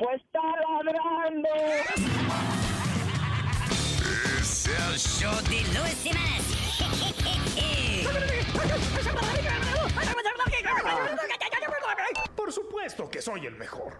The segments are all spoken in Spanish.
Pues está ladrando. Es el show de Luis Semanas. Por supuesto que soy el mejor.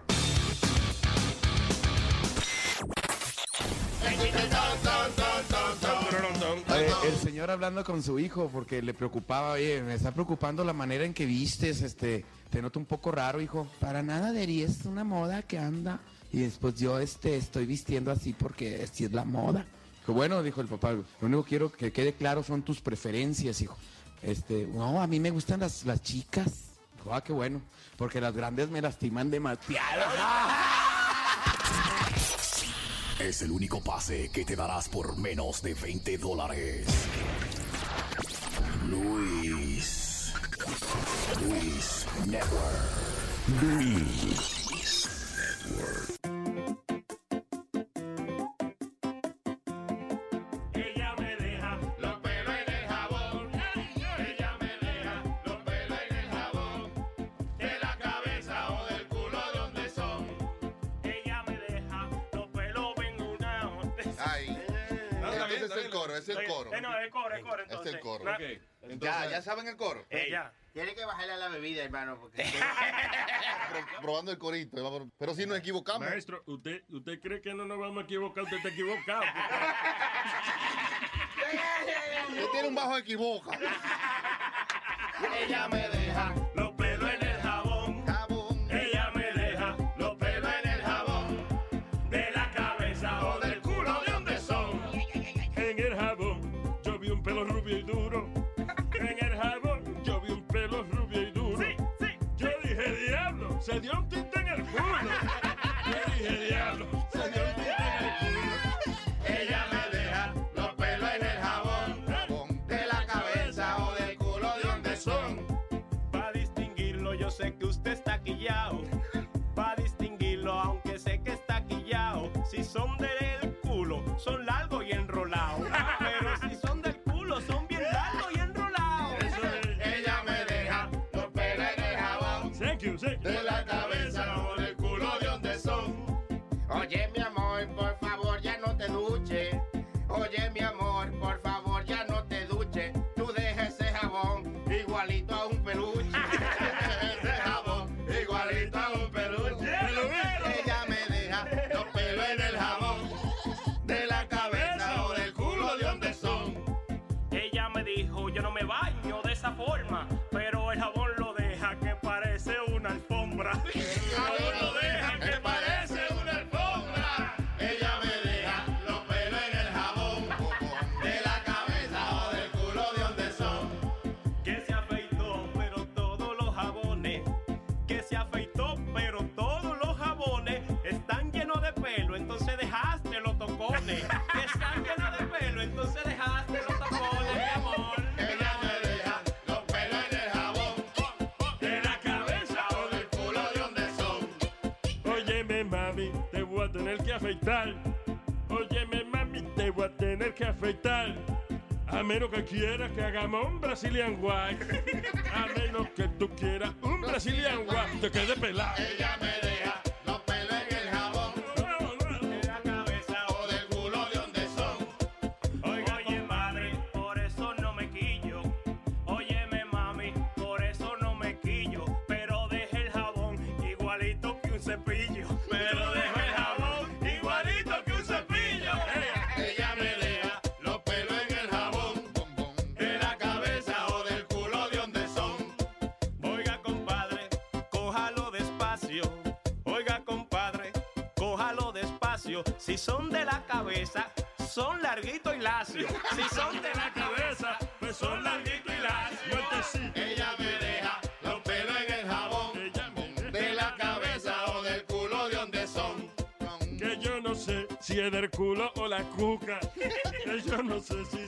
El señor hablando con su hijo porque le preocupaba, oye, me está preocupando la manera en que vistes, este, te noto un poco raro, hijo. Para nada, Deri, es una moda que anda. Y después yo, este, estoy vistiendo así porque así es la moda. Dijo, bueno, dijo el papá, lo único que quiero que quede claro son tus preferencias, hijo. Este, no, a mí me gustan las, las chicas. Dijo, ah, qué bueno, porque las grandes me lastiman demasiado. Es el único pase que te darás por menos de 20 dólares. Luis. Luis Network. Luis Network. Coro, ese es el coro. Eh, no, es el coro, es el coro. Es el Entonces, coro. Ya, ya saben el coro. Eh, ya. Tiene que bajarle a la bebida, hermano, porque... Probando el corito. eh, Pero si nos equivocamos. Maestro, ¿usted, ¿usted cree que no nos vamos a equivocar? Usted está equivocado. Usted tiene un bajo equivoca. Ella me deja diablo, Que quieras que hagamos un Brazilian White. A menos que tú quieras un Brazilian White. Te quede pelado. Que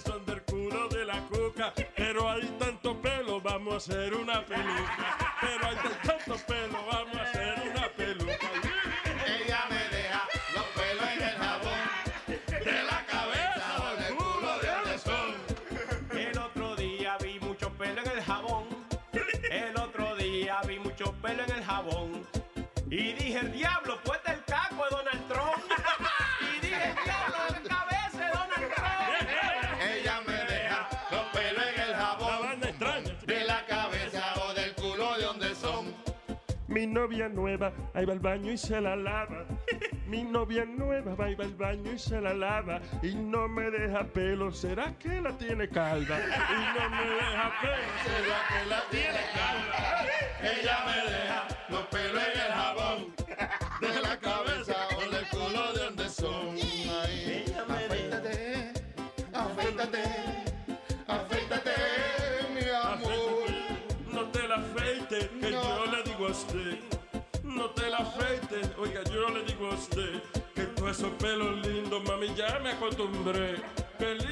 Mi novia nueva, ahí va al baño y se la lava. Mi novia nueva va y va al baño y se la lava. Y no me deja pelo, ¿será que la tiene calva? Y no me deja pelo, ¿será que la tiene calva? Ella me deja los pelos en el jabón. Que todos esos pelos lindos, mami, ya me acostumbré. Pelito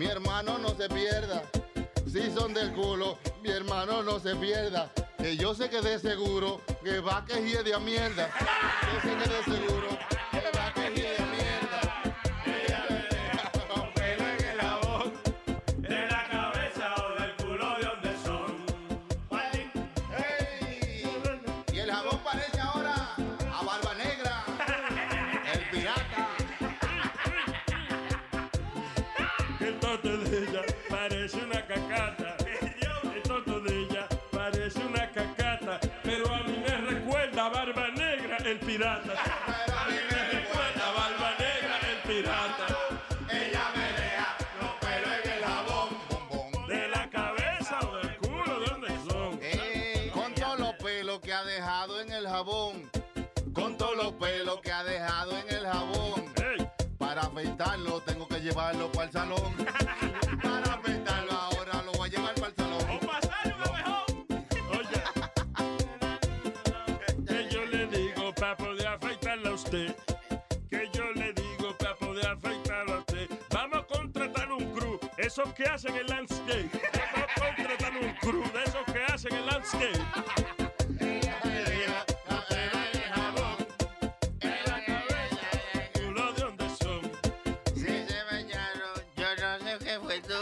mi hermano no se pierda. Si son del culo, mi hermano no se pierda. Que yo sé que de seguro que va que hiede a mierda. Yo de seguro pirata. Pero a mí me recuerda A Barba Negra, el pirata. Ella me deja los pelos en el jabón. De la cabeza o del culo, ¿de dónde son? Ey, Con todos los pelos que ha dejado en el jabón. Con todos los pelos que ha dejado en el jabón. Ey, Para afeitarlo tengo que llevarlo para el salón. Esos que hacen el landscape. Vamos a contratar un crew de esos que hacen el landscape. Si se bañaron, yo no sé qué fue tú.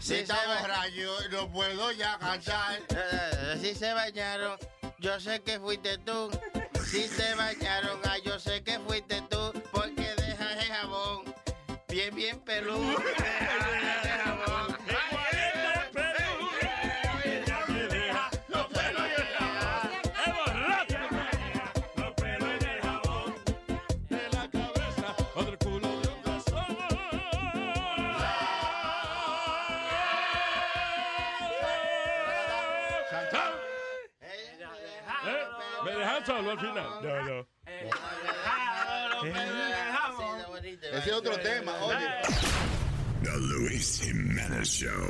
Si está borracho, no puedo ya cantar. Eh, Si se bañaron, yo sé que fuiste tú. Si se bañaron, ah, yo sé que fuiste tú. Bien, bien peludo. ¿Eh? ¿Me dejan solo al final? No, no. Ese es otro tema, oye. The Luis Jimenez Show.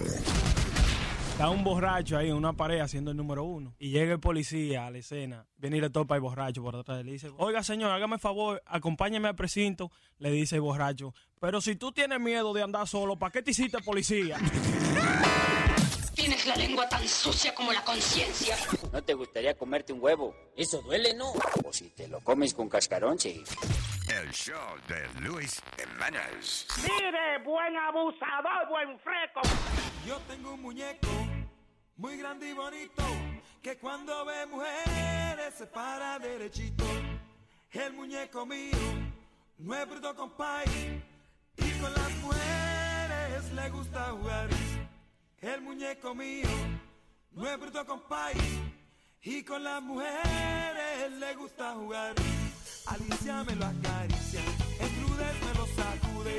Está un borracho ahí en una pared haciendo el número uno. Y llega el policía a la escena. Viene y le topa el borracho por detrás. Le dice, oiga señor, hágame el favor, acompáñeme al precinto. Le dice el borracho, pero si tú tienes miedo de andar solo, ¿para qué te hiciste policía? Tienes la lengua tan sucia como la conciencia. ¿No te gustaría comerte un huevo? Eso duele, ¿no? O si te lo comes con cascarón, sí. El show de Luis Jimenez. Mire, buen abusador, buen freco. Yo tengo un muñeco muy grande y bonito que cuando ve mujeres se para derechito. El muñeco mío no es bruto compay y con las mujeres le gusta jugar. El muñeco mío no es bruto compay y con las mujeres le gusta jugar. Alicia me lo acaricia, Estrudes me lo sacude,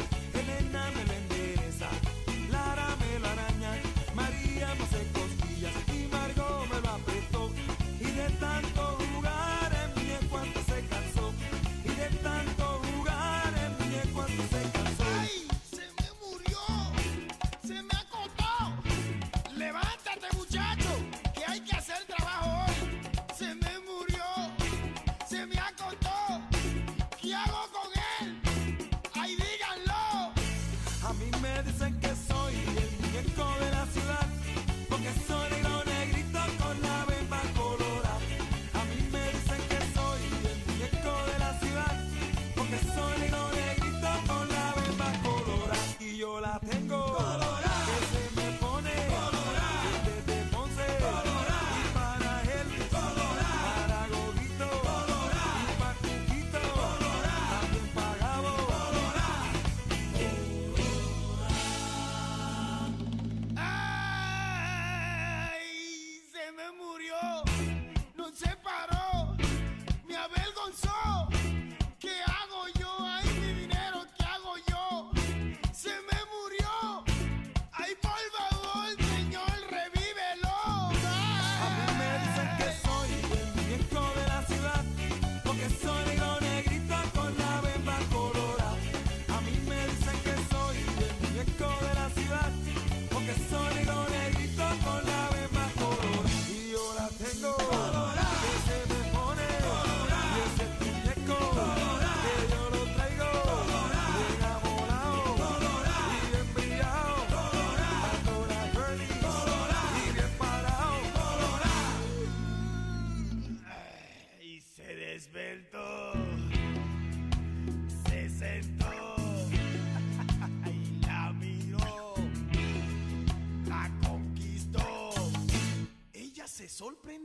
Se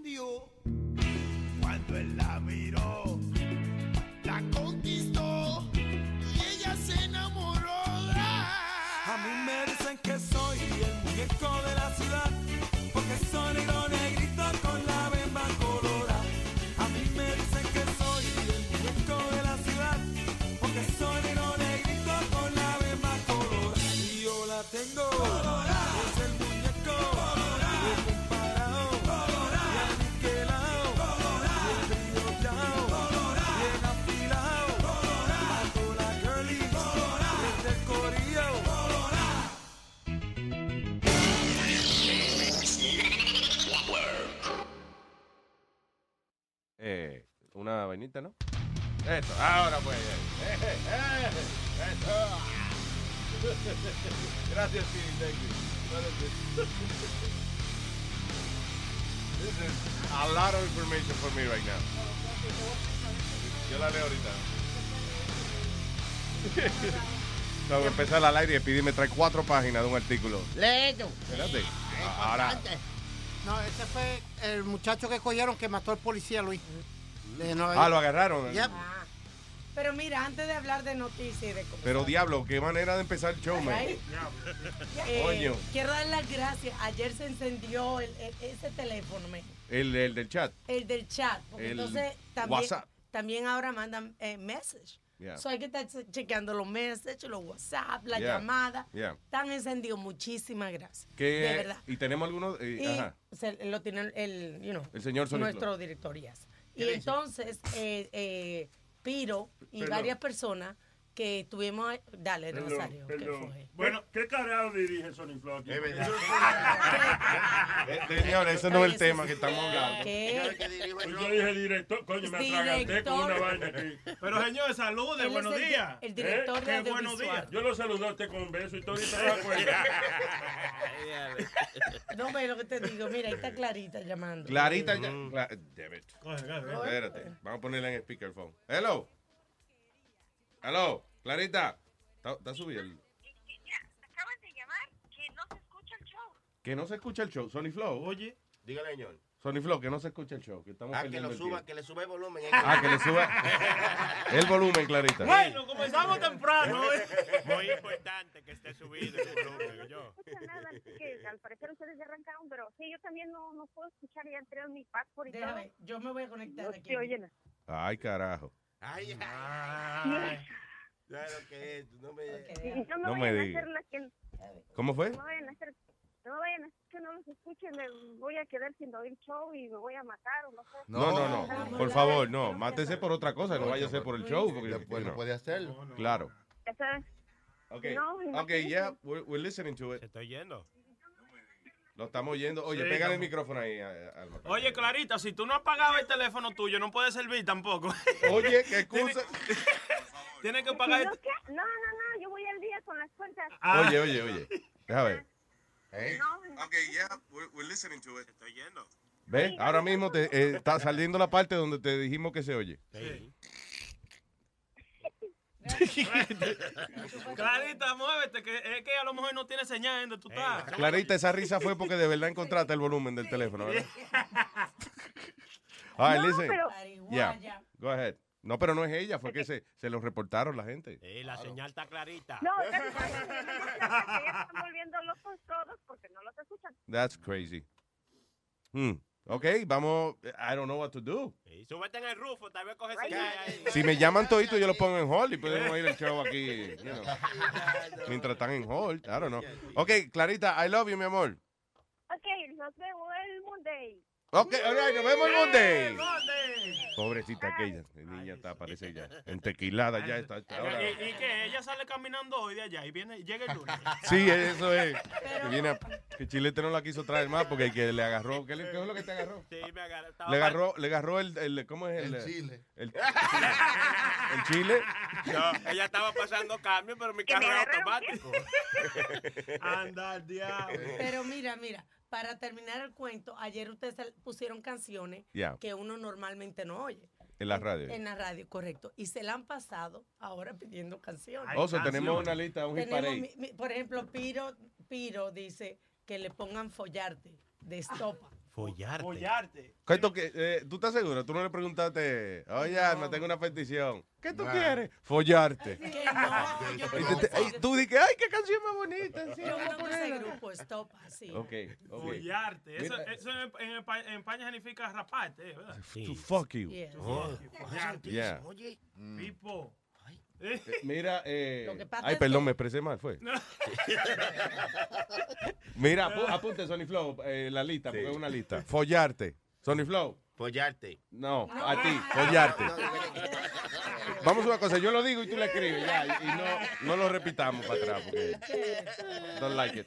ahora pues. eh, eh, eh. Gracias, Speedy, thank you. This? Is a lot of information for me right now. Yo la leo ahorita. Tengo que empezar al aire y Speedy me trae cuatro páginas de un artículo. Leto. Espérate. Ahora, No, ese fue el muchacho que cogieron que mató al policía, Luis. De Nueva ah, lo agarraron. Yep. Mira, antes de hablar de noticias y de cosas. Pero diablo, qué manera de empezar el show, man. Ay. Eh, Coño. quiero dar las gracias. Ayer se encendió el- el- ese teléfono, me- El, el del chat. el del chat. Porque El entonces también, WhatsApp. también ahora mandan eh, message. Yeah. So hay que estar chequeando los messages, los WhatsApp, la Yeah. llamada. Yeah. Están encendidos. Muchísimas gracias. Que, De verdad. Y tenemos algunos. eh, Y ajá. se- lo tiene el, you know, El señor nuestro Flow. director, yes. ¿Qué Y entonces, eh, eh, Piro y Perdón. varias personas que tuvimos... Dale, Perdón, Rosario. ¿qué perdón. Bueno, ¿qué carajo dirige Sony Flow aquí? Es verdad. Eh, Señor, ese no es el tema que estamos hablando. ¿Qué? Pues yo dije director, coño, me atraganté con una vaina aquí. Pero señor, salude, buenos el días. el director de Qué buenos días. Yo lo saludé a usted con un beso y todo ahorita no acuerda. No, pero lo que te digo, mira, ahí está Clarita llamando. Clarita ya. Cla- damn it. Espérate, vamos a ponerla en speakerphone. Hello. Hello, Clarita. ¿Está, subido? el- Acaban de llamar que no se escucha el show. Que no se escucha el show. Sony Flow. Oye. Dígale, señor. Sony Flow, que no se escucha el show. Que estamos Ah, que lo suba, que le sube el volumen. Ah, que le suba el volumen, Clarita. Bueno, comenzamos temprano. ¿eh? Muy importante que esté subido el volumen, yo. No escucha nada, así que al parecer ustedes ya arrancaron, pero sí, yo también no, no puedo escuchar, ya entré en mi password y todo. Déjame, yo me voy a conectar No aquí. Ay, carajo. Ay, ay. ¿Sabes lo que es? No me... Y no me No me vayan a diga. hacer la que... ¿Cómo fue? No vayan a hacer... No vayan a que no los escuchen, me voy a quedar sin oír show y me voy a matar o no sé. No, no, no. Por favor, no. Mátese por otra cosa. No vaya a ser por el show. Porque, Después you no puede hacerlo. Claro. Ya sabes. Okay. No, okay, yeah, we're, we're listening to it. ¿Se está oyendo? Lo estamos oyendo. Oye, Sí, pégale el estamos- micrófono ahí. Oye, Clarita, si tú no has pagado el teléfono tuyo, no puede servir tampoco. Oye, qué excusa. Tienes que pagar no, el... no, no, no, yo voy al día con las cuentas. Ah. Oye, oye, oye. Deja ver. No, Ok, yeah, we're, we're listening to it. ¿Se está oyendo? ¿Ves? Ahora mismo te, eh, está saliendo la parte donde te dijimos que se oye. Sí. Clarita, muévete, que es que a lo mejor no tiene señal en donde tú estás. Clarita, esa risa fue porque de verdad encontraste el volumen del teléfono, ¿verdad? All right, No, listen. pero- Yeah, go ahead. No, pero no es ella, fue que se, se lo reportaron la gente. Sí, la señal está clarita. no, ya están volviendo locos todos porque no los escuchan. That's crazy. Hmm. Ok, vamos. I don't know what to do. Sí, súbete en el rufo, tal vez coge señal ahí. Si me llaman todito, yo lo pongo en hold y podemos ir el show aquí. you know, mientras están en hold. I don't know. Ok, Clarita, I love you, mi amor. Ok, nos vemos el Monday. Ok, all right, nos vemos el Monday. Pobrecita aquella. La niña está, parece ya. En tequilada ya está. está ahora. ¿Y, y qué? Ella sale caminando hoy de allá y viene, llega el lunes. Sí, eso es. Que, viene a- que Chilete no la quiso traer más porque el que le agarró. ¿Qué, le- qué es lo que te agarró? Sí, me agarró. estaba Le agarró, le agarró el, el- ¿cómo es el? El chile. El, el chile. No, ella estaba pasando cambio, pero mi carro es automático. Anda al diablo. Pero mira, mira, para terminar el cuento, ayer ustedes pusieron canciones que uno normalmente no oye. En la radio. En la radio, correcto. Y se la han pasado ahora pidiendo canciones. O sea, tenemos una lista, un mi- por ejemplo, Piro, Piro dice que le pongan follarte de estopa. Follarte. Follarte. Eh, ¿Tú estás seguro? Tú no le preguntaste, oye, Alma, tengo una petición. ¿Qué tú quieres? Follarte. No, yo no te- tú dices, ay, qué canción más bonita. sí, Yo conozco ese grupo, Estopa, sí. Ok, ok. Follarte. Eso, eso en, en, Espa- en España significa raparte. ¿verdad? To fuck you. Yeah. Oh. Follarte. Yeah. Oye. Pipo. Eh, Mira, eh, ay, perdón, que- me expresé mal, fue. Mira, apu- apunte, Sony Flow, eh, la lista, porque es una lista. Follarte. Sony Flow. Follarte. No, a ti, follarte. Vamos a una cosa, yo lo digo y tú lo escribes, ya, y y no, no lo repitamos para atrás, porque don't like it.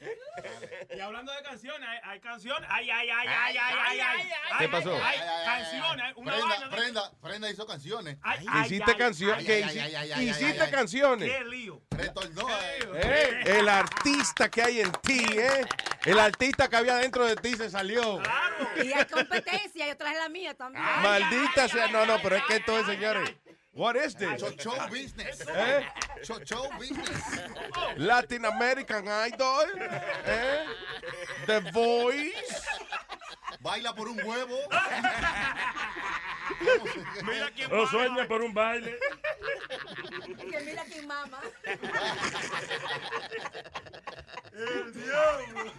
Y hablando de canciones, hay, hay canciones. Ay, ay, ay, ay, ay, ay, ay. ¿Qué ay, pasó? Hay, Ay, ay, ay, canciones, una Prenda, de- Prenda, Prenda hizo canciones. Ay, ay, Hiciste canciones, ay, que ay, hici- ay, ay, ay, hiciste canciones. Qué lío. Retornó. eh. Eh, el artista que hay en ti, ¿eh? El artista que había dentro de ti se salió. Y hay competencia, yo traje la mía también. Maldita sea. No, no, pero es que esto es, señores. What is this? Show, show business. ¿Eh? Show, show business. Latin American Idol. ¿Eh? The Voice. Baila por un huevo. Mira quién O sueña por un baile. Que mira quién mama. El diablo.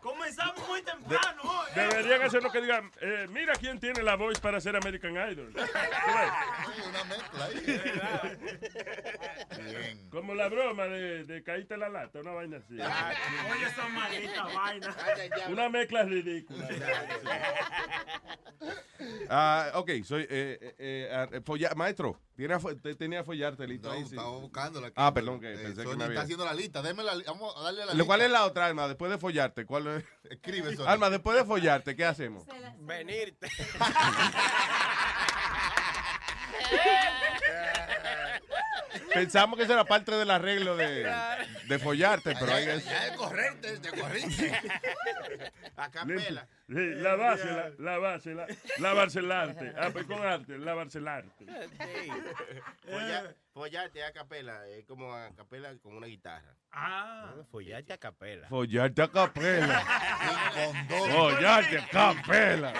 Comenzamos muy temprano hoy. ¿eh? Deberían hacer lo que digan. eh, mira quién tiene la voz para ser American Idol. Una mezcla ahí. Bien. Como la broma de, de caíste la lata, una vaina así. Oye, esa maldita vaina. Una mezcla ridícula. Ah, ok, soy. Eh, eh, eh, ah, maestro, tiene a fo- te- tenía a follarte listo No, ahí. sí. estaba buscándola aquí. Ah, perdón, que Eh, pensé que Sony me había. está haciendo la lista. Déme la Vamos a darle la lista. ¿Cuál es la otra, Alma? Después de follarte, ¿cuál es? Escribe, Sony. Alma, después de follarte, ¿qué hacemos? Venirte. Pensamos que eso era parte del arreglo de, de follarte, pero hay que. Ya de correrte, de corriste. A capela. Sí, la base, la, la base, la, lavarse el arte. Ah, pues con arte, arte. Sí. Folla- Follarte a capela, es como a capela con una guitarra. Ah, follarte a capela. Follarte a capela. Follarte a capela.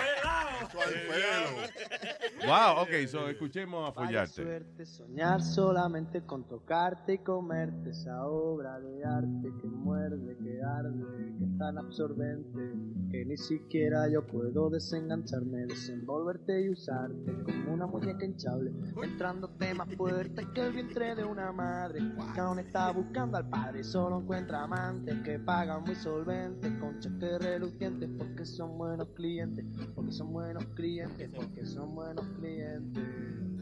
Wow, ok, so escuchemos a follarte. suerte soñar solamente con tocarte y comerte esa obra de arte que muerde, que arde, que es tan absorbente que ni siquiera yo puedo desengancharme, desenvolverte y usarte como una muñeca hinchable, entrándote más fuerte que el vientre de una madre que aún está buscando al padre solo encuentra amantes que pagan muy solventes con cheques relucientes porque son buenos clientes, porque son buenos clientes, porque son buenos clientes.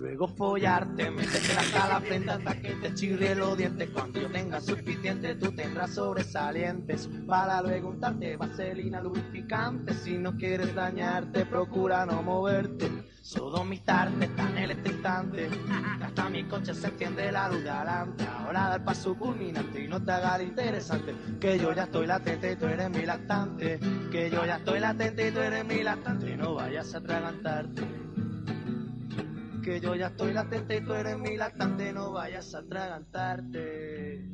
Luego follarte, meterte la frente hasta que te chirre los dientes. Cuando yo tenga suficiente, tú tendrás sobresalientes. Para luego untarte vaselina lubrificante. Si no quieres dañarte, procura no moverte. Sodomitarte tan electrizante. que Hasta mi coche se enciende la luz de adelante. Ahora da el paso culminante y no te haga el interesante. Que yo ya estoy latente y tú eres mi lactante. Que yo ya estoy latente y tú eres mi lactante. No vayas a atragantarte que yo ya estoy latente y tú eres mi lactante, no vayas a atragantarte.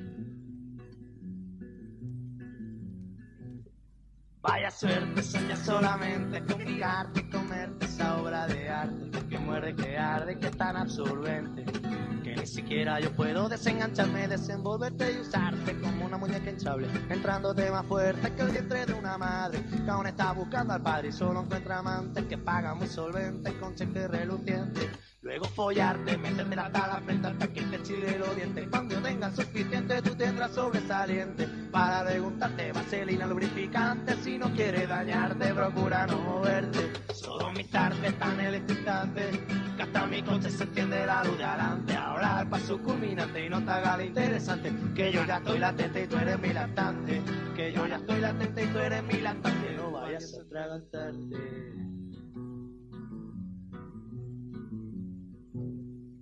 Vaya suerte, soñar solamente con picarte y comerte esa obra de arte que muerde, que arde, que es tan absorbente que ni siquiera yo puedo desengancharme, desenvolverte y usarte como una muñeca hinchable, entrándote más fuerte que el vientre de una madre que aún está buscando al padre y solo encuentra amantes que pagan muy solventes con relucientes. Luego follarte, meterte hasta la frente hasta que te chile los dientes. Cuando tengas suficiente, tú tendrás sobresaliente. Para preguntarte, vaselina lubrificante. Si no quieres dañarte, procura no moverte. Solo mi tarde tan electrizante. Que hasta mi coche se enciende la luz de adelante. Ahora el paso culminante y no te haga lo interesante. Que yo ya estoy latente y tú eres mi lactante. Que yo ya estoy latente y tú eres mi lactante. No vayas a atragantarte.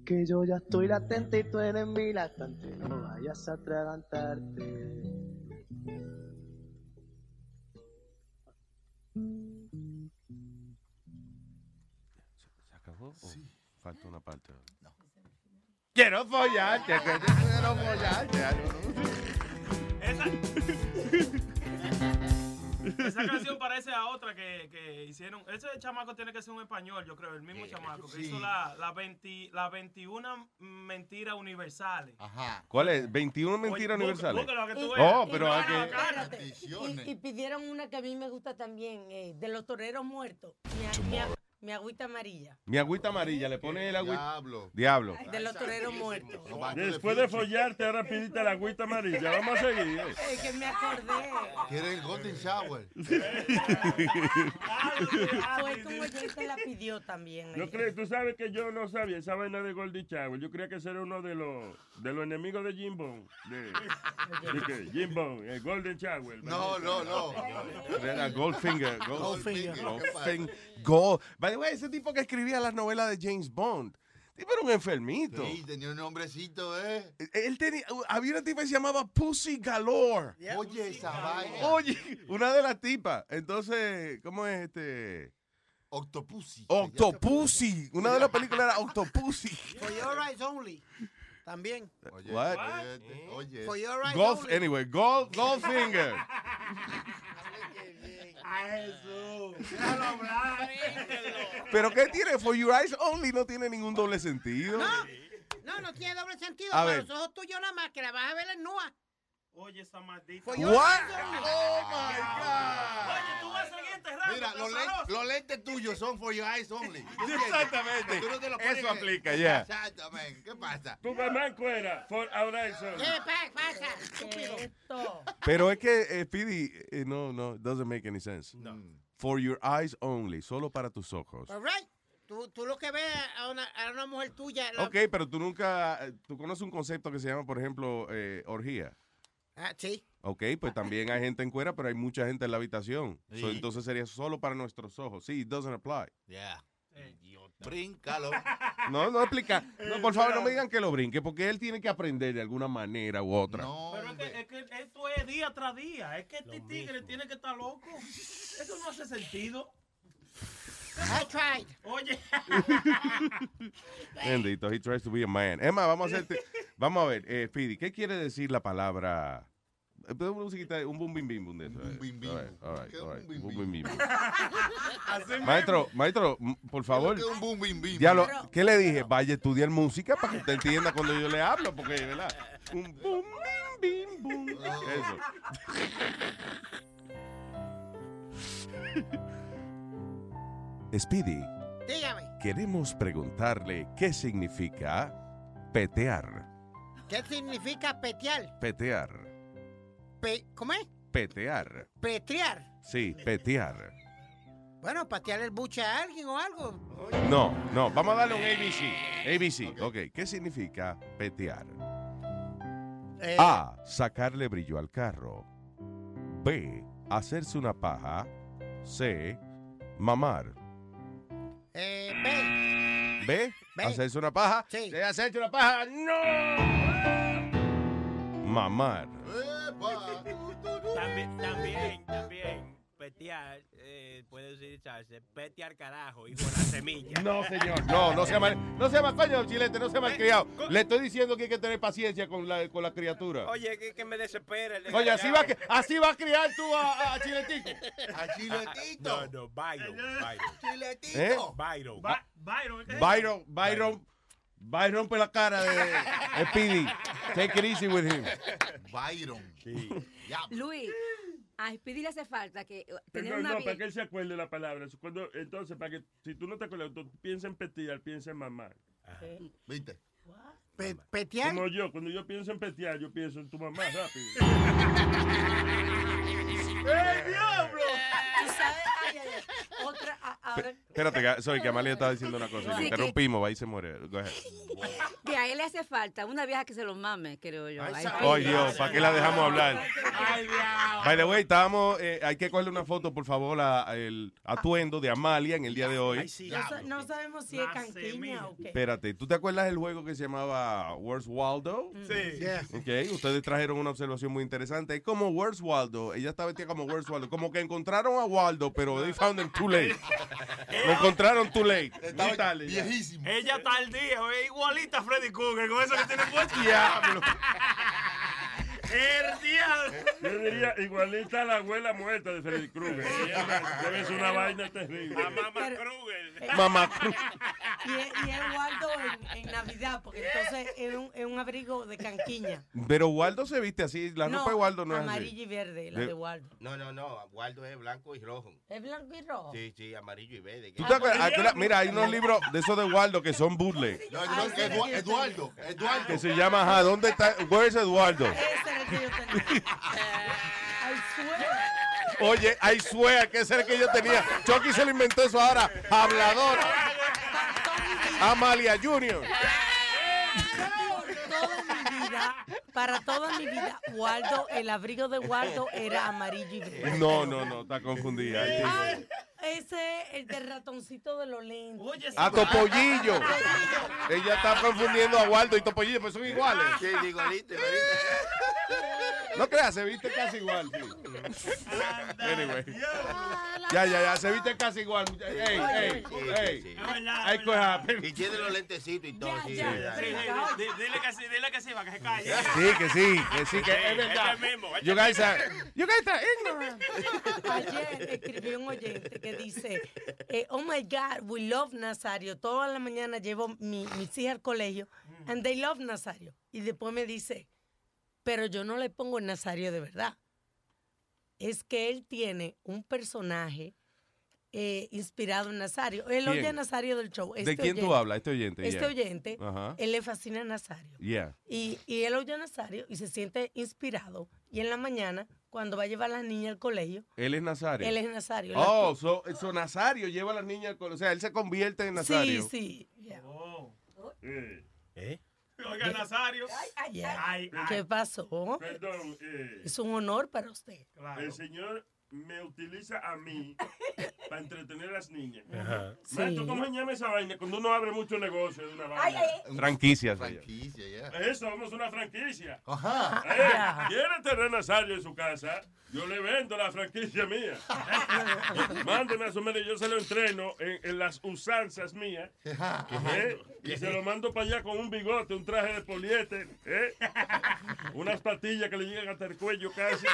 Que yo ya estoy latente y tú eres mi lactante, no vayas a atragantarte. ¿Se acabó? Sí. Falta una parte. No. Quiero follarte, que quiero follarte. Esa, esa canción parece a otra que, que hicieron. Ese chamaco tiene que ser un español, yo creo, el mismo chamaco que sí. hizo la, la, 20 la 21 mentiras universales. Ajá. ¿Cuál es? 21 mentiras universales. búscalo, que tú Oh, pero no, que. Y, y pidieron una que a mí me gusta también, eh, de los toreros muertos. Mi, mi, mi agüita amarilla. Mi agüita amarilla, le pone el agüita. Diablo. Diablo. De los toreros muertos. Después de follarte, ahora pidiste la agüita amarilla. Vamos a seguir. Es que me acordé. Quiere el Golden Shower. Fue como yo te la pidió también. Yo creo, tú sabes que yo no sabía esa vaina de Goldie Shower. Yo creía que ese era uno de los, de los enemigos de Jim Bone. De, de que Jim Bone, el Golden Shower. No, no, no. Era Goldfinger. Goldfinger. Goldfinger. Gold. By the way, ese tipo que escribía las novelas de James Bond. Tipo era un enfermito. Sí, tenía un nombrecito, ¿eh? Él tenía, había una tipa que se llamaba Pussy Galore. Oye, esa vaina. Oye, una de las tipas. Entonces, ¿cómo es este? Octopussy. Octopussy. Una de las películas era Octopussy. For your eyes only. También. Oye, What? oye, oye. For your eyes Golf, only. anyway, Gold, Goldfinger. Ay, Jesús. Déjalo hablar. Pero ¿qué tiene? For Your Eyes Only no tiene ningún doble sentido. No, no, no tiene doble sentido. A Para ver. los ojos tuyos nada más, que la vas a ver en nua. Oye, esa maldita. For your What? eyes only. Oh, my God. Oye, tú vas a seguir enterrando. Mira, los, lentes- los lentes tuyos son for your eyes only. Exactamente. Tú no te lo Eso aplica, ya. Exactamente. ¿Qué pasa? Tu mamá encuera, for our eyes only. ¿Qué pa- pasa? Estúpido. Pero es que, eh, Speedy, eh, no, no, doesn't make any sense. No. For your eyes only, solo para tus ojos. All right. Tú, tú lo que ves a una, a una mujer tuya. la- Ok, pero tú nunca, eh, tú conoces un concepto que se llama, por ejemplo, eh, orgía. Ah, sí. Ok, pues también hay gente en cuera, pero hay mucha gente en la habitación. Sí. So, entonces sería solo para nuestros ojos. Sí, it doesn't apply. Yeah. Bríncalo. No, no explica. No, por favor, no me digan que lo brinque, porque él tiene que aprender de alguna manera u otra. Pero es que, es que esto es día tras día. Es que este tigre tiene que estar loco. Eso no hace sentido. I tried. Oye. Bendito, he tries to be a man. Emma, vamos a hacerte, vamos a ver, eh, Speedy, ¿qué quiere decir la palabra? eh, un boom bim bim bum de eso. Un bim bim. Maestro, maestro, por favor. ¿Qué es un boom bim bim? Ya lo, ¿Qué le dije? Vaya a estudiar música para que usted entienda cuando yo le hablo, porque, ¿verdad? Un boom bim bim boom. Eso. Speedy, Dígame, queremos preguntarle qué significa petear. ¿qué significa petear? Petear. Pe- ¿Cómo es? Petear. Petrear. Sí, petear. Bueno, patear el buche a alguien o algo. No, no, vamos a darle un ABC. ABC, ok. ¿Qué significa petear? Eh, A. Sacarle brillo al carro. B. Hacerse una paja. C. Mamar. Eh, ve. B. B. Hacerse una paja. Sí. C. Hacerse una paja. ¡No! Mamar. También, también, petear eh, puede utilizarse, pete al carajo, hijo de la semilla. No, señor. No, no se llama, no se llama, coño, chilete, no se llama criado. Le estoy diciendo que hay que tener paciencia con la, con la criatura. Oye, que, que me desespera. el Oye, así va, así va a criar tú a, a Chiletico. A Chiletito. No, no, Byron, Byron. Chiletito. ¿Eh? Byron. Ba- Byron, ¿qué es? Byron, Byron, rompe la cara de Speedy. Take it easy with him. Byron. Luis, a Speedy le hace falta que eh, tener Pero una no, para que él se acuerde la palabra. Cuando, entonces, para que si tú no te acuerdas, tú piensa en petear, piensa en mamar. ¿Viste? Pe- petear. Como yo, cuando yo pienso en petear, yo pienso en tu mamá rápido. ¡El diablo! Tú sabes, ay, ay, ay. Otra, ahora, Espérate, que, sorry, que Amalia estaba diciendo una cosa. Sí, Le que- interrumpimos, va y se muere. Go ahead. que a él le hace falta una vieja que se lo mame, creo yo. Ay, Ay, Dios, ¿para qué la dejamos hablar? Ay. By the way, estábamos, eh, hay que cogerle una foto, por favor, a- el atuendo de Amalia en el día de hoy. no, sa- no sabemos si es canquiña o qué. Espérate, ¿tú te acuerdas del juego que se llamaba Where's Waldo? Sí. Yeah. Ok, ustedes trajeron una observación muy interesante. Es como Where's Waldo. Ella estaba vestida como Where's Waldo. Como que encontraron a Waldo, pero they found him too late. Lo encontraron too late. Muy tarde ya. Viejísimo. Ella está al día, igualita a Freddy Krueger, con eso que tiene puesto. Diablo. El diablo. Yo diría, igualita a la abuela muerta de Freddy Krueger. Debe ser una vaina terrible. A Mamá Kruger. Mamá. Y es, y es Waldo en, en Navidad, porque entonces es un, es un abrigo de canquiña. Pero Waldo se viste así. La ropa de Waldo no es amarillo así. y verde, la De- de Waldo. No, no, no. Waldo es blanco y rojo. ¿Es blanco y rojo? Sí, sí, amarillo y verde. ¿Tú te acuerdas? Mira, hay unos libros de esos de Waldo que son bootleg. No, no, Edu- Eduardo. Eduardo. Que se llama, ajá, ¿dónde está? Where's Eduardo? Ese el que yo tenía. Oye, I swear que ese es el que yo tenía. Chucky se lo inventó eso ahora. Habladora. Amalia Junior. Toda mi vida, para toda mi vida, Waldo, el abrigo de Waldo era amarillo y verde. No, no, no, está confundida. Ay, ese es el del ratoncito de los lentes. A Topollillo. Ella está confundiendo a Waldo y Topollillo, pues son iguales. Sí, igualito, igualito. No creas, se viste casi igual. sí. Anyway. Ya, ya, ya, se viste casi igual. Ey, ey, ey. Hay cosas. Y tiene los lentecitos y todo. sí, Dile que sí, dile que sí, para que se calle. Sí, que sí, que sí, que es verdad. You guys are, you guys are ignorant. Ayer escribió un oyente que dice, eh, oh my God, we love Nazario. Toda la mañana llevo mi, mis hijas al colegio and they love Nazario. Y después me dice, pero yo no le pongo el Nazario de verdad. Es que él tiene un personaje eh, inspirado en Nazario. Él oye a Nazario del show. ¿De Este quién tú hablas? Este oyente. Este yeah. oyente, él le fascina a Nazario. Yeah. Y, y él oye a Nazario y se siente inspirado. Y en la mañana, cuando va a llevar a la niña al colegio, Él es Nazario. él es Nazario. Oh, so, so Nazario lleva a la niña al colegio. O sea, él se convierte en Nazario. Sí, sí. yeah. ¿Eh? Oiga, Nazario. Yeah. Ay, ay. ¿Qué pasó? Perdón, eh, Es un honor para usted. el señor me utiliza a mí para entretener a las niñas. Ajá. Maestro, Sí. ¿cómo se llama esa vaina? Cuando uno abre mucho negocio de una vaina. Ay, ay, Franquicias. Franquicia, ya. Eso, somos una franquicia. Ajá. Eh. ¿Quiere tener Nazario en su casa? Yo le vendo la franquicia mía. Mándeme a su medio, yo se lo entreno en, en las usanzas mías. ¿eh? Y se lo mando para allá con un bigote, un traje de poliéster, ¿eh? unas patillas que le llegan hasta el cuello casi.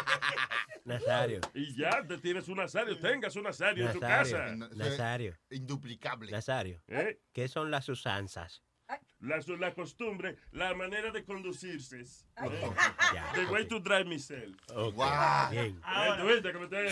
Nazario. Y ya te tienes un Nazario, tengas un Nazario en tu casa. Nazario. Induplicable. Nazario. ¿Eh? ¿Qué son las usanzas? La, la costumbre, la manera de conducirse. ¿eh? The way to drive myself. Ok, Wow. bien. Eh, ¿tú viste cómo te-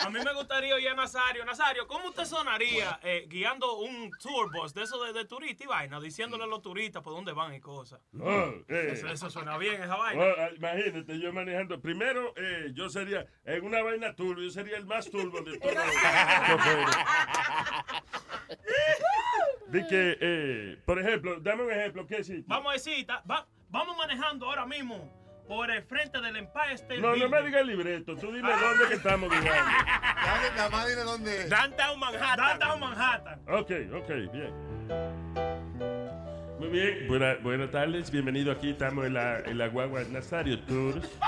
A mí me gustaría oír a Nazario. Nazario, ¿cómo usted sonaría eh, guiando un tour bus de eso de, de turista y vaina, diciéndole a los turistas por dónde van y cosas? Oh, eh. eso, eso suena bien, esa vaina. Oh, ah, imagínate, yo manejando. Primero, eh, yo sería, en una vaina turbo, yo sería el más turbo de todos los. De que, eh, por ejemplo, dame un ejemplo, ¿qué sitio? Vamos a decir, ta- va- vamos manejando ahora mismo por el frente del Empire State No, no me digas el libreto, tú dime dónde que estamos viajando. Nada más dile dónde es. Downtown Manhattan. Downtown Manhattan. Ok, ok, bien. Muy bien, buena- buenas tardes, bienvenido aquí, estamos en la, en la guagua Nazario Tours.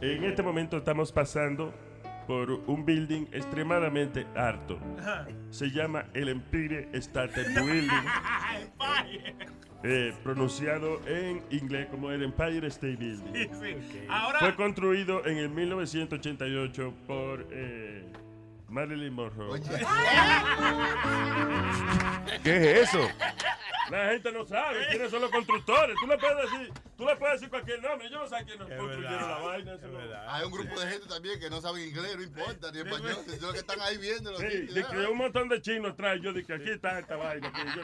En este momento estamos pasando por un building extremadamente alto. Se llama el Empire State Building, eh, pronunciado en inglés como el Empire State Building. Sí, sí. Ahora, Fue construido en el 1988 por eh, Marilyn Monroe. ¿Qué es eso? La gente no sabe quiénes son los constructores. Tú le puedes decir, tú le puedes decir cualquier nombre. Yo no sé quiénes construyeron la vaina. eso no- Hay un grupo de gente también que no sabe inglés, no importa, ni español. Es lo que están ahí viendo. los Sí, de que un montón de chinos atrás. Yo dije, aquí está esta vaina. que yo no-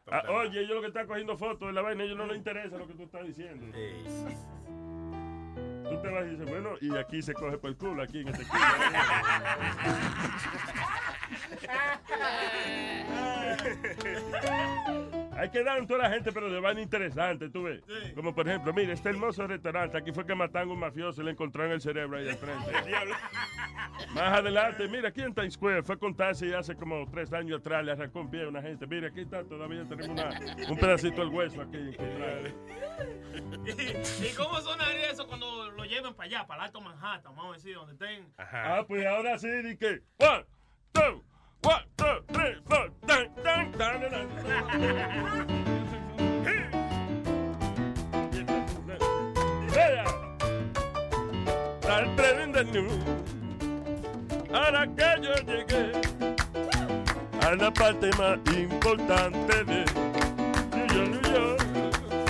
Ah, oye, ellos lo que están cogiendo fotos de la vaina, a ellos no les interesa lo que tú estás diciendo. Tú te vas y dices, bueno, y aquí se coge por el culo, aquí en este culo. Hay que dar en toda la gente, pero de vaina interesante, tú ves. Como por ejemplo, mire, este hermoso restaurante, aquí fue que mataron a un mafioso y le encontraron el cerebro ahí al frente. Más adelante, mira, aquí en Times Square fue a contarse y hace como tres años atrás le arrancó un pie a una gente. Mira, aquí está, todavía tenemos una- un pedacito del hueso aquí. ¿Y, y cómo sonaría eso cuando lo lleven para allá, para el Alto Manhattan? Vamos a decir, donde estén. Ah, pues ahora sí, di que. One, two, one, two, three, four, al tren de nu, ahora que yo llegué a la parte más importante de New York,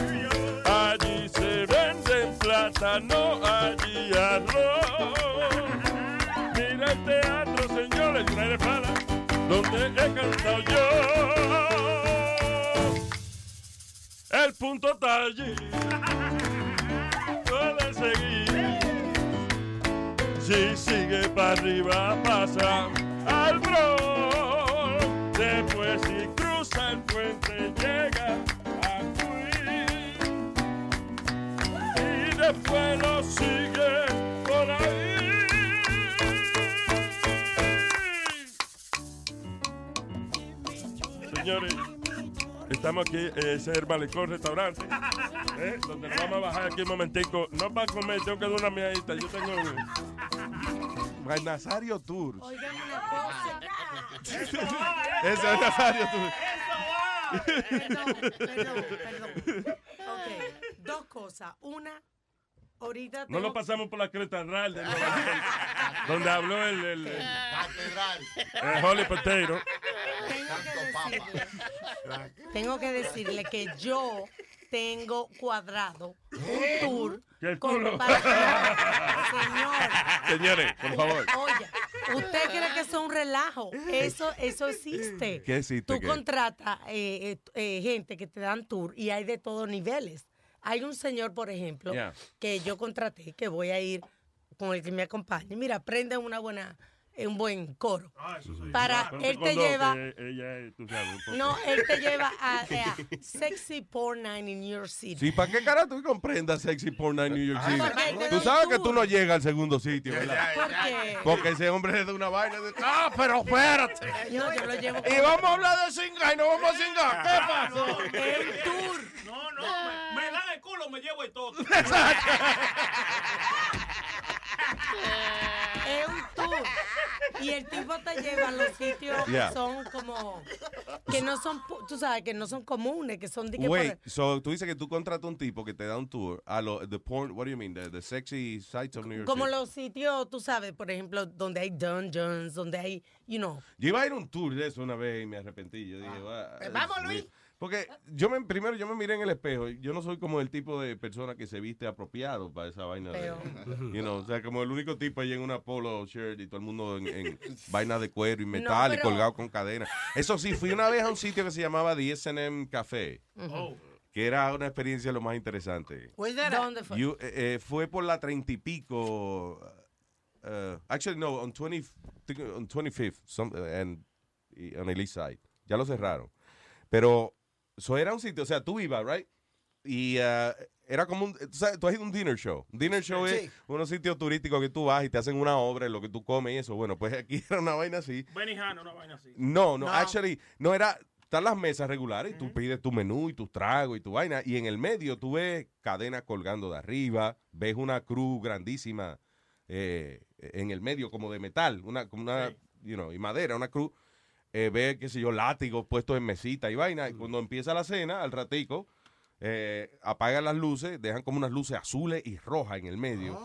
New York. Allí se venden plátano, allí arroz. Donde he cantado yo. El punto está allí. Puede seguir. Si sigue para arriba, pasa al Bronx. Después, si cruza el puente, llega a Queens. Y después lo sigue Señores, estamos aquí, eh, ese es el Malecón Restaurante, eh, donde nos vamos a bajar aquí un momentico. No para comer, tengo que dar una miadita. Yo tengo... Juan Nazario Tours. Óigame una cosa. Ese es Nazario Tours. Perdón, perdón, perdón. Ok, dos cosas. Una, ahorita No lo pasamos por la creta real de Nueva York, donde habló el, el, el, Catedral. el Holy Potato. Tengo que decirle que yo tengo cuadrado un tour Que el con culo. para- Señor. Señores, por favor. Oye, ¿usted cree que eso es un relajo? Eso, eso existe. ¿Qué existe? Tú ¿Qué? contratas eh, eh, eh, gente que te dan tour y hay de todos niveles. Hay un señor, por ejemplo, Yeah. que yo contraté, que voy a ir con el que me acompañe. Mira, prende una buena, un buen coro. Para, Ponte él con te dos, lleva... Ella es, tú sabes, un poco. No, él te lleva a, a Sexy Porn Night in New York City. Sí, ¿para qué cara tú comprendas sexy porn night en New York Ah, City? te Tú sabes que tú no llegas al segundo sitio, ¿verdad? ¿Por qué? Porque ese hombre es de una vaina de... ¡Ah, pero espérate! Yo lo llevo Y vamos a hablar de singa y no vamos a singar. ¿Qué pasó? El tour. No, no, me, me dan el culo, me llevo el todo. Es un tour. Y el tipo te lleva a los sitios Yeah. que son como. que no son, tú sabes, que no son comunes, que son de que. Wait, por- so tú dices que tú contratas un tipo que te da un tour a lo, the porn, what do you mean, the, the sexy sites of New York como City. los sitios, tú sabes, por ejemplo, donde hay dungeons, donde hay, you know. Yo iba a ir a un tour de eso una vez y me arrepentí. Yo dije, "Ah, Pues vamos, Luis. Weird". Porque yo me, primero yo me miré en el espejo. Yo no soy como el tipo de persona que se viste apropiado para esa vaina. De, you know, o sea, como el único tipo ahí en una polo shirt y todo el mundo en, en vaina de cuero y metal y pero- colgado con cadena. Eso sí, fui una vez a un sitio que se llamaba The S&M Café. Ujú. Que era una experiencia lo más interesante. ¿Dónde fue? You- eh, eh, fue por la treinta y pico. uh, actually, no, on, 20, think on 25th some, uh, and, y on el east side. Ya lo cerraron. Pero eso era un sitio, o sea, tú ibas, right? Y uh, era como un. Tú, sabes, tú has ido a un dinner show. Un dinner show Sí. es unos sitios turísticos que tú vas y te hacen una obra en lo que tú comes y eso. Bueno, pues aquí era una vaina así. Benihana, una vaina así. No, no, No. actually, no era. Están las mesas regulares y tú pides tu menú y tus tragos y tu vaina. Y en el medio tú ves cadenas colgando de arriba, ves una cruz grandísima eh, en el medio como de metal, una, como una, you know, y madera, una cruz. Eh, ves, qué sé yo, látigos puestos en mesita y vaina. Y cuando empieza la cena, al ratico, eh, apagan las luces, dejan como unas luces azules y rojas en el medio.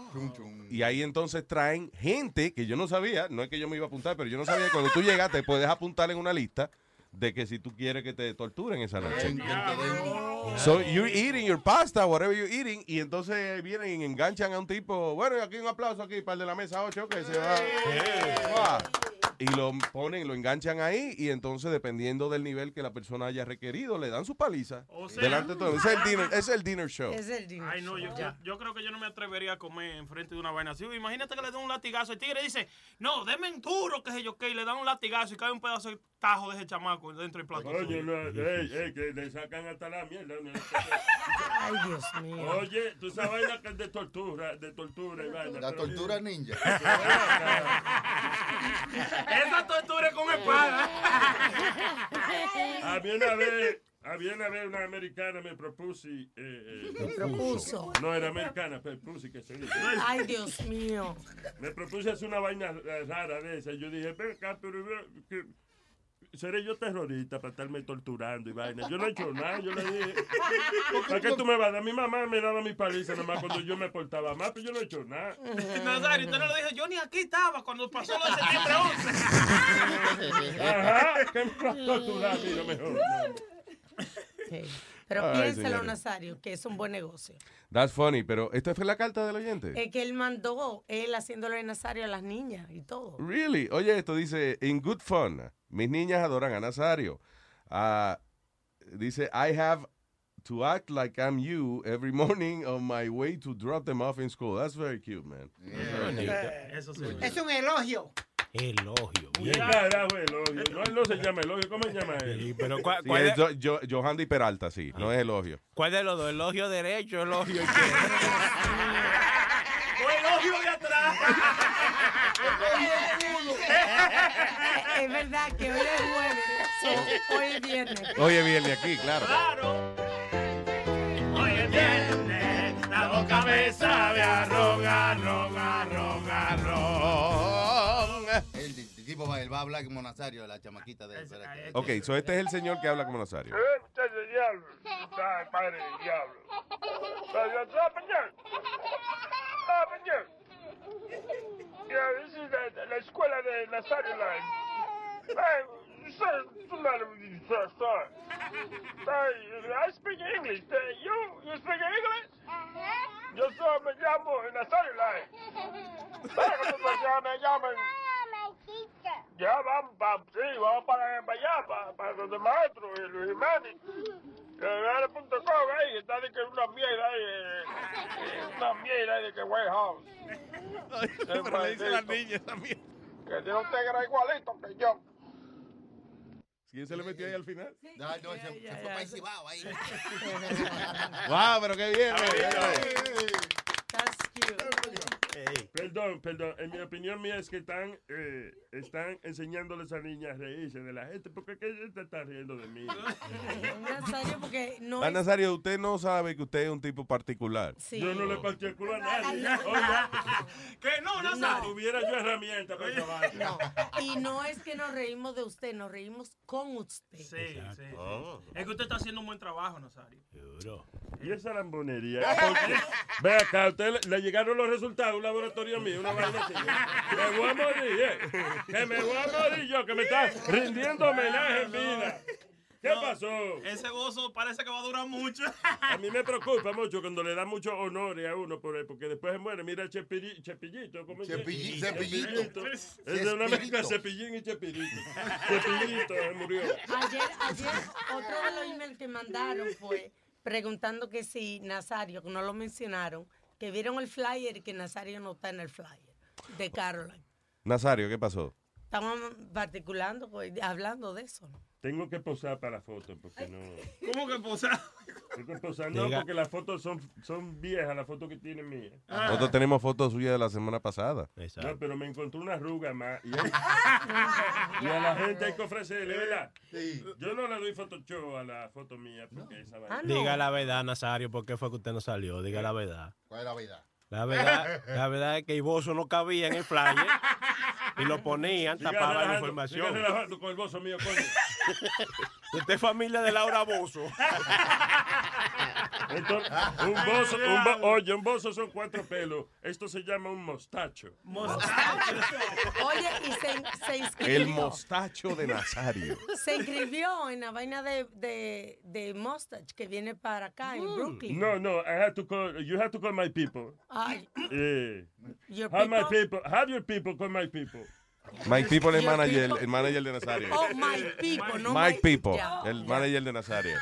Y ahí entonces traen gente que yo no sabía, no es que yo me iba a apuntar, pero yo no sabía que cuando tú llegas te puedes apuntar en una lista de que si tú quieres que te torturen esa noche. So you're eating your pasta, whatever you're eating, y entonces vienen y enganchan a un tipo, bueno, y aquí un aplauso aquí para el de la mesa 8, que se va. Va. Y lo ponen, lo enganchan ahí, y entonces dependiendo del nivel que la persona haya requerido, le dan su paliza. O sea- delante de todo. Es el dinner, es el dinner show. Ay, no, yo, yo, yo creo que yo no me atrevería a comer enfrente de una vaina así. Imagínate que le den un latigazo. El tigre dice, no, denme un duro, que sé yo, que y le dan un latigazo y cae un pedazo de tajo de ese chamaco dentro del plato. Oye, no, ey, ey, que le sacan hasta la mierda. ¿no? Ay, Dios mío. Oye, tú sabes vaina que es de tortura, de tortura y vaina. La tortura ninja. Esa tortura es con espada. Había una vez, había una vez una americana me propuso. Eh, eh, Me propuso. No era americana, pero propuso que se dice. Ay, Dios mío. Me propuse hacer una vaina rara de esa. Yo dije, ven acá, pero eh, que- seré yo terrorista para estarme torturando y vaina. Yo no he hecho nada, yo le dije. ¿Para qué tú me vas a dar? Mi mamá me daba mi paliza nomás cuando yo me portaba mal, pero yo no he hecho nada. Nazario, usted no lo dijo, yo ni aquí estaba cuando pasó lo de septiembre 11. Ajá, que me vas a torturar a mí, lo mejor. no. Pero Ay, piénsalo, señores. Nazario, que es un buen negocio. That's funny, pero esta fue la carta del oyente. Es que él mandó, él haciéndole Nazario a las niñas y todo. Really? Oye, esto dice, in good fun, mis niñas adoran a Nazario. Ah, dice, I have to act like I'm you every morning on my way to drop them off in school. That's very cute, man. That's very cute. Eso sí. Es un elogio. Elogio. ¿Qué carajo es elogio? No, él no se llama elogio, ¿cómo se llama él? Sí, pero ¿cuál, Sí, cuál es de, Jo- Jo- Johandy Peralta, sí, no es elogio. cuál de los dos? ¿Elogio derecho, elogio izquierdo? O elogio de atrás. es verdad que hoy es jueves, hoy es viernes. Oye, viene aquí, claro. Hoy es viernes, la boca me sabe a ron, a ron, a el va, él va a hablar como Nazario, la chamaquita de él. espérate. Ok, so este es el señor que habla como Nazario. Eh, muchacho del diablo. Ay, padre del diablo. Yeah, this is the- la escuela de Nazario Line. Hey, Sir, sir. Hey, I speak English. Hey, you, you speak English? Yo soy, me llamo Nazario Lai. ¿Sabes cómo se Ya vamos, pa, sí, vamos para allá, para, para donde el maestro, y Luis Jiménez. Que vale punto com ahí, que está de que una mierda ahí, eh, eh, una mierda de que warehouse. Pero le dice la niña también. Que tiene un tigre igualito que yo. ¿Quién se le metió ahí al final? No, no, se, se fue para el Cibao ahí. Wow, pero qué bien. Perdón, perdón. En mi opinión mía es que están, eh, están enseñándole a esa niña a reírse de la gente. porque qué ella está riendo de mí? Nazario, porque no Ah. Nazario, usted no sabe que usted es un tipo particular. Sí. Yo no le particulo a nadie. No. Oiga, Que no, No. Nazario. tuviera yo herramientas para esa vaina. Y no es que nos reímos de usted, nos reímos con usted. Sí, sí. Oh. Es que usted está haciendo un buen trabajo, Nazario. Y esa lambonería. Ve acá, a usted le, le llegaron los resultados, laboratorio mío, una vaina así. Me voy a morir, eh. Que me voy a morir yo, que me está rindiendo homenaje en vida. ¿Qué No, pasó? Ese gozo parece que va a durar mucho. A mí me preocupa mucho cuando le dan muchos honores a uno por él, porque después se muere. Mira, Chepiri- Chepillito. ¿cómo? Cepill- Cepillito. Es de una mezcla de Cepillín y Chepirito. Chepillito se murió. Ayer, ayer, otro de los emails que mandaron fue preguntando que si Nazario, que no lo mencionaron, que vieron el flyer y que Nazario no está en el flyer de Caroline. Nazario, ¿qué pasó? Estamos particulando, pues, hablando de eso. ¿no? Tengo que posar para la foto, porque no... ¿Cómo que posar? Tengo que posar, no, Diga. porque las fotos son, son viejas, las fotos que tiene mía. Nosotros tenemos fotos suyas de la semana pasada. No, pero me encontré una arruga más. Y, hay- y a la gente hay que ofrecerle, ¿verdad? Yo no le doy Photoshop a la foto mía porque esa vaina. Diga la verdad, Nazario, ¿por qué fue que usted no salió? Diga la verdad. ¿Cuál es la vida? La verdad, la verdad es que Iboso no cabía en el flyer y lo ponían, Siga tapaba la información. relajando con el bozo mío, coño. Usted es familia de Laura Bozo. Entonces, un bozo, un bo- oye, un bozo son cuatro pelos. Esto se llama un mostacho. Oye, y se, se inscribió. El mostacho de Nazario. Se inscribió en la vaina de, de, de Mustache que viene para acá en Brooklyn. No, no, I have to call, you have to call my people. Ay, Eh, Your have my people? people, have your people call my people. Mike People es manager, el manager de Nazario. Oh, my people, no Mike People, el manager de Nazario.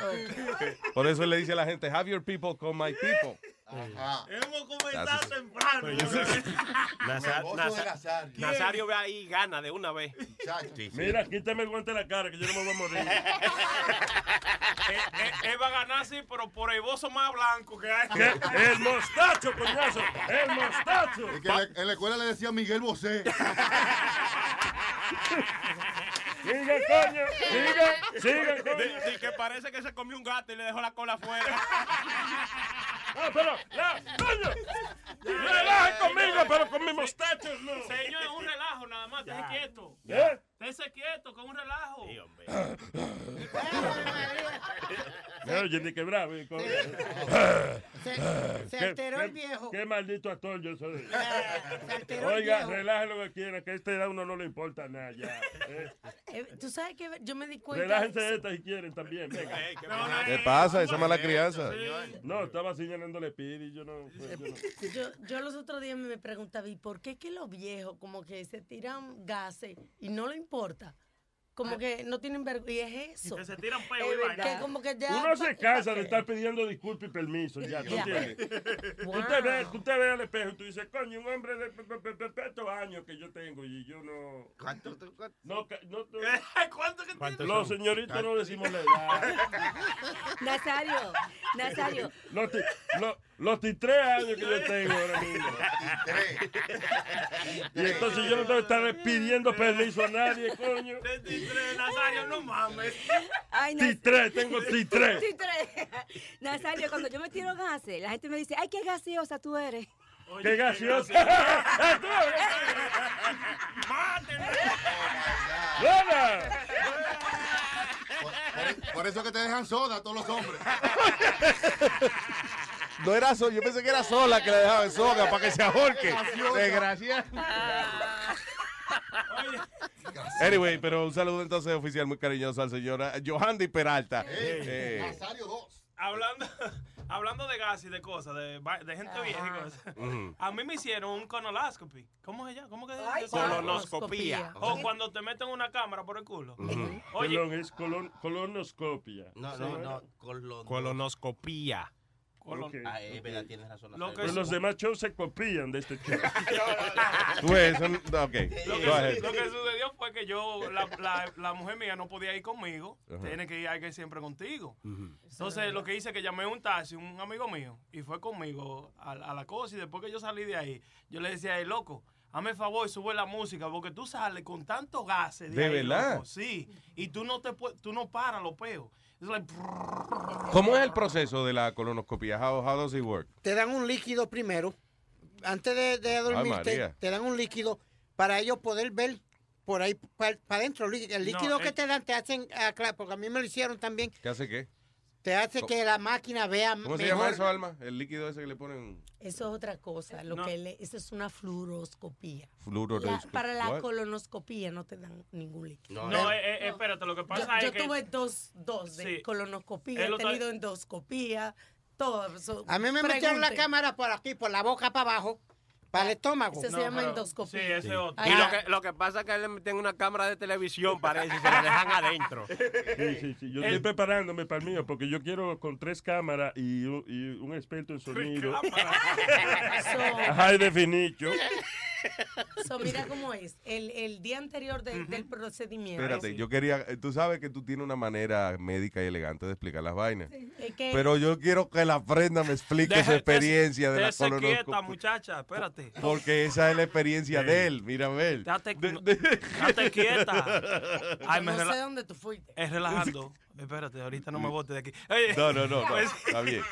Por eso le dice a la gente, have your people con my people. Hemos comenzado temprano. Nazario. Nazario ve ahí y gana de una vez. Mira, quítame el guante de la cara que yo no me voy a morir. Eh, eh, Él va a ganar, sí, pero por el bozo más blanco que hay. ¿Qué? El mostacho, coñazo. El mostacho. Es que en la, en la escuela le decía Miguel Bosé. Sigan, coño. Sigan, sigan, coño. Di que parece que se comió un gato y le dejó la cola afuera. Ah, pero, la, coño. Relajen conmigo, pero con mi mostacho no. Señor, es un relajo nada más, estése quieto. ¿Eh? Estése quieto, es un relajo. Me oye, ni que bravo. y con- Se, se Qué- alteró el viejo. Qué maldito actor yo soy. Se alteró el Oiga, relaje lo que quiera, que a esta edad uno no le importa nada ya. ¿eh? Eh, Tú sabes que yo me di cuenta. Relájense de esta si quieren también. Venga. ¿Qué pasa? Esa mala crianza. No, estaba señalándole pidi y yo no. pues, yo no. Yo, yo los otros días me preguntaba, ¿y por qué que los viejos como que se tiran gases y no le importa? Como que no tienen vergüenza. Y es eso. Que se tiran peo Es y verdad. vaina. Que como que ya... Uno se cansa de estar pidiendo disculpas y permiso, ya, ¿tú Ya. entiendes? Wow. Usted ve, tú te ves al espejo y tú dices, coño, un hombre de estos años que yo tengo y yo no... ¿Cuánto? No, no, no- ¿Cuánto que ¿Cuántos los señoritos no decimos la edad. Nazario, Nazario, Los, ti- los, los años que yo tengo ahora mismo. Y entonces yo no tengo que estar pidiendo permiso a nadie, coño. 23, Nazario, no mames. Ay, Ti tres, tengo ti tres. Sí, tres. Nazario, cuando yo me tiro gases, la gente me dice, ay, qué gaseosa tú eres. ¡Qué gracioso! ¡Buena! Por, por eso que te dejan soda todos los hombres. No era sola, yo pensé que era sola que le dejaba en soga para que se ahorque. Desgracia. Anyway, pero un saludo entonces oficial muy cariñoso al señor eh, Johandy Peralta. Eh, Eh, Nazario 2. Hablando, hablando de gas y de cosas, de, gente vieja y cosas. Ujú. A mí me hicieron un colonoscopy. ¿Cómo es ella? ¿Cómo que Ay, colonoscopía. O cuando te meten una cámara por el culo. Oye. Oye, Colon es colon, colonoscopia. No, no, no. Colon... Colonoscopía. Colon- Ok. Ah, es verdad, tienes razón. Lo Nazario. que Pues los demás shows se copian de este show. son- ok, Lo que, lo que sucedió fue que yo, la, la- la mujer mía no podía ir conmigo, tiene que ir alguien siempre contigo. Entonces lo que hice es que llamé a un taxi, un amigo mío, y fue conmigo a, a la cosa y después que yo salí de ahí, yo le decía, hey, loco, hazme el favor y sube la música porque tú sales con tantos gases. ¿De ahí, verdad? loco. Sí, y tú no, te tú no paras los peos. Like, ¿Cómo es el proceso de la colonoscopia? How, how does it work? Te dan un líquido primero. Antes de, de dormirte, te dan un líquido para ellos poder ver por ahí para adentro. El líquido que eh. te dan te hacen, ah, claro, porque a mí me lo hicieron también, ¿Qué hace qué? Te hace ¿Cómo- que la máquina vea ¿Cómo se llama eso, Alma? El líquido ese que le ponen Eso es otra cosa. Lo No. que le, eso es una fluoroscopía. Fluoroscopia. para la What? colonoscopía no te dan ningún líquido. no, eh, eh, espérate, lo que Yo, pasa yo es que... tuve dos, dos de Sí. colonoscopía, he tenido endoscopía, todo. eso. A mí me metieron la cámara por aquí, por la boca para abajo, para el estómago. Eso se No, llama pero- endoscopía. Sí, ese otro. Ay, Y lo que, lo que pasa es que le meten una cámara de televisión, parece, y se la dejan adentro. Sí, sí, sí. Yo estoy preparándome para el mío porque yo quiero con tres cámaras y, un- y un experto en sonido. so- High definition. so, mira cómo es. El, el día anterior de- del procedimiento. Espérate, yo quería, tú sabes que tú tienes una manera médica y elegante de explicar las vainas. Es que- Pero yo quiero que la prenda me explique su experiencia de la Dese quieta, colonoscopia. muchacha, espérate. Porque esa es la experiencia de él, mira a ver. Date, De- de- date quieta. Ay, me no sé dónde tú fuiste. es relajando. Espérate, ahorita no me bote de aquí. Oye, No, no, no, no, está bien.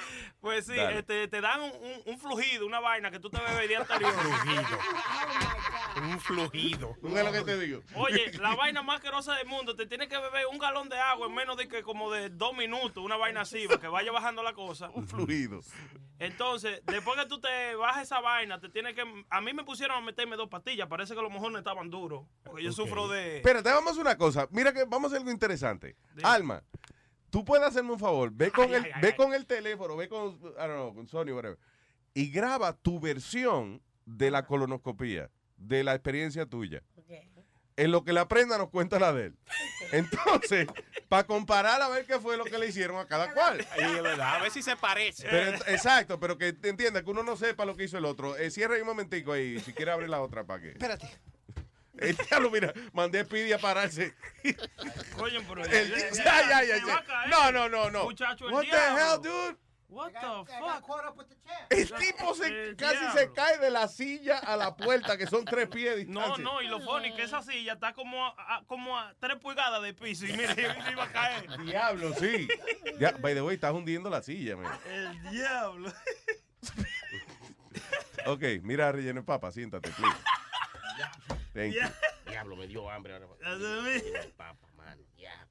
Pues sí, este, te dan un, un- un fluido, una vaina que tú te bebes el día anterior. Un fluido. ¿Tú ves lo que te digo? Oye, la vaina más asquerosa del mundo, te tienes que beber un galón de agua en menos de que como de dos minutos, una vaina así, para que vaya bajando la cosa. Un fluido. Entonces, después que tú te bajas esa vaina, te tienes que... A mí me pusieron a meterme dos pastillas, parece que los mojones estaban duros, porque yo sufro de... Espérate, vamos a hacer una cosa. Mira que vamos a hacer algo interesante. Alma, tú puedes hacerme un favor. Ve con, el, ve con el teléfono, ve con, I don't know, con Sony, whatever. Y graba tu versión de la colonoscopía, de la experiencia tuya. En lo que la prenda nos cuenta la de él. Entonces, para comparar a ver qué fue lo que le hicieron a cada cual. A ver si se parece. Pero, exacto, pero que entienda que uno no sepa lo que hizo el otro. Eh, cierra ahí un momentico ahí, si quiere abrir la otra para que. Espérate. El diablo, mira, mandé a Speedy a pararse. Coño, pero... El- ya, ya, ya. No, no, no, no. Muchacho, el What the hell, dude? What the fuck? El tipo se, El casi diablo. se cae de la silla a la puerta, que son tres pies de No, distancia. no, y lo funny que esa silla está como a, a- como a tres pulgadas de piso y mira, yo iba a caer. Diablo, sí. Ya, by the way, estás hundiendo la silla, man. El diablo. Ok, mira, relleno papa, siéntate, please. Thank you. Diablo, me dio hambre ahora. Ya papa, mano. Diablo.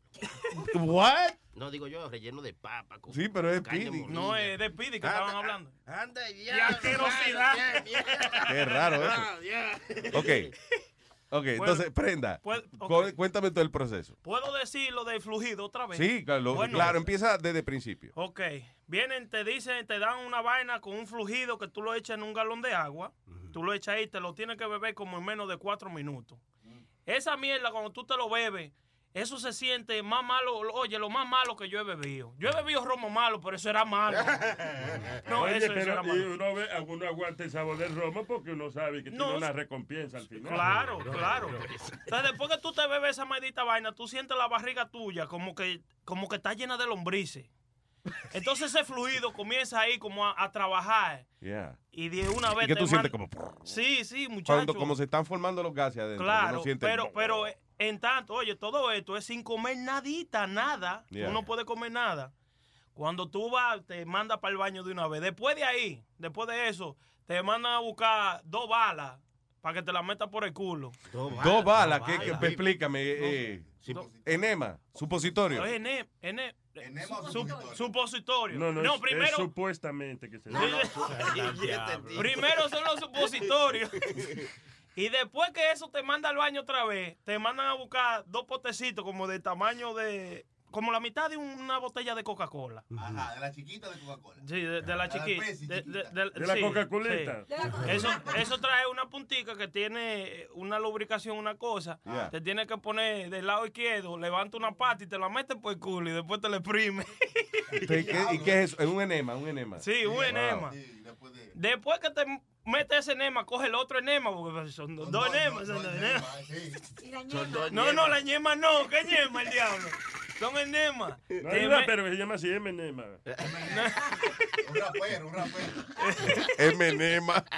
What? No, digo yo, relleno de papa. con Sí, pero es Speedy. No, es de Pidi que estaban hablando. Anda, ¡Qué diablo. asquerosidad! Qué raro eso. Ah, ya. Ok. Entonces, prenda. Cuéntame todo el proceso. ¿Puedo decir lo del fluido otra vez? Sí, claro, Bueno, claro, empieza desde el principio. Ok, vienen, te dicen, te dan una vaina con un fluido que tú lo echas en un galón de agua. Tú lo echas ahí, te lo tienes que beber como en menos de cuatro minutos. Esa mierda, cuando tú te lo bebes, eso se siente más malo. Oye, lo más malo que yo he bebido. Yo he bebido romo malo, pero eso era malo. No, Oye, eso, eso pero era y malo. uno, ve, uno aguanta el sabor del romo porque uno sabe que No, tiene una recompensa al final. Claro, claro. Entonces, después que tú te bebes esa maldita vaina, tú sientes la barriga tuya como que, como que está llena de lombrices. Entonces ese fluido comienza ahí como a, a trabajar. Yeah. Y de una vez ¿Y qué te tú sientes como? Sí, sí, muchacho. Cuando como se están formando los gases adentro. Claro, siente- pero, pero eh, en tanto, oye, todo esto es sin comer nadita, nada. Yeah. Tú no puedes comer nada. Cuando tú vas, te mandas para el baño de una vez. Después de ahí, después de eso, te mandan a buscar dos balas para que te las metas por el culo. Dos balas, ¿qué, qué- explícame. eh, enema, supositorio. Oye, ene, ene, su- supositorio. No, no, es- primero, es supuestamente que se No, no. Primero son los supositorios. Y después que eso te manda al baño otra vez, te mandan a buscar dos potecitos como de tamaño de... Como la mitad de una botella de Coca-Cola. Ajá, de la chiquita de Coca-Cola. Sí, de, de la chiquita. De, la sí, Coca-Colita. sí. De la Coca-Cola. Eso, eso trae una puntica que tiene una lubricación, una cosa. Yeah. Te tienes que poner del lado izquierdo, levanta una pata y te la metes por el culo y después te la exprime. ¿Y qué, y qué es eso? Es un enema, un enema. Sí, un Wow. enema. Después que te metes ese enema, coge el otro enema, porque son dos, dos enemas. son dos enemas. Son dos No, no, la ñema no, ¿qué ñema el diablo? Son enemas. No rapero que se llama así, Eminem. Un rapero, un rapero. Es enema.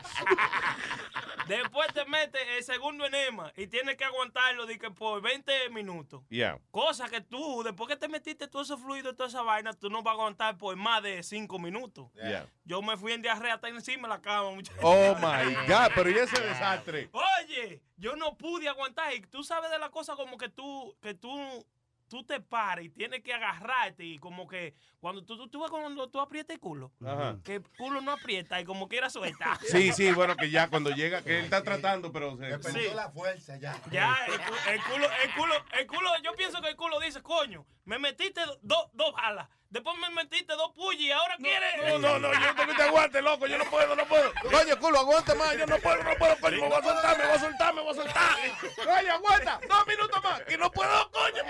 Después te metes el segundo enema y tienes que aguantarlo de que por 20 minutos. Yeah. Cosa que tú, después que te metiste todo ese fluido y toda esa vaina, tú no vas a aguantar por más de 5 minutos. Yeah. Yo me fui en diarrea hasta encima de la cama, muchachos. Oh my God, pero ¿y ese desastre? Oye, yo no pude aguantar. Y tú sabes de la cosa como que tú, que tú, tú te pares y tienes que agarrarte. Y como que cuando tú, tú, tú cuando tú aprietas el culo, Ajá. que el culo no aprieta y como quiera suelta. Sí, sí, bueno, que ya cuando llega, que él está tratando, pero se... Perdió la fuerza ya. Ya, el, el culo, el culo, el culo, yo pienso que el culo dice, coño, me metiste dos dos balas, después me metiste dos y ahora quieres... No, no, no, yo tengo que te aguante, loco, yo no puedo, no puedo. Coño, culo, aguanta más, yo no puedo, no puedo, coño, me voy a soltar, me voy a soltar, me voy a soltar. Coño, aguanta, dos minutos más, que no puedo, coño.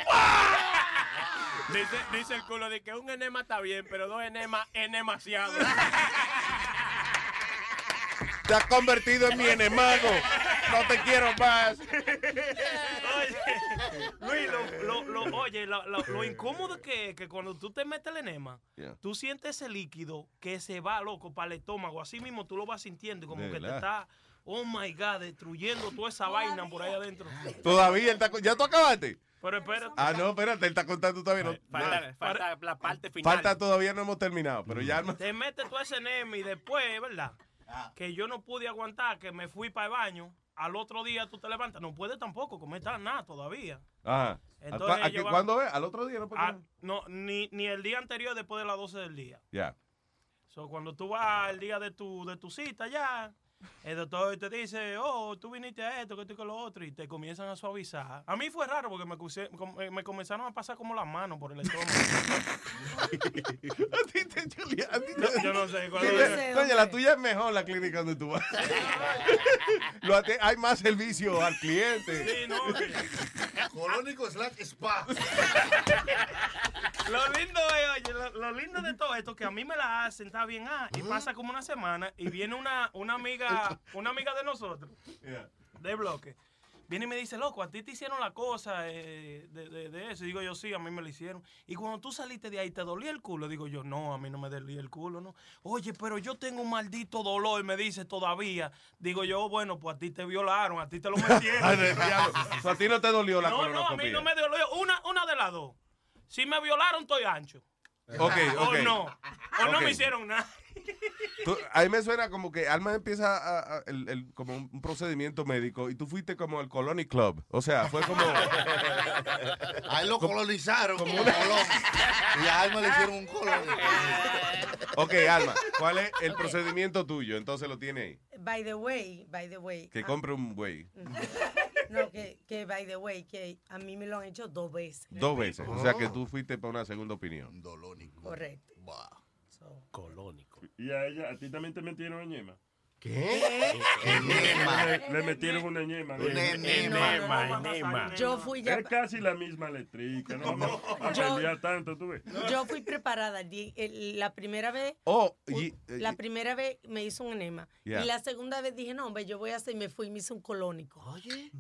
Dice, dice el culo de que un enema está bien, pero dos enemas es demasiado. Te has convertido en mi enemigo. No te quiero más. Oye, Luis, lo, lo, lo- oye, lo, lo- lo incómodo que es que cuando tú te metes el enema, Yeah. tú sientes ese líquido que se va, loco, para el estómago. Así mismo tú lo vas sintiendo, como que te está, oh my God, destruyendo toda esa vaina por ahí adentro. Todavía él está... ¿Ya tú acabaste? Pero espérate. Ah, no, espérate, él está contando todavía. No, Falta, falta la parte final. falta todavía, no hemos terminado, pero ya... Te metes todo ese enema y después, ¿verdad? Que yo no pude aguantar, que me fui para el baño. Al otro día tú te levantas. No puedes tampoco comer nada todavía. Ajá. Entonces, ¿A van- ¿Cuándo es? ¿Al otro día? No puede Ah, no, ni, ni el día anterior después de las 12 del día. Ya. So, cuando tú vas el día de tu, de tu cita ya, el doctor te dice, oh, tú viniste a esto, que esto y que lo otro, y te comienzan a suavizar. A mí fue raro porque me, cuse- eh, me comenzaron a pasar como las manos por el estómago. yo, yo no sé. cuál es. Coño, la tuya es mejor la clínica donde tú vas. Lo ate- hay más servicio al cliente. Sí, no. Colónico slash spa. Lo lindo es, oye, lo, lo lindo de todo esto que a mí me la hacen, está bien, ah, y pasa como una semana y viene una, una amiga, una amiga de nosotros, de bloque. Viene y me dice, loco, a ti te hicieron la cosa eh, de, de- de eso. Y digo yo, sí, a mí me lo hicieron. Y cuando tú saliste de ahí, ¿te dolía el culo? Digo yo, no, a mí no me dolía el culo, ¿no? Oye, pero yo tengo un maldito dolor, me dice todavía. Digo yo, bueno, pues a ti te violaron, a ti te lo metieron. O sea, a ti no te dolió la no, no, a mí no me dolió. Una, una de las dos. Si me violaron, estoy ancho. Ok, ok. O no. O no me hicieron nada. Tú- a mí me suena como que Alma empieza a- a- el, el- como un procedimiento médico y tú fuiste como el Colony Club. O sea, fue como... Ahí lo colonizaron como un colón. Y a Alma le hicieron un colón. Ok, Alma, ¿cuál es el procedimiento tuyo? Entonces lo tiene ahí. By the way, by the way. Que ah, compre un güey. No, que, que by the way, que a mí me lo han hecho dos veces. Dos veces. O sea que tú fuiste para una segunda opinión. Correcto. Colónico. ¿Y a ella, a ti también te metieron ñema? ¿Qué? Enema. Le, le metieron una ñema. Una enema. enema. Yo fui ya- Es casi la misma letrica. No Yo- pelear tanto, tú ves. Yo fui preparada. La primera vez, Oh, y, la primera vez me hizo un enema. Yeah. Y la segunda vez dije, no, hombre, yo voy a hacer, y me fui y me hice un colónico. Oye.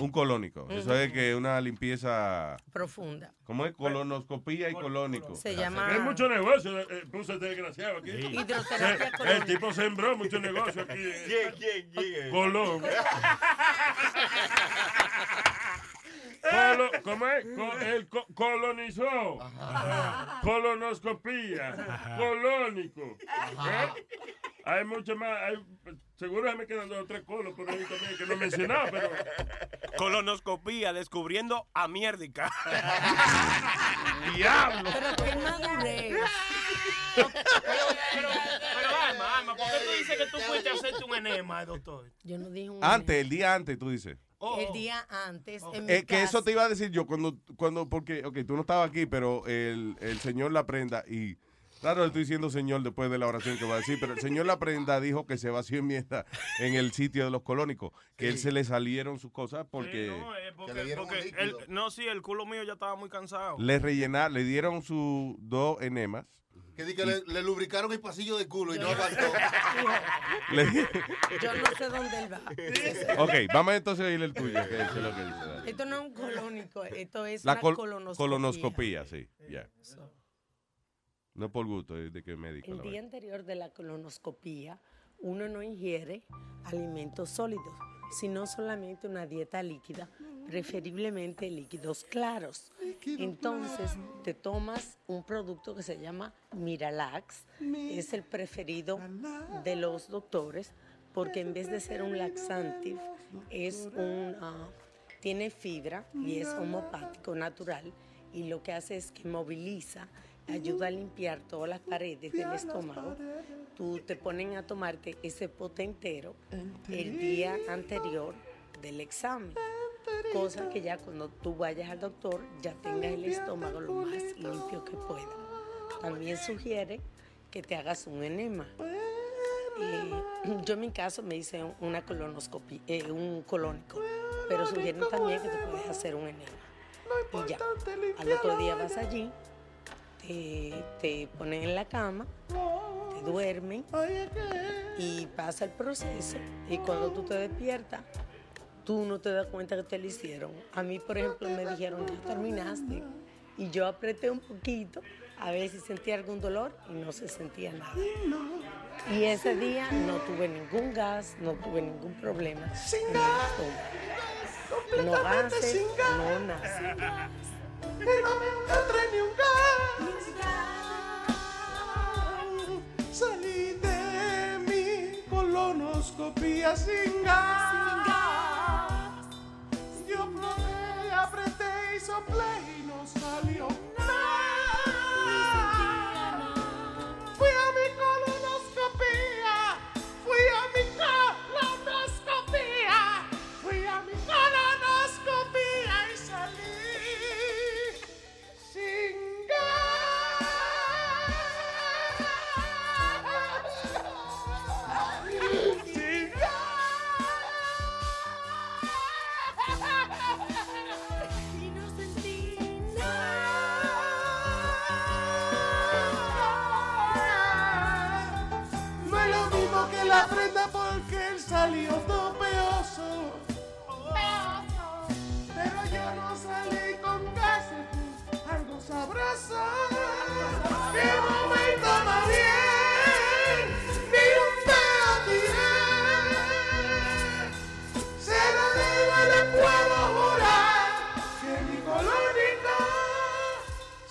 un colónico. Eso es que una limpieza... Profunda. ¿Cómo es? Colonoscopía y colónico. Se llama- Hay mucho negocio, eh, puso este desgraciado aquí. Hidroterapia colónica. El tipo sembró mucho negocio. ¿Quién, quién, quién? Colón. Colo- ¿Cómo es? Co- colonizó. Colonoscopía. Colónico. ¿Eh? Hay mucho más. Hay, seguro se me quedan dos o tres colos por ahí también que no he mencionado, pero. Colonoscopía, descubriendo a mierdica. ¡Diablo! Pero qué madurez. Pero, pero, Alma, Alma, ¿por qué tú dices que tú fuiste a hacerte un enema? doctor? Yo no dije un Antes, el día antes, tú dices. El día antes, en mi Eh, que eso te iba a decir yo cuando, cuando porque, ok, tú no estabas aquí, pero el, el señor La Prenda, y claro, le estoy diciendo señor después de la oración que va a decir, pero el señor La Prenda dijo que se vació en mierda en el sitio de los colónicos, que él se le salieron sus cosas porque No, eh, porque, porque el- no, sí, el culo mío ya estaba muy cansado. le rellenaron, le dieron sus dos enemas. Que di que le, le lubricaron el pasillo del culo y no aguantó. Le- Yo no sé dónde él va. ok, vamos entonces a ir el tuyo, que es lo que dice. dale. Esto no es un colónico, esto es La una col- colonoscopia. colonoscopía, sí, ya. No por gusto, es de qué médico. El día anterior de la colonoscopía, uno no ingiere alimentos sólidos, sino solamente una dieta líquida, preferiblemente líquidos claros. Entonces, te tomas un producto que se llama Miralax, es el preferido de los doctores, porque en vez de ser un laxante, es un, ah, tiene fibra y es homopático natural, y lo que hace es que moviliza ayuda a limpiar todas las paredes del estómago. Tú te ponen a tomarte ese pote entero el día anterior del examen. Cosa que ya cuando tú vayas al doctor ya tengas el estómago lo más limpio que pueda. También sugiere que te hagas un enema. Eh, yo en mi caso me hice una colonoscopia, eh, un colónico, pero sugieren también que te puedes hacer un enema. Y ya, al otro día vas allí, te, te ponen en la cama, te duermen y pasa el proceso. Y cuando tú te despiertas, tú no te das cuenta que te lo hicieron. A mí, por ejemplo, me dijeron, ya terminaste. Y yo apreté un poquito a ver si sentía algún dolor y no se sentía nada. Y ese día no tuve ningún gas, no tuve ningún problema. el estómago. No gases, no nada. Y no me encontré ni un gas. Salí de mi colonoscopía sin gas. Yo probé, apreté y soplé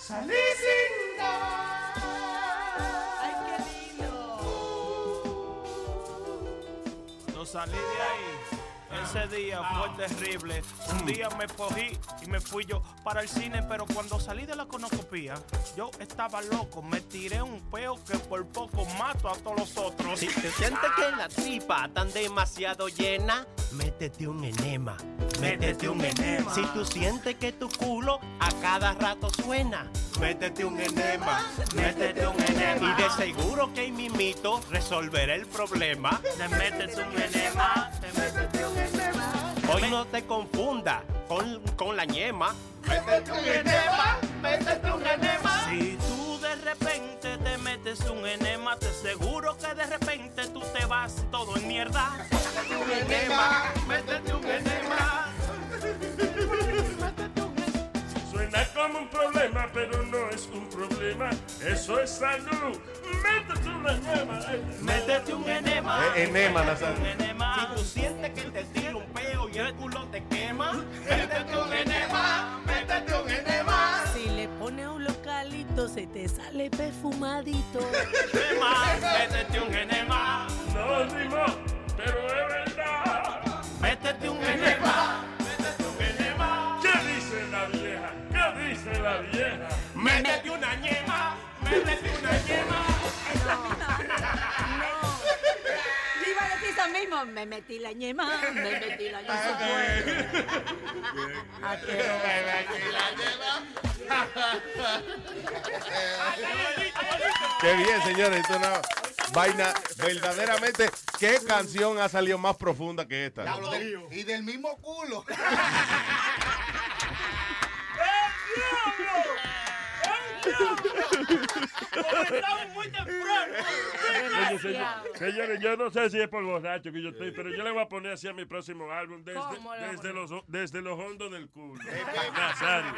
salí sin gas. ¡Ay, qué lindo! Cuando salí de ahí, ese día fue terrible. Un día me cogí y me fui yo para el cine, pero cuando salí de la conocopía, yo estaba loco. Me tiré un peo que por poco mato a todos los otros. Si te sientes que la tripa tan demasiado llena, métete un enema. Métete un enema. Si tú sientes que tu culo a cada rato suena, métete un enema. Métete un enema. Y de seguro que ahí mimito resolveré el problema. Te metes un enema. Hoy no te confunda con, con la ñema. Métete un enema. Métete un enema. Si tú de repente te metes un enema, te seguro que de repente tú te vas todo en mierda. Métete un enema. Métete un enema. Suena como un problema, pero no es un problema. Eso es salud. Métete una llama. Métete un enema. Eh, enema, Nazario. Un enema. Si tú sientes que te tira un peo y el culo te quema, métete un enema. Métete un enema. Si le pones un localito, se te sale perfumadito. Enema, métete un enema. No, Dimo, pero es verdad. Métete un enema. Métete un enema. ¿Qué dice la vieja? ¿Qué dice la vieja? Métete una ñema. Métete una ñema. Yo iba a decir eso mismo. mío, me metí la ñema, me metí la ñema. Qué bien, señores. Esto es una vaina verdaderamente. ¿Qué canción ha salido más profunda que esta? Diablo, del- y del mismo culo. Oye, señor- señores, yo no sé si es por borracho que yo estoy, pero yo le voy a poner así a mi próximo álbum desde, ¿Cómo le va a desde, los, desde los hondos del culo. Nazario.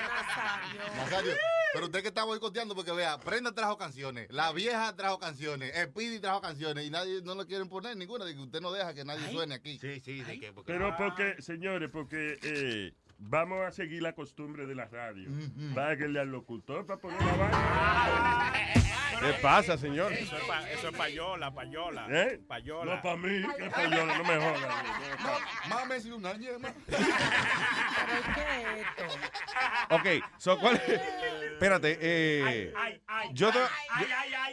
Nazario, pero usted que está boicoteando porque vea, Prenda trajo canciones, la vieja trajo canciones, Speedy trajo canciones y nadie no lo quieren poner ninguna, de que usted no deja que nadie suene aquí. Sí, sí, de que Pero porque, señores, porque eh, vamos a seguir la costumbre de la radio. Páguenle al locutor para poner la vaina. ¿Qué pasa, señor? Eso es, pa- eso es payola, payola. ¿Eh? Payola. No, para mí, que payola, no me jodas. Mames y una yema. Ok, so, ¿cuál es? Espérate, eh, yo, te- yo,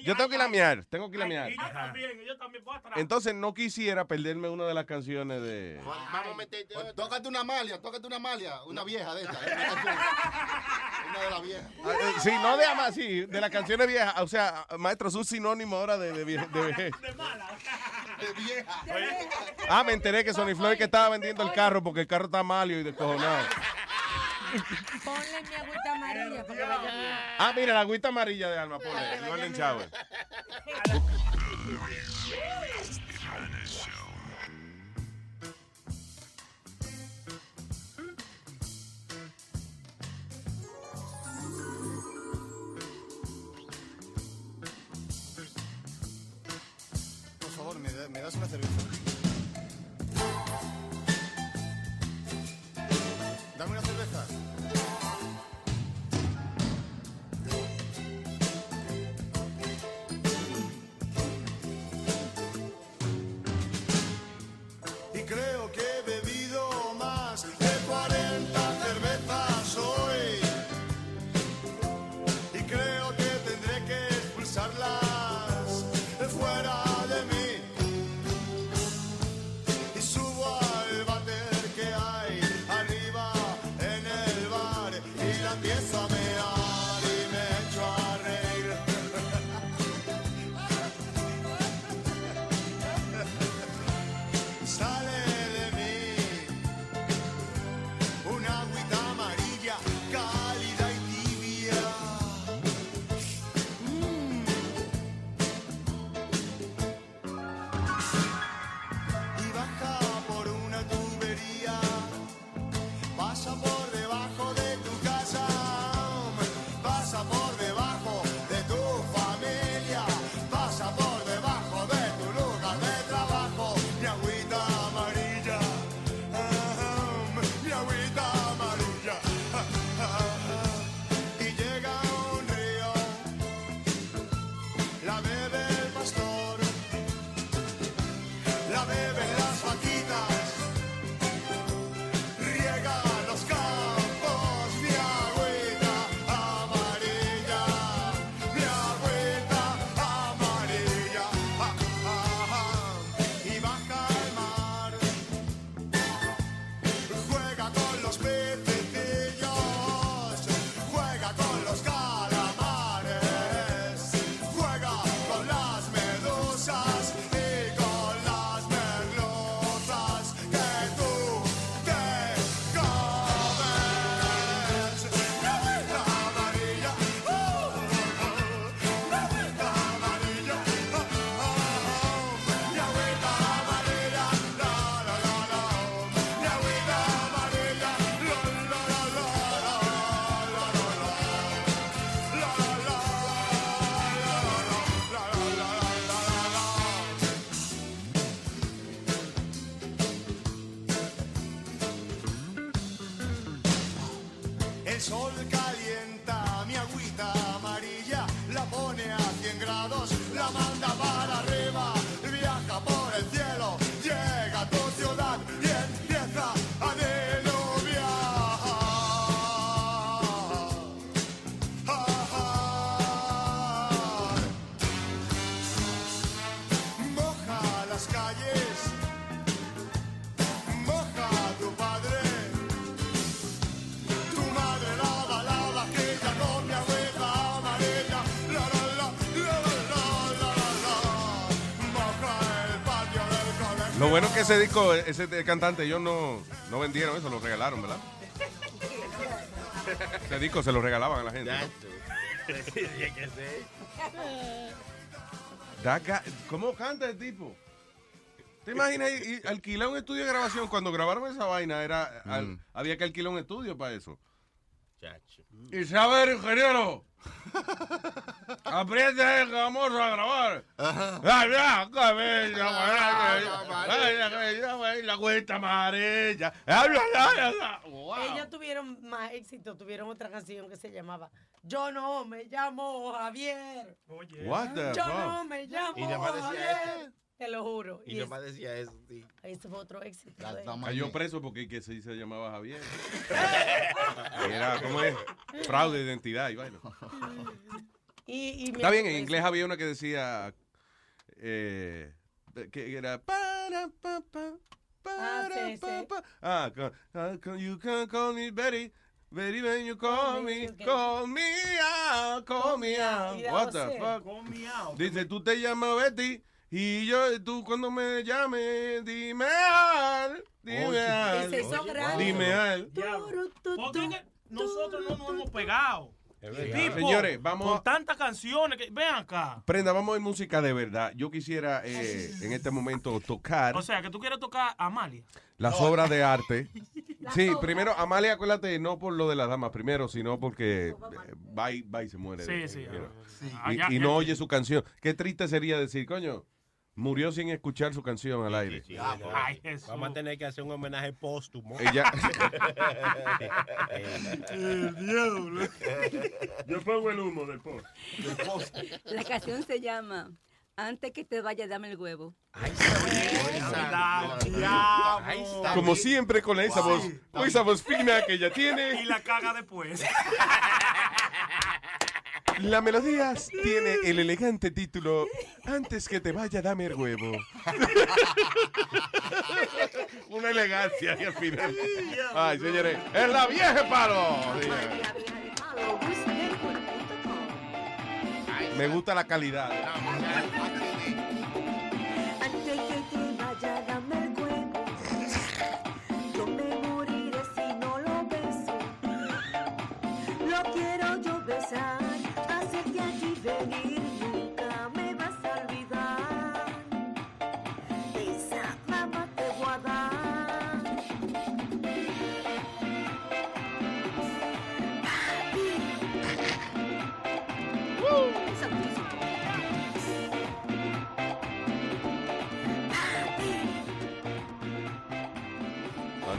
yo tengo que miar, tengo que miar. Y yo también, yo también voy atrás. Entonces no quisiera perderme una de las canciones de... Vamos a meterte Tócate una malia, tócate una malia, una vieja de esta. Una de las viejas. Ah, eh, Sí, no de ama, sí, de las canciones viejas. O sea, maestro, es un sinónimo ahora de, de, vie- de vejez. De vieja. Ah, me enteré que Sony Floyd que estaba vendiendo el carro porque el carro está malo y descojonado. Ponle mi agüita amarilla porque. Ah, mira, la agüita amarilla de Alma, ponle. Golden Shower. me, da- me das una cerveza. Ese disco, ese de cantante, ellos no, no vendieron eso, lo regalaron, ¿verdad? Ese disco se lo regalaban a la gente. ¿Cómo canta el tipo? ¿Te imaginas y- y alquilar un estudio de grabación? Cuando grabaron esa vaina, era al- había que alquilar un estudio para eso. Y sabe, ingeniero. Apriete que vamos a grabar. La cuenta amarilla. Ellos tuvieron más éxito, tuvieron otra canción que se llamaba Yo no me llamo Javier. What the Yo fuck? no me llamo decía Javier. Te lo juro. Y es- nomás decía eso, sí. Ese fue otro éxito. Cayó preso porque que se, se llamaba Javier. Era, ¿cómo es? Fraude de identidad y vaina. Y, y Está bien, en acuerdo inglés había una que decía eh, que era para pa pa Ah, para sí, pa sí. pa. Ah, ca- ah, you can call me Betty. Betty, when you call me, call me out, call me out. Y What the fuck? Dice, tú te llamas Betty y yo, tú cuando me llames, dime al, dime Oye. al. Ese hizo grande. Dime al. Porque nosotros no nos hemos pegado. Tipo, Señores, vamos Con a- tantas canciones que. Ven acá. Prenda, vamos a ver música de verdad. Yo quisiera eh, en este momento tocar O sea, que tú quieres tocar a Amalia. las obras de arte. Sí, primero, Amalia, acuérdate, no por lo de las damas primero, sino porque eh, va y, va y se muere. Sí, sí. Ah, Y, ya- y ya- no oye su canción. Qué triste sería decir, coño, murió sin escuchar su canción al aire. Ay, Jesús. Vamos a tener que hacer un homenaje póstumo. Ella- El diablo. Yo pongo el humo del post. La canción se llama Antes que te vaya, dame el huevo. Como siempre con esa voz, esa voz fina que ella Y tiene, la caga después. la melodía tiene el elegante título Antes que te vaya, dame el huevo. Una elegancia ahí al final. Ay, señores, es la vieja palo. Me gusta la calidad.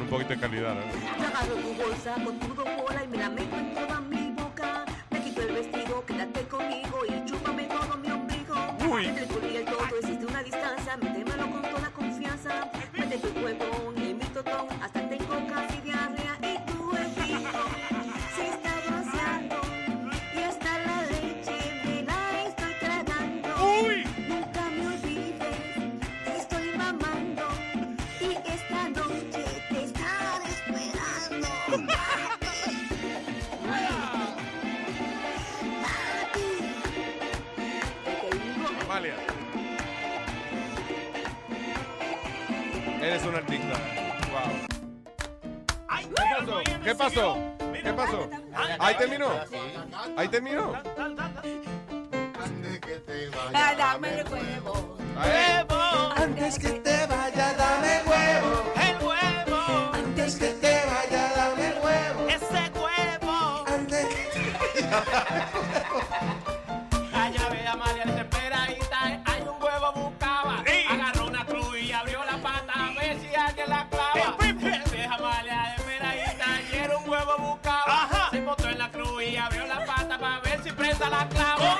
Un poquito de calidad. Yo agarro tu bolsa con tu bola y me la meto en toda mi boca. Me quito el vestido, quédate conmigo y chúpame todo mi ombligo. Uy. Entre culo y el pasó? ¿Qué pasó? Ahí terminó. Ahí terminó. La clava.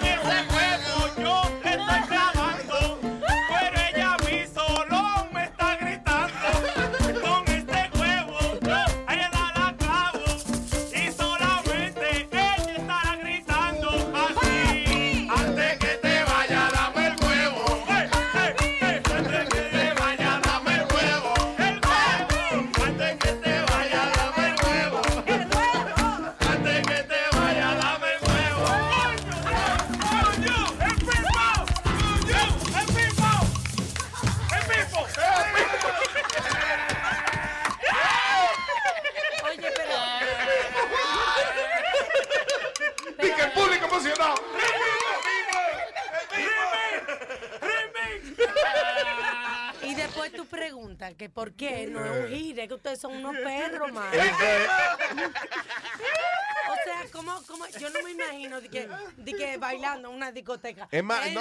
Bailando en una discoteca. Es más, Eh, no,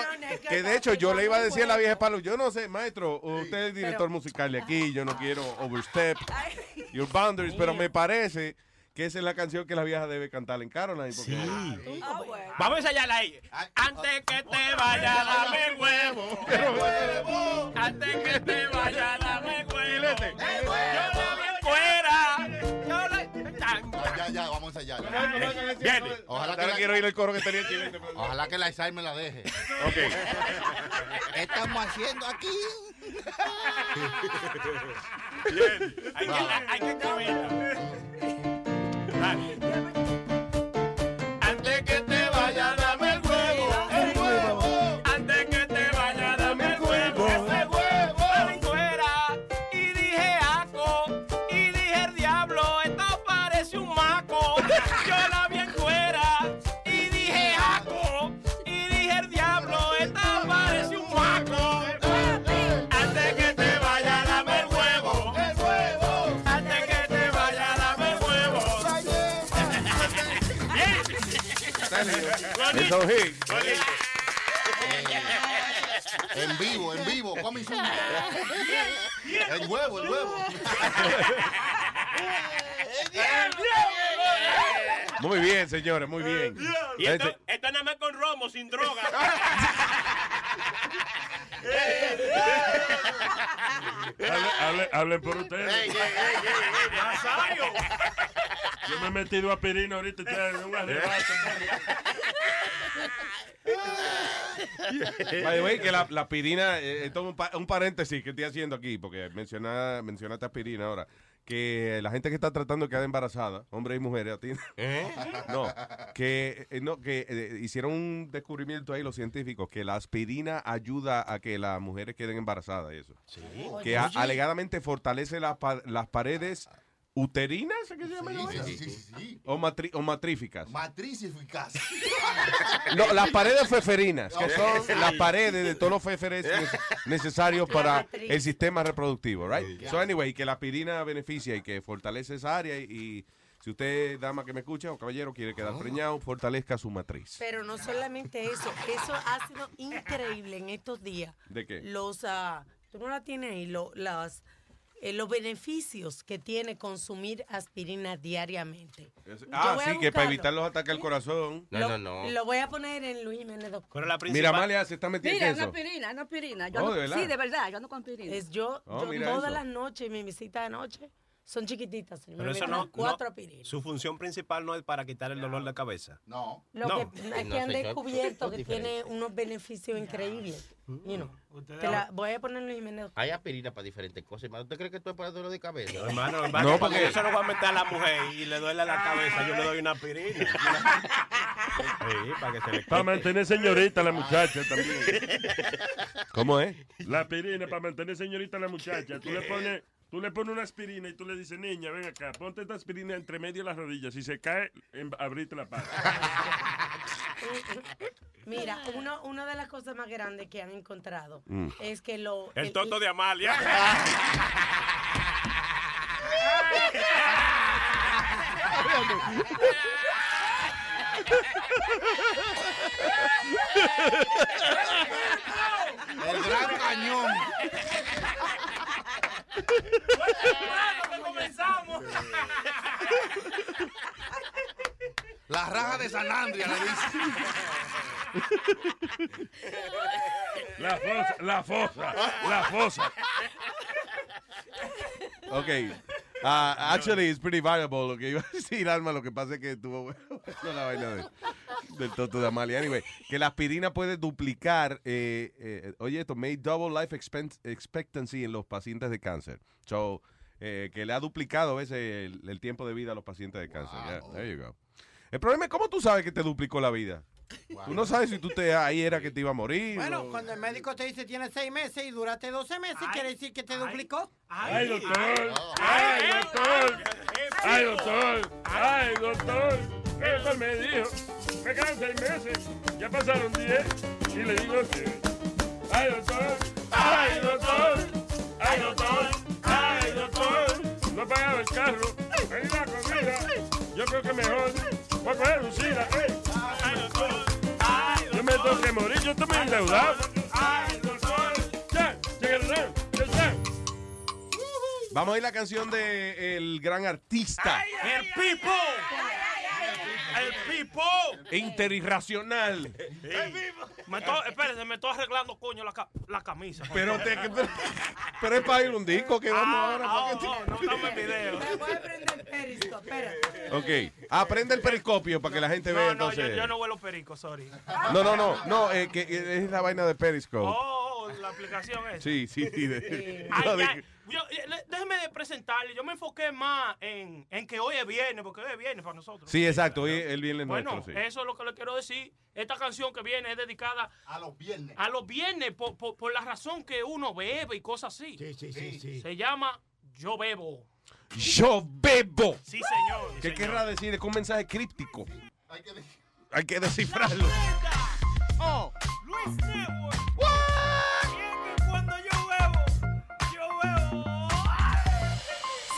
que de hecho yo le iba a decir a la vieja Palo, yo no sé, maestro, usted es director musical de aquí, yo no quiero overstep your boundaries, pero me parece que esa es la canción que la vieja debe cantar en Caroline. Porque Ah, Vamos a ensayarla ahí. Antes que te vaya, dame huevo. Antes que te vaya, dame huevo. Ensayar. Viene. Ojalá que la, quiero oír el coro que tenía Chilete. ojalá que la Isai me la deje. Ok. ¿Qué estamos haciendo aquí? Bien. Hay que, hay que Hit. En vivo, en vivo, come. El huevo, el huevo. Muy bien, señores, muy bien. Y esto, esto nada más con romo, sin droga. Hable- hable- hablen por ustedes. Nazario. Yo me he metido aspirina ahorita ya en un arrebato. By the way, que la, la aspirina, eh, esto es un, pa- un paréntesis que estoy haciendo aquí, porque menciona, mencionaste aspirina ahora, que la gente que está tratando de quedar embarazada, hombres y mujeres, a ti, no, que, eh, no, que eh, hicieron un descubrimiento ahí los científicos, que la aspirina ayuda a que las mujeres queden embarazadas y eso. Que a- Oye. alegadamente fortalece la las paredes uterinas, ¿qué se llama? Sí, la sí, vaina? sí, sí, sí. O, matri- o matríficas. Matriz eficaz. No, las paredes feferinas, que Ok. son Sí. las paredes de todos los feferes ne- necesarios para el sistema reproductivo, right? So anyway, que la aspirina beneficia y que fortalece esa área y, y si usted, dama que me escucha o caballero, quiere quedar preñado, fortalezca su matriz. Pero no solamente eso, eso ha sido increíble en estos días. ¿De qué? Los, ah, tú no la tienes ahí, lo- las, eh, los beneficios que tiene consumir aspirina diariamente. Es- ah, sí, que para evitar los ataques al corazón. lo, Lo voy a poner en Luis Jiménez Doctor. Mira, Amalia se está metiendo Mira, en una eso. aspirina, una aspirina. Yo Oh, no- ¿de verdad? Sí, de verdad, yo ando con aspirina. Es yo, Oh, yo todas eso. las noches, mi visita de noche, son chiquititas. señor. Pero Me eso no, Cuatro no- aspirinas. Su función principal no es para quitar el dolor de cabeza. No. Lo No. que es que han descubierto que tiene unos beneficios increíbles. You know. Te la voy a poner en Jiménez. Hay aspirina para diferentes cosas, hermano. ¿Usted cree que esto es para dolor de cabeza? Hermano, No, no, porque- se lo voy a meter a la mujer y le duele la cabeza, yo le doy una aspirina. Sí, para que se le Para mantener señorita a la muchacha también. ¿Cómo es? La aspirina para mantener señorita a la muchacha. Tú le pones, tú le pones una aspirina y tú le dices, niña, ven acá, ponte esta aspirina entre medio de las rodillas. Si se cae, abrite la pata. Mira, uno, una de las cosas más grandes que han encontrado Mm. es que lo... El toto de Amalia. El gran cañón. Comenzamos. La raja de San Andrea le dice. La fosa, la fosa, la fosa. Ok. Ah, actually, it's pretty valuable. Lo que iba a decir, Alma, lo que pasa es que tuvo bueno la vaina de- del toto de Amalia. Anyway, que la aspirina puede duplicar, eh, eh, oye, esto, made double life expectancy en los pacientes de cáncer. So, eh, que le ha duplicado a veces el, el tiempo de vida a los pacientes de cáncer. Yeah, there you go. El problema es cómo tú sabes que te duplicó la vida. Tú no sabes si tú te ahí era que te iba a morir. Bueno, o- cuando el médico te dice tienes seis meses y duraste 12 meses, quiere decir que te duplicó. Ay, doctor. Ay, doctor. Ay, doctor. Ay, doctor. Eso me dijo. Me quedan seis meses. Ya pasaron diez. Y le digo que. Ay, doctor. Ay, doctor. Ay, carro, hay la comida. Yo creo que mejor voy a coger Lucila. ey. Tengo que morir, yo estoy muy endeudado. Vamos a ir la canción de el gran artista. El Pipo. El Pipo. Interirracional. Me estoy, espérese, me estoy arreglando, coño, la, ca- la camisa. Pero, te, pero, pero es para ir un disco que vamos Ah, ahora. ah, ¿para qué oh, no, dame video. Voy a prender Periscope, espérate. Ok, aprende el periscopio para que la gente vea No, no, yo, no vuelo perico, sorry. No, no, no, no, eh, que eh, es la vaina de Periscope. Oh, oh, la aplicación es. Sí, sí, sí. de- Ay, no, de- ay, yo, eh, déjeme presentarle. Yo me enfoqué más en, en que hoy es viernes, porque hoy es viernes para nosotros. Sí, exacto, hoy el viernes Bueno, nuestro, sí. eso es lo que le quiero decir. Esta canción que viene es dedicada a los viernes. A los viernes, por, por- por la razón que uno bebe y cosas así. Sí, sí, sí, sí. Se llama Yo Bebo. Yo bebo. Sí, señor. ¿Qué señor. querrá decir? Es un mensaje críptico. Hay que descifrarlo. Oh. Luis Network.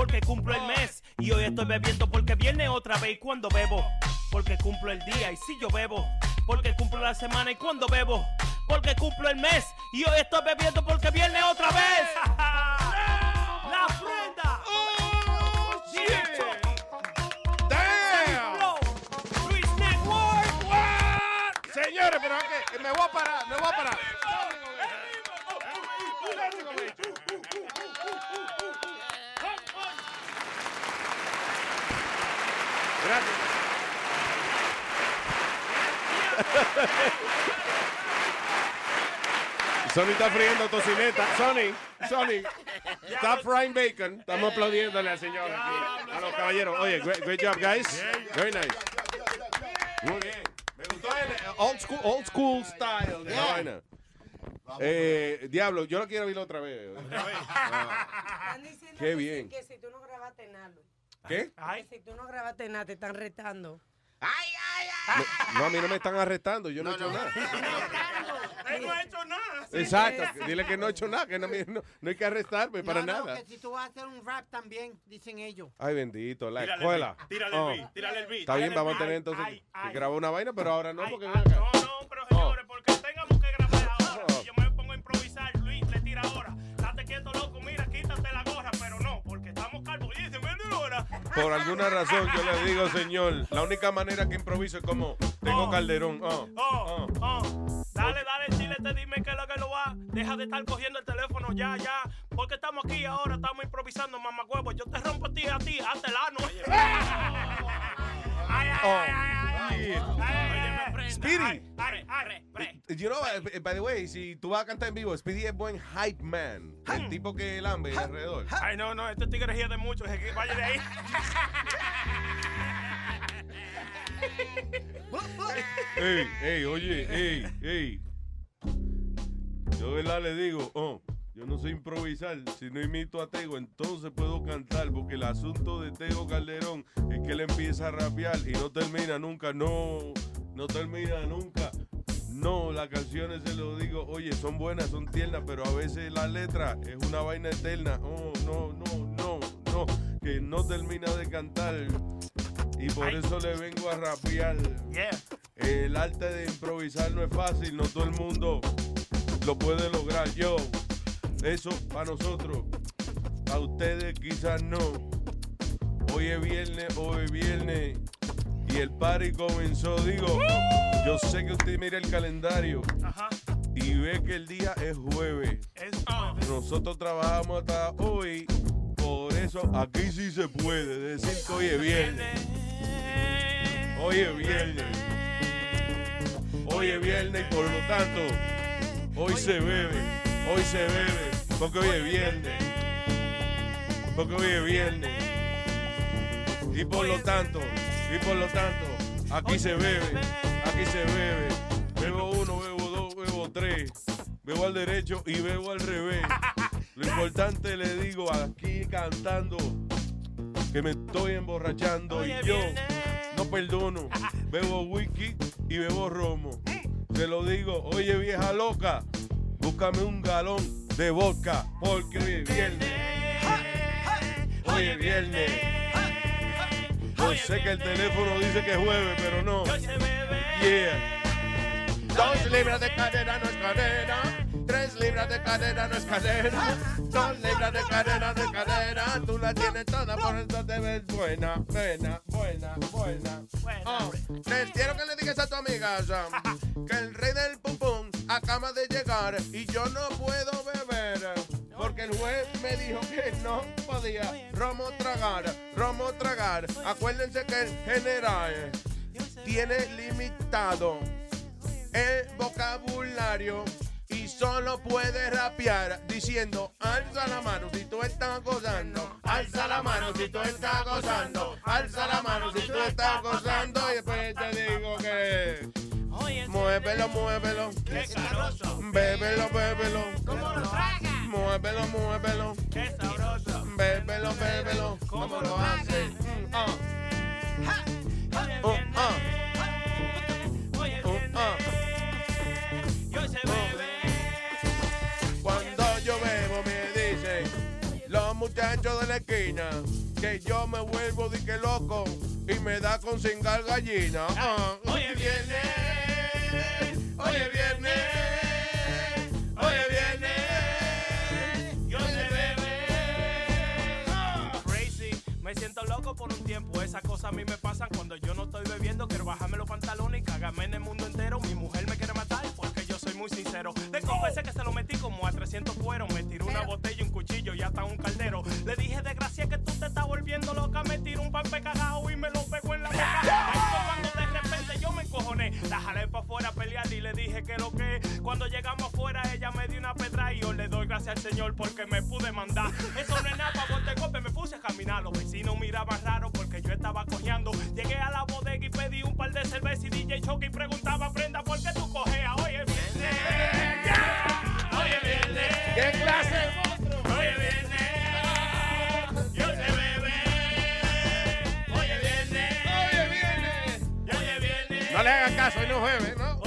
porque cumplo el mes. Y hoy estoy bebiendo porque viene otra vez y cuando bebo, porque cumplo el día y si yo bebo, porque cumplo la semana y cuando bebo, porque cumplo el mes. Y hoy estoy bebiendo porque viene otra vez. La prenda. Luis Network. Señores, pero es que me voy a parar, me voy a parar. Sony está friendo tocineta. Sony, Sony, stop frying bacon. Estamos aplaudiéndole al señor aquí, a los caballeros. Oye, great, great job, guys. Very nice. Muy bien. Me gustó el eh, old school, old school style de la vaina. Eh, Diablo, yo lo quiero oír otra vez. Están diciendo Qué bien. que si tú no grabaste nada. ¿Qué? Que si tú no grabaste nada, te están retando. No, no, a mí no me están arrestando, yo no, he hecho nada. Él no ha hecho nada. Exacto, dile que no he hecho nada, que no, no- no hay que arrestarme para No, no, nada. que si tú vas a hacer un rap también, dicen ellos. Ay, bendito, la Tírale escuela. tírale Oh. el beat, tírale el beat, Está bien, vamos a tener entonces Ay, que grabar una vaina, pero ahora no, porque. No, no, pero señores, porque Por alguna razón yo le digo, señor, la única manera que improviso es como tengo calderón. Oh. Oh, oh. Dale, dale, chile, te dime qué es lo que lo va. Deja de estar cogiendo el teléfono ya, ya. Porque estamos aquí ahora, estamos improvisando, mamá huevo. Yo te rompo a ti, a ti, hazte el ano. Ay, ay, ay, Speedy. You know, eh, by the way, si tú vas a cantar en vivo, Speedy es buen hype man. El tipo que lambe alrededor. Ay, no, no, este tigre gira de mucho. es que Vaya de ahí. Ey, ey, oye, ey, ey. Yo, verdad, le digo, oh, yo no sé improvisar. Si no imito a Tego, entonces puedo cantar. Porque el asunto de Tego Calderón es que él empieza a rapear y no termina nunca. No, no termina nunca. No, las canciones se lo digo, oye, son buenas, son tiernas, pero a veces la letra es una vaina eterna. Oh, no, no, no, no, que no termina de cantar. Y por eso le vengo a rapear. El arte de improvisar no es fácil, no todo el mundo lo puede lograr. Yo, eso para nosotros, a ustedes quizás no. Hoy es viernes, hoy es viernes. Y el party comenzó, digo, yo sé que usted mira el calendario y ve que el día es jueves. Nosotros trabajamos hasta hoy, por eso aquí sí se puede decir que hoy es viernes. Hoy es viernes. Hoy es viernes y por lo tanto, hoy se bebe, hoy se bebe, porque hoy es viernes. Porque hoy es viernes. Y por lo tanto, y por lo tanto, aquí se bebe, aquí se bebe. Bebo uno, bebo dos, bebo tres. Bebo al derecho y bebo al revés. Lo importante le digo aquí cantando que me estoy emborrachando y yo no perdono. Bebo whisky y bebo romo. Te lo digo, oye vieja loca, búscame un galón de vodka porque hoy es viernes. Hoy es viernes. Yo sé que el teléfono dice que es jueves, pero no. Yeah. Dos libras de cadera no es cadera. Tres libras de cadera no es cadera. Dos libras de cadera no es cadera. Tú la tienes toda, por eso te ves buena, buena, buena, buena. Oh, les quiero que le digas a tu amiga Sam, que el rey del pum pum acaba de llegar y yo no puedo beber. Porque el juez me dijo que no podía romo tragar, romo tragar. Acuérdense que el general tiene limitado el vocabulario y solo puede rapear diciendo alza la mano si tú estás gozando, alza la mano si tú estás gozando, alza la mano si tú estás gozando y después te digo que muévelo, muévelo, bébelo, bébelo, muévelo, muévelo, bébelo, bébelo, como lo hace, Mm, ah. Oh, ah. Oh, ah. Cuando yo bebo me dicen los muchachos de la esquina que yo me vuelvo de que loco y me da con cingar gallina. Hoy es viernes, hoy es viernes, hoy es viernes, yo se bebe. Crazy, me siento loco por un tiempo. Esas cosas a mí me pasan cuando yo no estoy bebiendo. Quiero bajarme los pantalones y cagarme en el mundo entero. Mi mujer me quiere matar porque yo soy muy sincero. Le confesé que se lo metí como a 300 cueros. Me tiró una botella, un cuchillo y hasta un caldero. Le dije, desgracia, que tú te estás volviendo loca. Me tiró un papel cagado y me lo pegó que lo que. Cuando llegamos afuera, ella me dio una pedra y yo le doy gracias al Señor porque me pude mandar. Eso no es nada, bote golpe me puse a caminar. Los vecinos miraban raro porque yo estaba cojeando. Llegué a la bodega y pedí un par de cervezas y DJ Choque y preguntaba, Prenda, ¿por qué tú cojeas? Oye, viernes. Oye, viernes. ¿Qué clase de monstruo? Oye, viernes. Yo se bebe. Oye, viernes. Oye, viernes. Oye, viernes. No le hagan caso, hoy no es jueves, ¿no?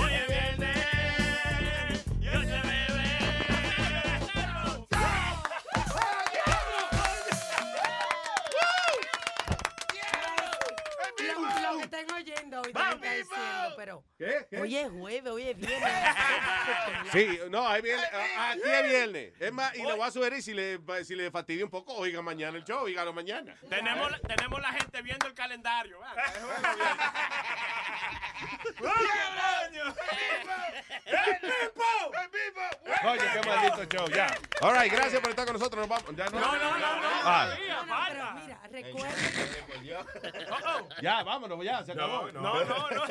Oyendo hoy está diciendo, pero ¿Qué? ¿Qué? hoy es jueves, hoy es viernes. Sí, no, ahí viene, a- aquí es viernes. Es más, y le voy a sugerir si le, si le fastidia un poco, oiga mañana el show, oígalo mañana. Tenemos, la- tenemos la gente viendo el calendario. Oye, qué maldito show, ya. All right, gracias por estar con nosotros. Nos vamos. Ya no, No, no, no, no. Ah. todavía falta. Mira, recuerden, Ya, vámonos, ya, se acabó. No, no, no.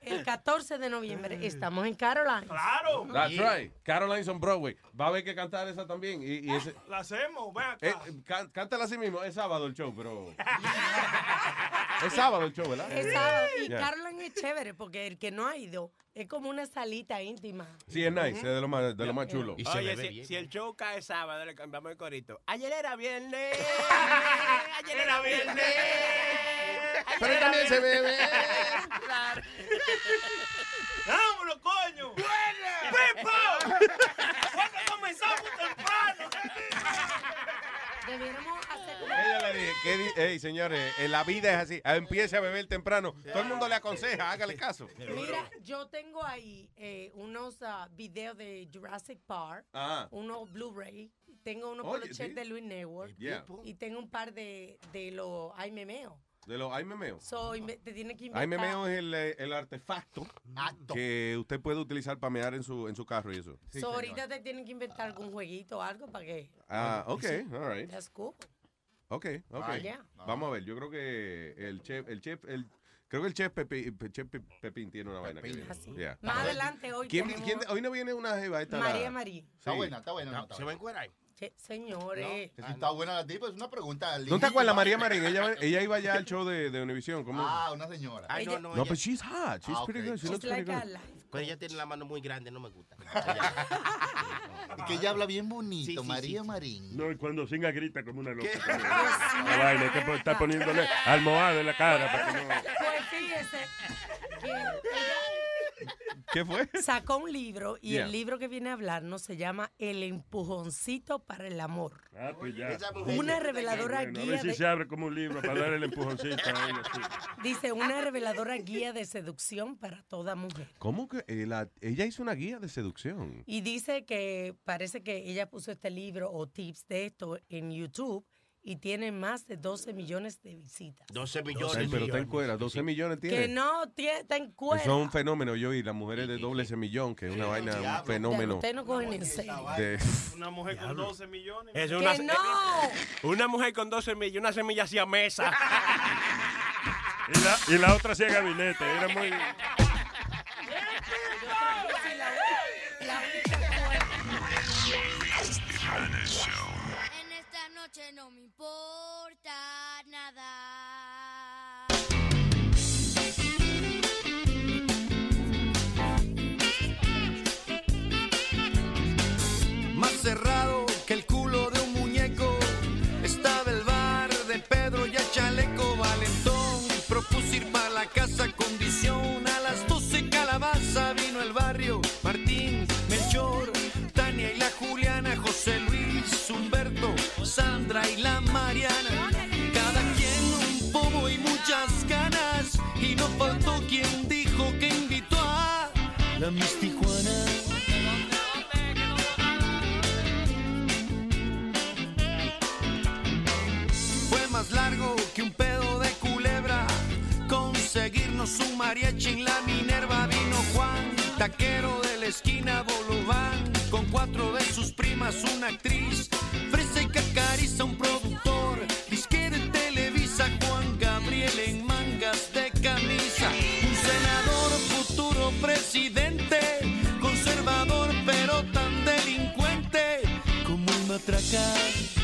Que el 14 de noviembre estamos en Caroline. Claro. That's right. Caroline's on Broadway. Va a haber que cantar esa también. Y, y ese, La hacemos, ven acá. eh, can- cántala así mismo. Es sábado el show, pero. es sábado el show, ¿verdad? Es sábado. Y Yeah. Caroline es chévere porque el que no ha ido es como una salita íntima. Sí, es nice, es de lo más, de lo más chulo. Oye, si, si el show cae sábado, le cambiamos el corito. Ayer era viernes. Ayer era viernes. Pero también se bebe. Claro. ¡Vámonos, coño! ¡Pipo! ¿Cuándo comenzamos temprano? Debiéramos hacer Ella le dije, ¿qué di- Ey, señores, la vida es así. Empiece a beber temprano. Todo el mundo le aconseja, hágale caso. Mira, yo tengo ahí eh, unos ah, videos de Jurassic Park, Ajá. unos Blu-ray, tengo unos Oye, poloches sí. de Luis Network Yeah. y tengo un par de, de los ay memeo. De los ay memeo. So, te tiene que es el, eh, el artefacto que usted puede utilizar para mear en su, en su carro y eso. So, ahorita te tienen que inventar algún jueguito o algo para que. Ah, ok, all right. That's cool. Ok, ok. Ah, yeah. Vamos a ver, yo creo que el chef, el chef, el, creo que el chef, el chef Pe- Pepín tiene una vaina que Pepín. viene. Ah, sí. Yeah. Más adelante hoy ¿Quién, tenemos quién- hoy no viene una jeva esta la- María María. Está Sí. buena, está buena. no, está ¿Se va a buena. encuerar? Señores. Que si está buena la tipa, es una pregunta. ¿No te acuerdas, María María Marín? Ella, ella iba ya al show de, de Univision. ¿Cómo? Ah, una señora. Ay, no, no. no, ella- pero she's hot. She's Ah, pretty ok. good. She She's looks pretty like good. ella tiene la mano muy grande, no me gusta. Y que ella habla bien bonito, Sí, sí, María sí. Marín. No, y cuando Singa grita como una loca. La vaina, hay que poniéndole almohada en la cara para que no... Pues fíjese que ella ¿Qué fue? sacó un libro y Yeah. el libro que viene a hablarnos se llama El empujoncito para el amor. Ah, pues ya. Una reveladora Bueno, a guía ver si de, se abre como un libro para darle el empujoncito a ella. sí. dice una reveladora guía de seducción para toda mujer. ¿Cómo que eh, la- ella hizo una guía de seducción? Y dice que parece que ella puso este libro o tips de esto en YouTube y tiene más de 12 millones de visitas. 12 millones. Ay, pero está en cuera, 12 millones tiene. Que no tiene, está en cuera. Eso es un fenómeno, yo y las mujeres de doble ese millón, que es una vaina, un fenómeno. Ustedes no cogen en serio. de- Una mujer con 12 millones. Es ¡Que una, no! una mujer con dos semillas, una semilla hacia mesa. Y la, y la otra hacía gabinete. Era muy... En esta noche no me importa nada. Más cerrado la Miss Tijuana Fue más largo que un pedo de culebra. Conseguirnos un mariachi en la Minerva. Vino Juan, taquero de la esquina Bolobán. Con cuatro de sus primas, una actriz. Presidente. Conservador, pero tan delincuente como el matraca.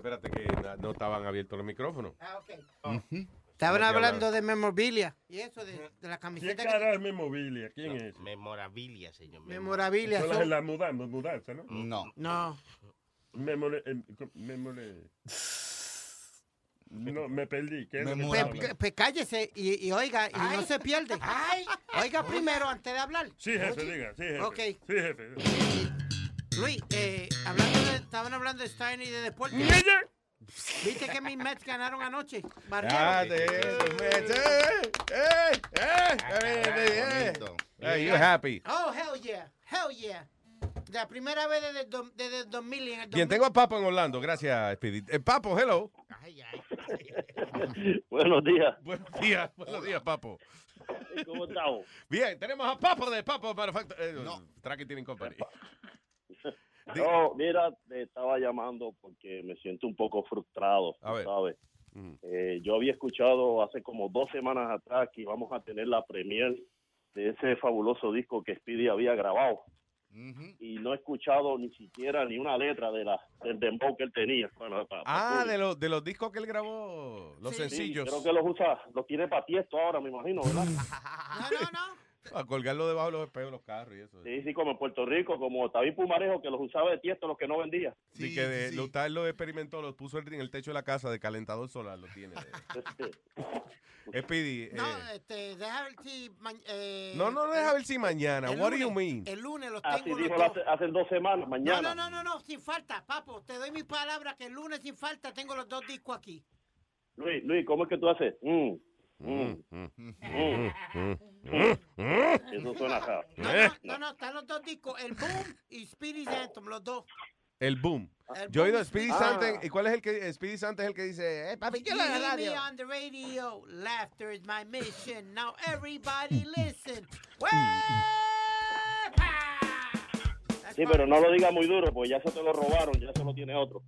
Espérate que no estaban abiertos los micrófonos. Ah, ok. Ujú. Estaban que hablando de memorabilia y eso, de, de la ¿Quién camiseta. cara es Memorabilia? ¿Quién es? Memorabilia, señor. Memorabilia. Eso son- es la mudanza, mudanza, ¿no? No. No. Memore, eh, co- memore- No, me perdí. ¿Qué es que Pues, cállese y, y oiga, y no se pierde. Oiga primero antes de hablar. Sí, jefe, Oye. diga. Sí, jefe. Ok. Sí, jefe. Luis, eh, hablando de, estaban hablando de Stein y de deporte. ¿Viste que mis Mets ganaron anoche? Ah, de eso, Mets. ¡Eh! ¡Eh! ¡Eh! ¡Eh! ¡Eh! Hey, you're happy. Oh, hell yeah. Hell yeah. La primera vez desde, desde el 2000 y en el Bien, 2000. tengo a Papo en Orlando. Gracias, Speedy. Eh, Papo, hello. Buenos días. Buenos días, buenos días, Papo. ¿Cómo estamos? Bien, tenemos a Papo de Papo Manufacturing. Eh, Tracking Company. No, mira, te estaba llamando porque me siento un poco frustrado, A ver. ¿sabes? Eh, yo había escuchado hace como dos semanas atrás que íbamos a tener la premier de ese fabuloso disco que Speedy había grabado. Y no he escuchado ni siquiera ni una letra de la, del dembow que él tenía. Bueno, Ah, de, los de los discos que él grabó, los Sí, sencillos. creo que los usa, los tiene para tiesto ahora, me imagino, ¿verdad? A colgarlo debajo de los espejos los carros y eso. Sí, sí, como en Puerto Rico, como David Pumarejo, que los usaba de tiesto, los que no vendía. Sí, que de, lo, tal lo experimentó, lo puso en el techo de la casa de calentador solar, lo tiene. Speedy, eh, No, este, deja ver si. eh, no, no, deja ver si mañana. What do you lunes- mean? El lunes los Así tengo los dijo dos. hace, hace dos semanas, No, mañana. no, no, no, no, sin falta, papo. Te doy mi palabra que el lunes sin falta tengo los dos discos aquí. Luis, Luis, ¿cómo es que tú haces? Mm, mm, mm, mm. Eso suena. No, no, no, no, están los dos discos, el Boom y Spirit Anthem, los dos. El boom. El Yo he oído Speedy. Ah. ¿Y cuál es el que Speedy Santen es el que dice, eh, papi, ¿qué la me radio? on the radio, laughter is my mission. Now everybody listen. Sí, pero no lo diga muy duro, porque ya se te lo robaron, ya se lo tiene otro.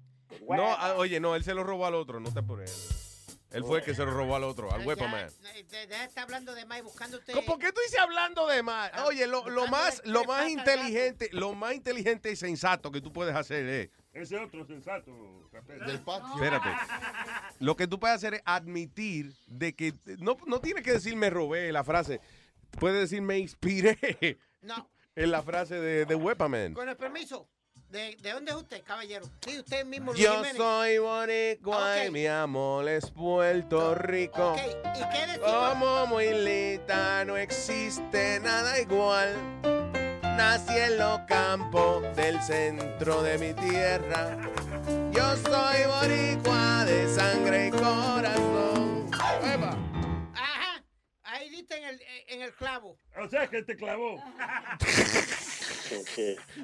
No, ah, oye, no, él se lo robó al otro, no te por él. Fue el que se lo robó al otro, al Weapon Man. Eh, de estar hablando de más buscando usted. ¿Por qué tú dices hablando de más? Oye, lo, lo más, lo más inteligente, lo más inteligente y sensato que tú puedes hacer es, Ese otro sensato. Del patio. espérate, lo que tú puedes hacer es admitir de que no, no tienes que decir me robé la frase, puedes decir me inspiré No, en la frase de, de Weapon Man. con el permiso. ¿De, de dónde es usted, caballero? Sí, usted mismo. Luis Yo Jiménez. soy boricua y mi amor es Puerto Rico. Ok, ¿y qué decimos? Como Muilita no existe nada igual. Nací en los campos del centro de mi tierra. Yo soy boricua de sangre y corazón. Diste en el, en el clavo. O sea que te clavó.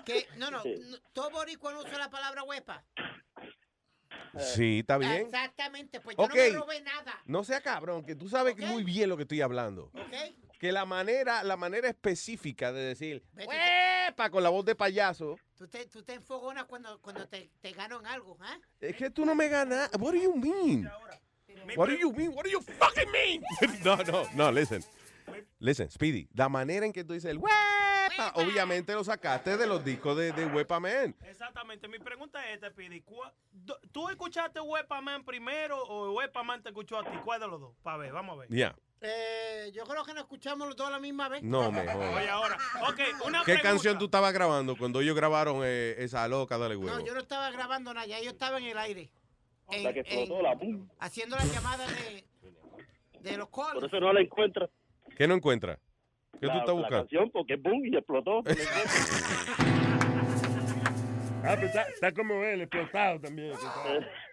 Que, no, no, no, todo boricua no usa la palabra huepa. Sí, está bien. Exactamente, pues yo Ok. no me robé nada, No sea cabrón, que tú sabes muy bien lo que estoy hablando. ¿ok? Que la manera, la manera específica de decir ¡Huepa! con la voz de payaso Tú te, tú te enfogonas cuando, cuando te, te ganan algo, ¿ah? Es que tú no me ganas. What do you mean? What do you mean? What do you fucking mean? no, no, no, listen. Listen, Speedy, la manera en que tú dices el huepa, obviamente lo sacaste de los discos de, de Huepa Man. Exactamente. Mi pregunta es esta, Pidi. ¿Cuál- do- ¿Tú escuchaste Wepa Man primero o Wepa Man te escuchó a ti? ¿Cuál de los dos? Para ver, vamos a ver. Ya. Eh, yo creo que nos escuchamos los dos a la misma vez. No, mejor. Oye, ahora. Ok, una ¿Qué pregunta. canción tú estabas grabando cuando ellos grabaron eh, esa loca, dale huevo? No, yo no estaba grabando nada, ya yo estaba en el aire. En- La que explotó en- la haciendo las llamadas de, de los calls. Por eso no la encuentras. ¿Qué no encuentras? ¿Qué la, tú estás la buscando? canción, porque boom y explotó. Ah, pero está, está como él, explotado también.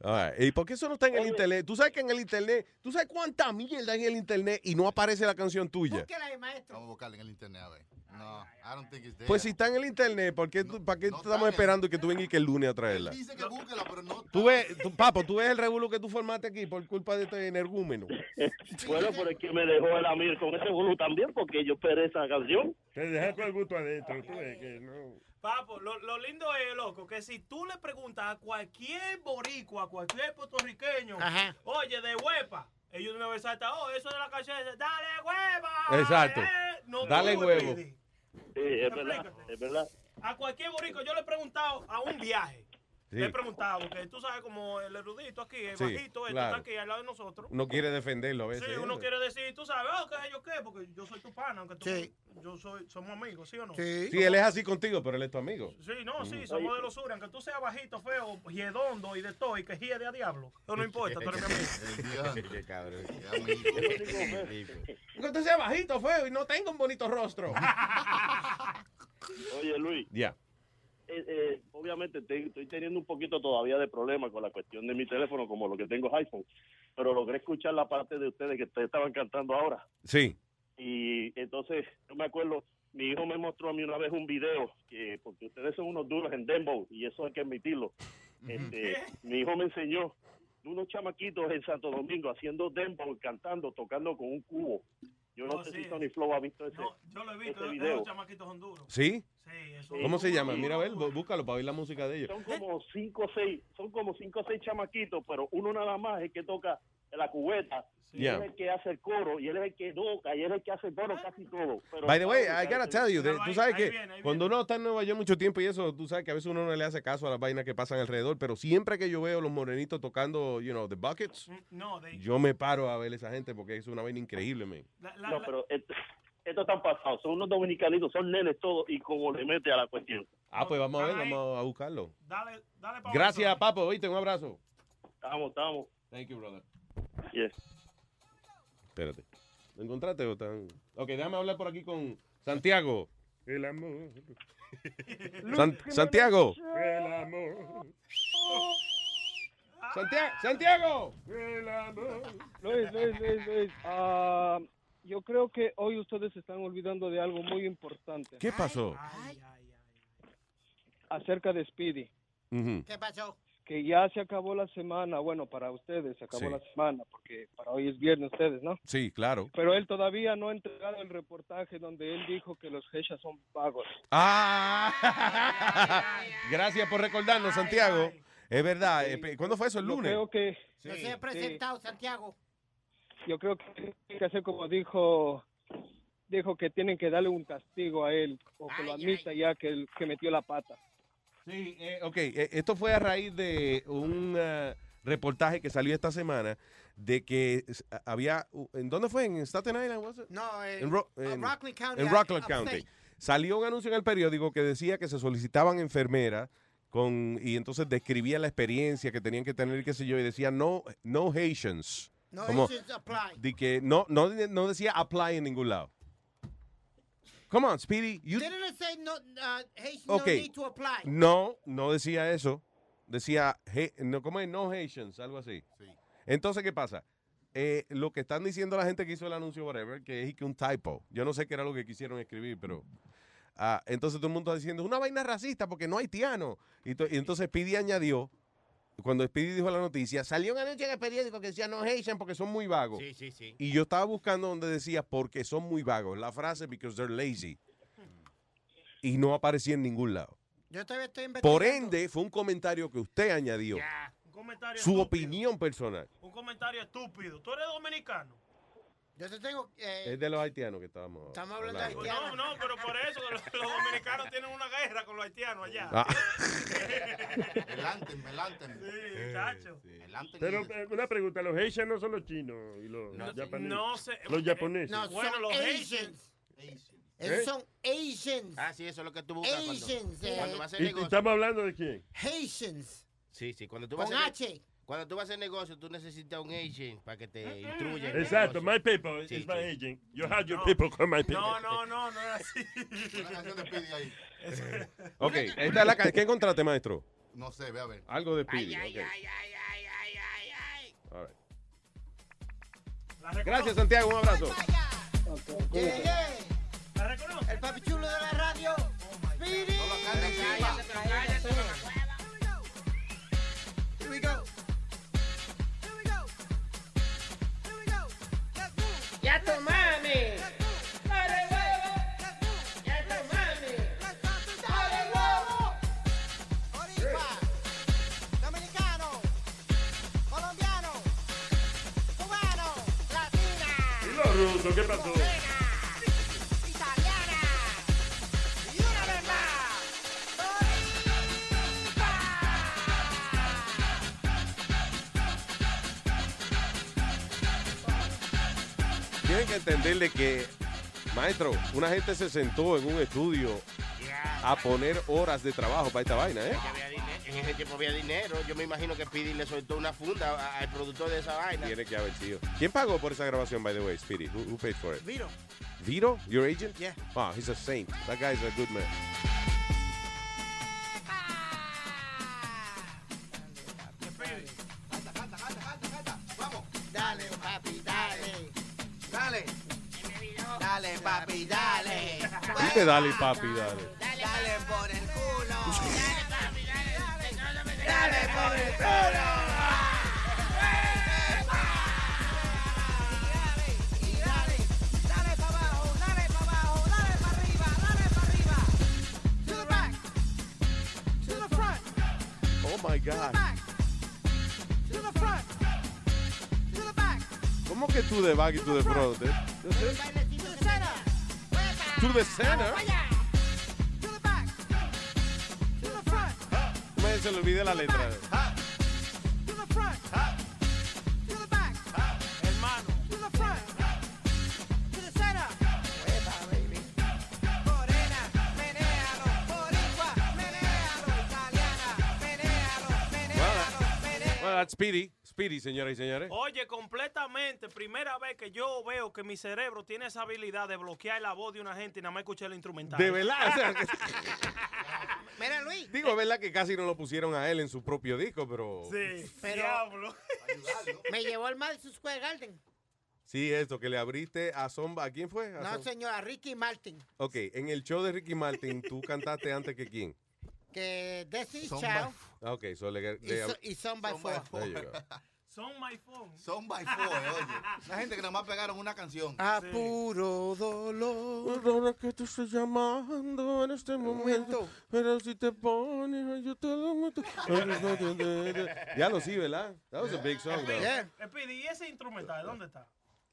Right. ¿Y por qué eso no está en el internet? Tú sabes que en el internet, tú sabes cuánta mierda hay en el internet y no aparece la canción tuya. maestro. Vamos a buscarla en el internet, a ver. No, I don't think it's there. Pues si está en el internet, ¿por qué, tú- ¿para qué estamos esperando que tú vengas y que el lunes a traerla? Dice que búsquela, pero no. Tú ves, tú- papo, tú ves el revuelo que tú formaste aquí por culpa de este energúmeno. bueno, pero es que me dejó el Amir con ese boludo también, porque yo esperé esa canción. Te dejas con el gusto adentro. Tú ves que no. Papo, lo, lo lindo es, loco, que si tú le preguntas a cualquier boricua, a cualquier puertorriqueño, Ajá. oye, de huepa, ellos de una vez saltan, oh, eso de la canción, es, dale hueva. Exacto. eh". No, Dale huevo. Speedy. Sí, es verdad, es verdad. A cualquier boricua, yo le he preguntado a un viaje, Sí. Le he preguntado, porque tú sabes como el erudito aquí, el Sí, bajito, este claro. está aquí al lado de nosotros. Uno quiere defenderlo a veces. Sí, uno ¿eh? quiere decir, tú sabes, oh, ¿qué sé yo qué? Porque yo soy tu pana, aunque tú, Sí. yo soy, somos amigos, ¿sí o no? Sí, él es así contigo, pero él es tu amigo. Sí, no, sí, somos de los sur, aunque tú seas bajito, feo, hiedondo y de todo, y que gíe de a diablo. Eso no importa, tú eres mi amigo. Qué cabrón. Que tú seas bajito, feo y no tengo un bonito rostro. Oye, Luis. Ya. Eh, eh, obviamente te- estoy teniendo un poquito todavía de problema con la cuestión de mi teléfono, como lo que tengo es iPhone, pero logré escuchar la parte de ustedes que ustedes estaban cantando ahora. Sí. Y entonces, yo me acuerdo, mi hijo me mostró a mí una vez un video, que porque ustedes son unos duros en Dembow, y eso hay que admitirlo. Este, mi hijo me enseñó de unos chamaquitos en Santo Domingo haciendo Dembow, cantando, tocando con un cubo. Yo no sé sí. si Tony Flow ha visto ese, Yo lo he visto, ese esos video. chamaquitos son duros. ¿Sí? Sí, eso. ¿Cómo se llama? Mira, a ver, bú- búscalo para oír la música de ellos. Son como cinco o seis, son como cinco o seis chamaquitos, pero uno nada más es que toca la cubeta. Y Yeah. él es el que hace el coro, y él es el que toca, y él es el que hace el coro casi todo. Pero By the way, Ay, I gotta tell you, tú sabes que cuando uno está en Nueva York mucho tiempo y eso, tú sabes que a veces uno no le hace caso a las vainas que pasan alrededor, pero siempre que yo veo los morenitos tocando, you know, the buckets, No, de, yo me paro a ver esa gente porque es una vaina increíble, man. no, pero esto, esto están pasados, son unos dominicanitos, son nenes todos, y como le mete a la cuestión. Ah, pues vamos a ver, vamos a buscarlo. Dale, dale pa' Gracias, Papo, oíste, un abrazo. Estamos, estamos. Thank you, brother. Yes. Espérate. ¿Lo encontraste o tan...? Ok, déjame hablar por aquí con Santiago. El amor. San- Santiago. El amor. Santiago. Santiago. El amor. Luis, Luis, Luis, Luis. ah, yo creo que hoy ustedes se están olvidando de algo muy importante. ¿Qué pasó? Acerca de Speedy. ¿Qué pasó? Que ya se acabó la semana. Bueno, para ustedes se acabó Sí. la semana, porque para hoy es viernes ustedes, ¿no? Sí, claro. Pero él todavía no ha entregado el reportaje donde él dijo que los Hechas son pagos. Ah, gracias por recordarnos, Santiago. Es verdad. eh, pe- ¿Cuándo fue eso? ¿El Yo lunes? creo que No se ha presentado, Santiago. yo creo que tiene que hacer como dijo dijo que tienen que darle un castigo a él o que lo admita ya que él que metió la pata. Sí, eh, ok, eh, esto fue a raíz de un eh, reportaje que salió esta semana de que había, ¿en dónde fue? ¿En Staten Island? was it? No, en, En, Ro- uh, en- Rockland County. en uh, Rockland. County. Salió un anuncio en el periódico que decía que se solicitaban enfermeras con, y entonces describía la experiencia que tenían que tener, qué sé yo, y decía no, no Haitians. No Haitians apply. de que no, no, no decía apply en ningún lado. Come on, Speedy. You, Didn't it say no, uh, Haitians Ok. no need to apply? No, no decía eso. Decía, "Hey", no, ¿cómo es? No Haitians, algo así. Entonces, ¿qué pasa? Eh, lo que están diciendo la gente que hizo el anuncio, whatever, que es que un typo. Yo no sé qué era lo que quisieron escribir, pero... ah, entonces todo el mundo está diciendo, es una vaina racista porque no haitiano. Y, y entonces Speedy añadió, cuando Speedy dijo la noticia, salió un anuncio en el periódico que decía no Haitian porque son muy vagos. Sí, sí, sí. Y yo estaba buscando donde decía porque son muy vagos. La frase because they're lazy. Y no aparecía en ningún lado. Yo todavía estoy investigando. Por ende, fue un comentario que usted añadió. Un comentario Su estúpido. opinión personal. Un comentario estúpido. ¿Tú eres dominicano? Yo te tengo. eh, Es de los haitianos que estábamos Estamos hablando de hablando. No, no, pero por eso los, los dominicanos tienen una guerra con los haitianos allá. Ah. Melantem, melantem. Sí, chacho. Pero eh, una pregunta, los Haitians no son los chinos y los No, japoneses. no sé. Los japoneses. No, Bueno, son los Asians. Esos ¿Eh? son Asians. Ah, sí, eso es lo que tú buscas cuando, Asians. eh, cuando vas a hacer ¿Y, y negocio. estamos hablando de quién? Haitians. Sí, sí, cuando tú vas Con a hacer, H. Cuando tú vas a hacer negocio, tú necesitas un agent para que te instruya. en el Exacto, negocio. my people Sí, is my sí. agent. You have your No. people come my people. No, no, no, no es así. Ok, esta es la ca- ¿Qué encontraste, maestro? No sé, ve a ver. Algo de Speedy. ok. All right. Gracias, Santiago. Un abrazo. Yeah, yeah. El papi chulo de la radio. Speedy. Here ¿Qué pasó? Tienen que entenderle que, maestro, una gente se sentó en un estudio a poner horas de trabajo para esta vaina, ¿eh? En ese tiempo había dinero. Yo me imagino que Speedy le soltó una funda al productor de esa vaina. Tiene que haber sido. ¿Quién pagó por esa grabación, by the way, Speedy? Who, who paid for it? Vito. Vito, your agent? Yeah. Wow, he's a saint. That guy's a good man. Dale, papi, dale. Dale. Dale, papi, dale. Dale, papi, dale. Dale por el front, Oh my God. ¿Cómo que tú de back y tú de front? eh? to the center, To the center. Boricua, menéalo, italiana, menéalo, menéalo, Well, that's Speedy. Speedy, señoras y señores. Oye, completamente, primera vez que yo veo que mi cerebro tiene esa habilidad de bloquear la voz de una gente y nada más escuchar el instrumental. De verdad. o sea, que- Mira, Luis. digo, es verdad que casi no lo pusieron a él en su propio disco, pero. Sí, Pero- diablo. Me llevó al Madison Square Garden. Sí, esto, que le abriste a Zomba. ¿A quién fue? A No, Zomba. señor, a Ricky Martin. Ok, en el show de Ricky Martin, tú cantaste antes que quién. Que Destiny's Son Child Ah, Ok, so le, y, le- so- y Son by Four. There you go. Son my phone. Son by four, oye. La gente que nada más pegaron una canción. A puro dolor. Ahora que te estoy llamando en este momento, pero si te pones, yo te lo meto. ya lo sí, ¿verdad? That was a big song, though. Yeah. ¿y ese instrumental dónde está?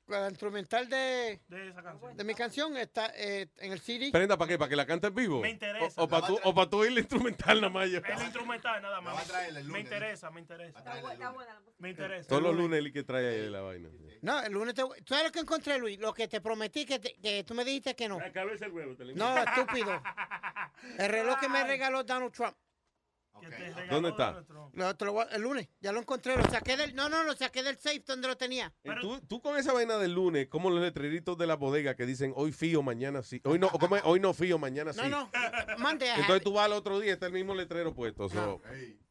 La instrumental de, De esa canción. de mi canción está eh, en el CD. Prenda, ¿para qué? ¿Para que la cantes vivo? Me interesa. O, para tú, o pa' tú oír la instrumental nada más. El instrumental nada más. va a traer el Me interesa, me interesa. Me interesa. Todos los lunes el que trae ahí la vaina. No, el lunes te voy- ¿Tú sabes lo que encontré, Luis? Lo que te prometí que, te- que tú me dijiste que no. La cabeza del huevo. te la No, estúpido. El reloj que me regaló Donald Trump. ¿Dónde está? Te lo el lunes. Ya lo encontré. Lo saqué del. No, no, lo saqué del safe donde lo tenía. Tú, tú con esa vaina del lunes, como los letreritos de la bodega que dicen hoy fío, mañana sí. Hoy no, ¿cómo es? hoy no fío, mañana sí. No, no. Monday I have Entonces tú vas al otro día, está el mismo letrero puesto. so-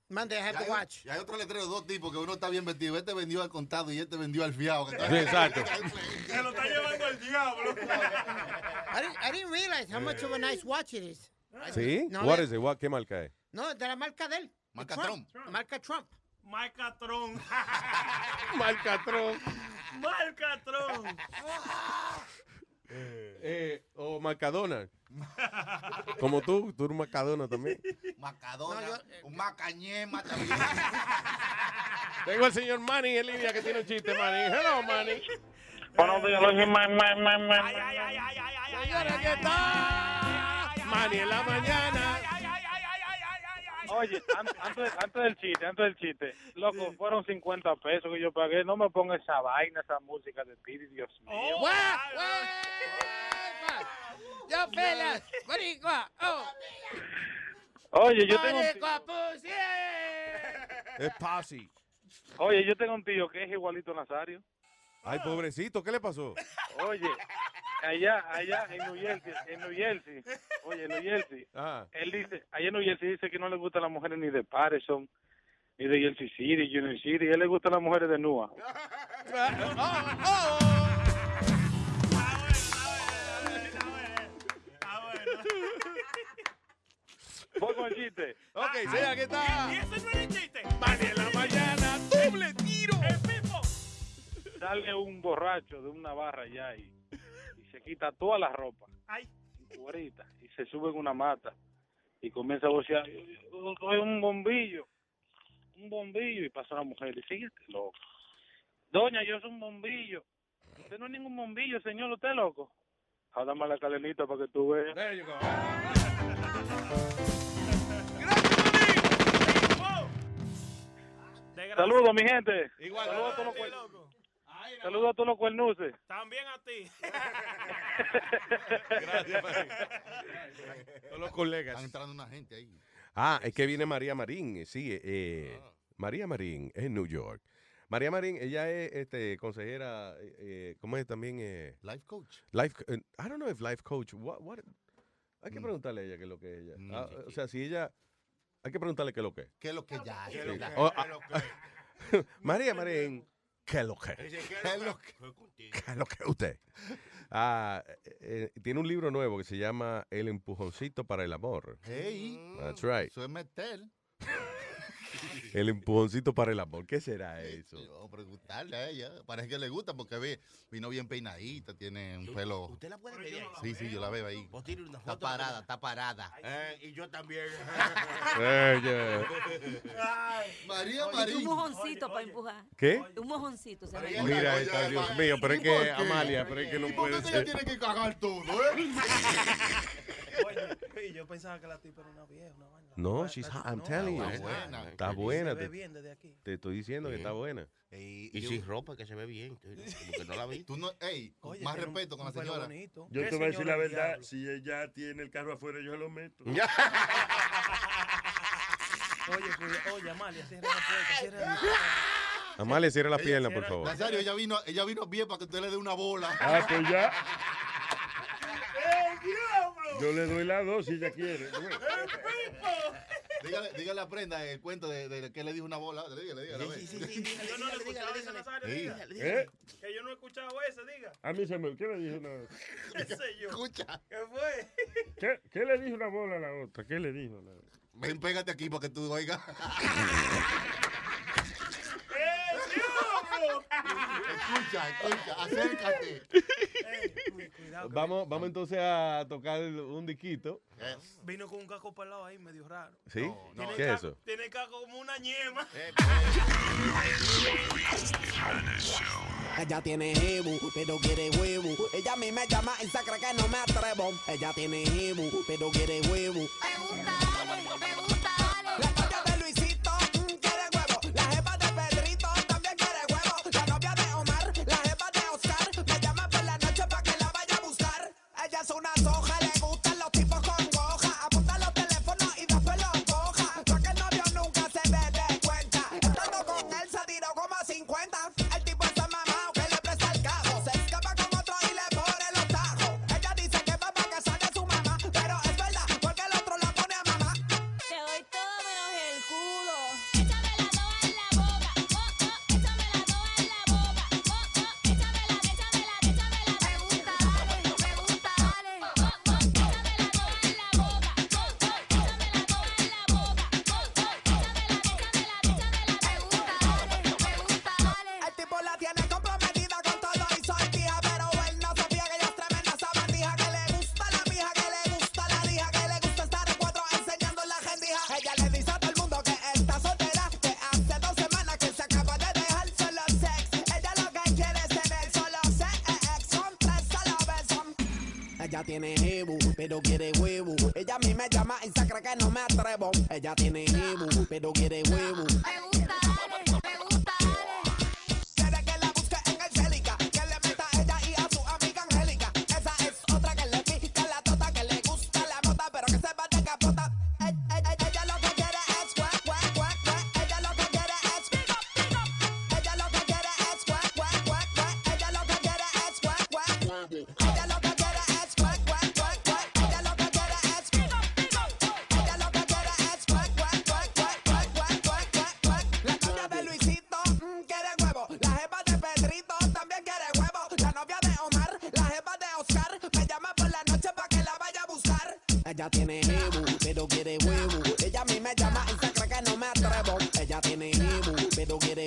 Monday I have to hay, watch. y hay otro letrero, dos tipos, que uno está bien vestido. Este vendió al contado y este vendió al fiado. que está- Sí, exacto. Se lo está llevando el diablo. I didn't, I didn't realize how much of a nice watch it is. ¿Sí? No, What de- is it? What- ¿Qué marca es? No, de la marca de él. de Marca Trump. Marca Trump. Marcatrón. Marcatrón. Marcatrón. Eh, o Macadona. Como tú, tú eres Macadona también. Macadona, eh, un macañema también. Tengo al señor Manny en línea que tiene un chiste, Manny. Hello, Manny. Buenos días, Luis. Ma- ma- ma- ma- Señores, ¿qué tal? Manny en la mañana. Oye, an- antes, antes del chiste, antes del chiste, loco, fueron 50 pesos que yo pagué. No me ponga esa vaina, esa música de Piri, Dios mío. Yo, fellas. Boricua. Oh. Oye, yo tengo un pussy. Es Posse. Oye, yo tengo un tío que es igualito a Nazario. Ay, pobrecito, ¿qué le pasó? Oye, allá, allá en New Jersey, en New Jersey, oye, en New Jersey, Ah. él dice, allá en New Jersey dice que no le gustan las mujeres ni de Patterson, ni de Jersey City, Union City, a él le gustan las mujeres de Nua. Voy con el chiste. Ok, sí, aquí está. ¿Y ese no era el chiste? Manny en la mañana, doble tiro. Sale un borracho de una barra allá y, y se quita toda la ropa, Ay. cuerita, y se sube en una mata y comienza a vocear, "Yo soy un bombillo, un bombillo, y pasa una mujer y dice, "¿Y este loco. Doña, yo soy un bombillo. Usted no es ningún bombillo, señor, usted es loco. Dame la cadenita para que tú veas. There you go. Saludos, mi gente. Igual. Saludos a todos los. Saludos a todos los cuernuces. También a ti. Gracias, Todos los colegas. Están entrando una gente ahí. Ah, es que viene María Marín, eh, sí, eh, María Marín es en New York. María Marín, ella es este, consejera, eh, eh, ¿cómo es también? Eh, Life coach. life, eh, I don't know if life coach, what, what- hay que Mm. preguntarle a ella qué es lo que es ella. Mm, Ah, sí, o sea, si ella, hay que preguntarle qué es lo que es. ¿Qué es lo que ya? Es Oh, ah, María Marín, ¿qué es lo que? ¿Qué es lo que? ¿Qué es lo que usted? Ah, eh, eh, tiene un libro nuevo que se llama El empujoncito para el amor. Hey, That's right. eso es meter. El empujoncito para el amor. ¿Qué será eso? Vamos a preguntarle a ella. Parece que le gusta porque ve, vino bien peinadita, tiene un pelo. ¿Usted la puede ver ahí? Sí, sí, yo la veo ahí. Tire una Está foto. parada, está parada. Eh, y yo también. Ella. María Y un mojoncito para empujar. ¿Qué? Un mojoncito se ve. Mira, está, Dios mío, pero es ¿Y por que? Amalia, pero es que no ¿Y por puede qué ella ser. tiene que cagar todo, eh? Oye, yo pensaba que la tipa era una vieja, una vaina. No, she's hot, I'm telling you. Está buena. Está buena. Se ve Te, bien desde aquí. te estoy diciendo que está buena. Y, sin ropa, que se ve bien. Como que no la vi. Tú no, ey, Oye, más respeto con la señora. Yo ¿Qué te voy a decir la verdad, diablo? si ella tiene el carro afuera, yo se lo meto. Oye, cuida- oye, Amalia, cierra la puerta, cierra la puerta. Amalia, cierra la pierna, por favor. Nazario, ella vino, ella vino bien para que usted le dé una bola. Ah, pues ya. Yo le doy la dos si ella quiere. Dígale, dígale a Prenda el cuento de, de que le dijo una bola. Dígale, dígale. a ver. Yo no lo he escuchado ese Nazario, Sí. diga. ¿Eh? Que yo no he escuchado ese, diga. A mí se me... ¿Qué le dijo una ¿Qué sé yo? Escucha. ¿Qué fue? ¿Qué, ¿Qué le dijo una bola a la otra? ¿Qué le dijo? La... Ven, pégate aquí para que tú oigas. escucha, escucha, acércate. Vamos, vamos entonces a tocar un diquito. Vino con un caco pelado ahí, medio raro. ¿Sí? Tiene ¿Qué es caco- eso? Tiene caco como una ñema. Ella tiene jebu, pero quiere huevo. Ella a mí me llama y se cree que no me atrevo. Ella tiene jebu, pero quiere huevo. La don't get it Ella tiene jebu, pero quiere huevo. Ella a mí me llama y se cree que no me atrevo. Ella tiene jebu, pero quiere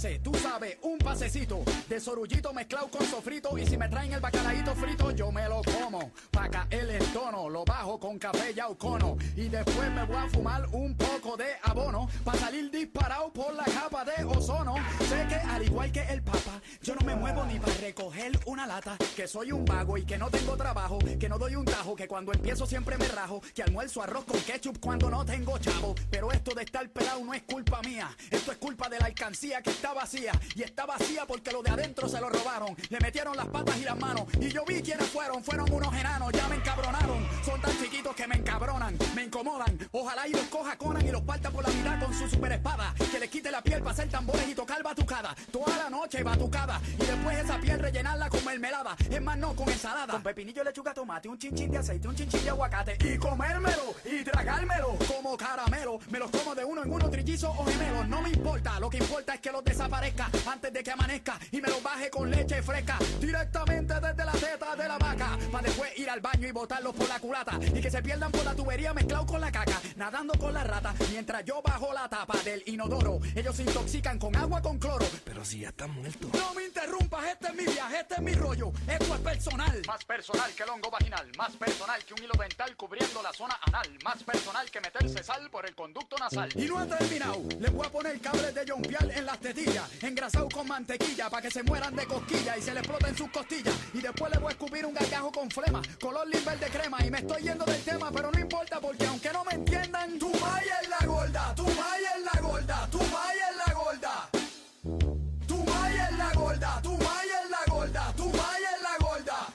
Tú sabes, un pasecito de sorullito mezclado con sofrito. Y si me traen el bacalaíto frito, yo me lo como. Pa' caer el tono, lo bajo con café y aucono. Y después me voy a fumar un poco de abono. Pa' salir disparado por la capa de ozono. Sé que al igual que el papa, yo no me muevo ni para recoger una lata. Que soy un vago y que no tengo trabajo. Que no doy un tajo, que cuando empiezo siempre me rajo. Que almuerzo arroz con ketchup cuando no tengo chavo. Pero esto de estar pelado no es culpa mía. Esto es culpa de la alcancía que está vacía. Y está vacía porque lo de adentro se lo robaron. Le metieron las patas y las manos. Y yo vi quiénes fueron. Fueron unos enanos. Ya me encabronaron. Son tan chiquitos que me encabronan. Me incomodan. Ojalá y los coja Conan y los parta por la con su super espada. Que les quite la piel para hacer tambores y tocar batucada. Toda la noche batucada. Y después esa piel rellenarla con mermelada. Es más, no con ensalada. Con pepinillo, lechuga, tomate, un chinchín de aceite, un chinchín de aguacate. Y comérmelo y tragármelo como caramelo. Me los como de uno en uno, trillizos o gemelos. No me importa, lo que importa es que los desaparezca antes de que amanezca y me los baje con leche fresca. Directamente desde la teta de la vaca. Para después ir al baño y botarlos por la culata. Y que se pierdan por la tubería mezclado con la caca. Nadando con la rata mientras yo bajo la tapa del inodoro. Ellos se intoxican con agua con cloro. Pero si ya están muertos. No me interrumpas, este es mi viaje, este es mi rollo. Esto es personal. Más personal que el hongo vaginal. Más personal que un hilo dental cubriendo la zona anal. Más personal que meterse sal por el conducto nasal. Y no ha terminado. Les voy a poner cables de John Pial en las tetillas. Engrasado con mantequilla para que se mueran de cosquilla y se le exploten sus costillas. Y después le voy a escupir un gargajo con flema. Color limber de crema. Y me estoy yendo del tema, pero no importa porque aunque no me entiendan, tu maya es la gorda. Maya es la gorda. Maya es la gorda. Maya es la gorda. Maya es la gorda. Maya es la gorda.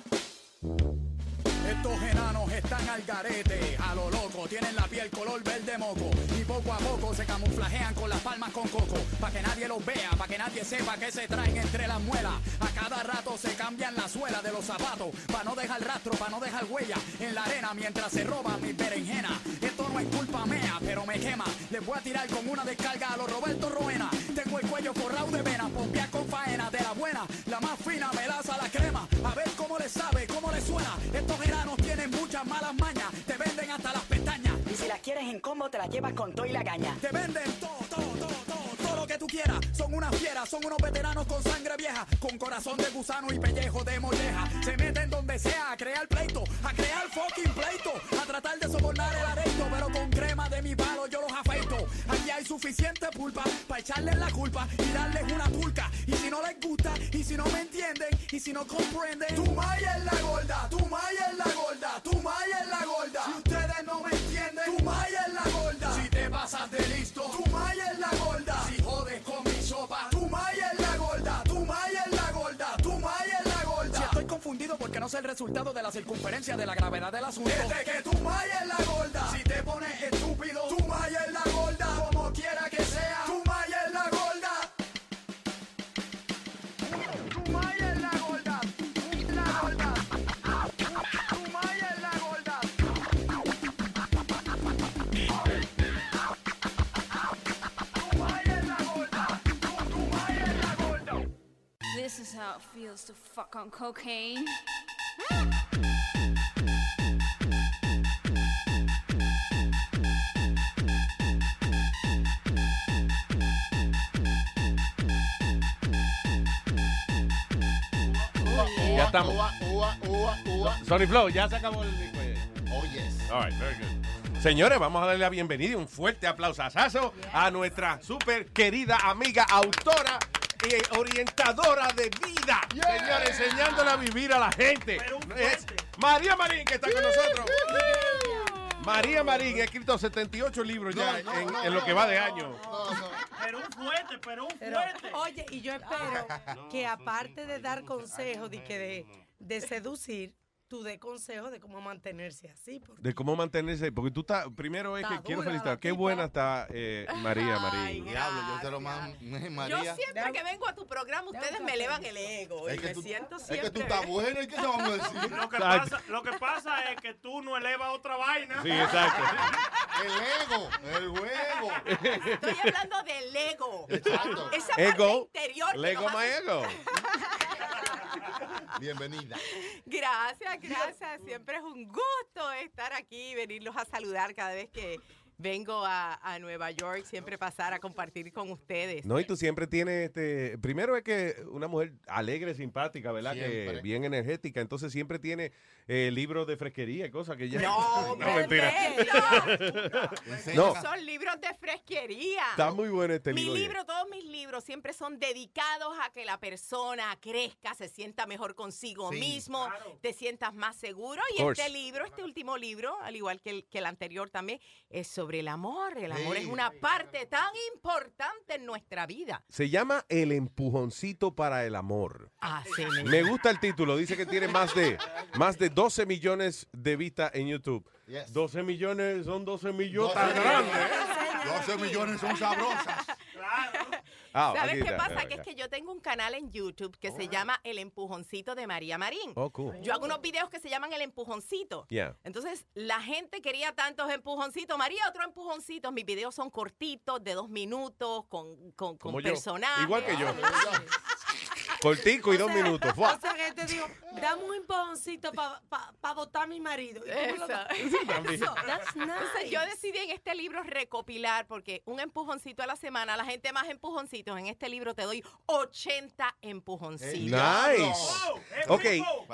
Estos enanos están al garete, a lo loco, tienen la piel color verde moco y poco a poco se camuflajean con las palmas con coco, pa' que nadie los vea, pa' que nadie sepa que se traen entre las muelas. A cada rato se cambian la suela de los zapatos, pa' no dejar rastro, pa' no dejar huella en la arena mientras se roban mis berenjenas. Esto no es culpa mía, pero me quema. Les voy a tirar con una descarga a los Roberto Roena. Tengo el cuello forrado de venas, pompear con faena de la buena, la más fina, melaza la crema. A ver cómo le sabe, cómo le suena. Estos enanos tienen muchas malas mañas, te venden hasta las pestañas. Y si las quieres en combo, te las llevas con todo y la caña. Te venden todo, todo, todo, todo, todo lo que tú quieras. Son unas fieras, son unos veteranos con sangre vieja, con corazón de gusano y pellejo de molleja. Se meten donde sea a crear pleito, a crear fucking pleito, a tratar de sobornar el areito, pero con crema de mi palo suficiente pulpa para echarles la culpa y darles una turca. Y si no les gusta, y si no me entienden, y si no comprenden, tu maya es la gorda, tu maya es la gorda, tu maya es la gorda. Si ustedes no me entienden, tu maya es la gorda. Si te pasas de listo, tu maya es la gorda. Confundido porque no sé el resultado de la circunferencia de la gravedad del asunto. Desde que tu maya es la gorda. Si te pones estúpido, tu maya es la gorda. Como quiera que sea, This is how it feels to fuck on cocaine. Ya estamos. Ua, ua, ua, ua. Sorry Flow, ya se acabó el disco. Oh, yes. All right, very good. Señores, vamos a darle la bienvenida y un fuerte aplausazo a nuestra super querida amiga autora y orientadora de vida. Señores, enseñándola a vivir a la gente. Es María Marín que está con nosotros. María Marín ha escrito 78 libros ya No, en, no, en lo que va de año. Pero un fuerte, pero un Pero, fuerte. oye, y yo espero que aparte de dar consejos de, que de, de seducir, tú des consejos de cómo mantenerse así. porque- De cómo mantenerse, porque tú estás, primero es Está que quiero felicitar, qué buena está eh, María, María. Diablo, yo te lo mando. Yo María. siempre que vengo a tu programa, ustedes me elevan el ego. Es y que me tú- siento es que siempre. tú estás buena y qué te vamos a decir. Lo que, pasa, lo que pasa es que tú no elevas otra vaina. Sí, exacto. El ego, el juego. Estoy hablando del ego. Exacto. Esa parte Ego, interior. que Lego hace- ego. Bienvenida. Gracias, gracias. Siempre es un gusto estar aquí, venirlos a saludar cada vez que vengo a, a Nueva York, siempre pasar a compartir con ustedes. No, y tú siempre tienes, este, primero es que una mujer alegre, simpática, ¿verdad? Que bien energética, entonces siempre tiene eh, libros de fresquería y cosas que ya... No, mentira. No. No, Son libros de fresquería. está muy bueno este Mi libro. libro, todos mis libros siempre son dedicados a que la persona crezca, se sienta mejor consigo Sí, mismo, te sientas más seguro. Y este libro, este último libro, al igual que el, que el anterior también, es sobre el amor. El amor es una parte tan importante en nuestra vida. Se llama El empujoncito para el amor. Así Me gusta el título, dice que tiene más de, más de 12 millones de vistas en YouTube. Yes. 12 millones son 12 millones 12 tan grandes. 12 millones son sabrosas. Ah, ¿Sabes qué pasa? Que es que yo tengo un canal en YouTube que se llama El Empujoncito de María Marín. Oh, cool. Yo hago unos videos que se llaman El Empujoncito. Yeah. Entonces, la gente quería tantos empujoncitos. María, otro empujoncito. Mis videos son cortitos, de dos minutos, con, con, con personajes. Igual que yo. Cortico y dos minutos. O sea, que te digo, dame un empujoncito para votar a mi marido. Entonces, yo nice. decidí en este libro recopilar, porque un empujoncito a la semana, la gente más empujoncitos. En este libro te doy 80 empujoncitos. Nice. Ok,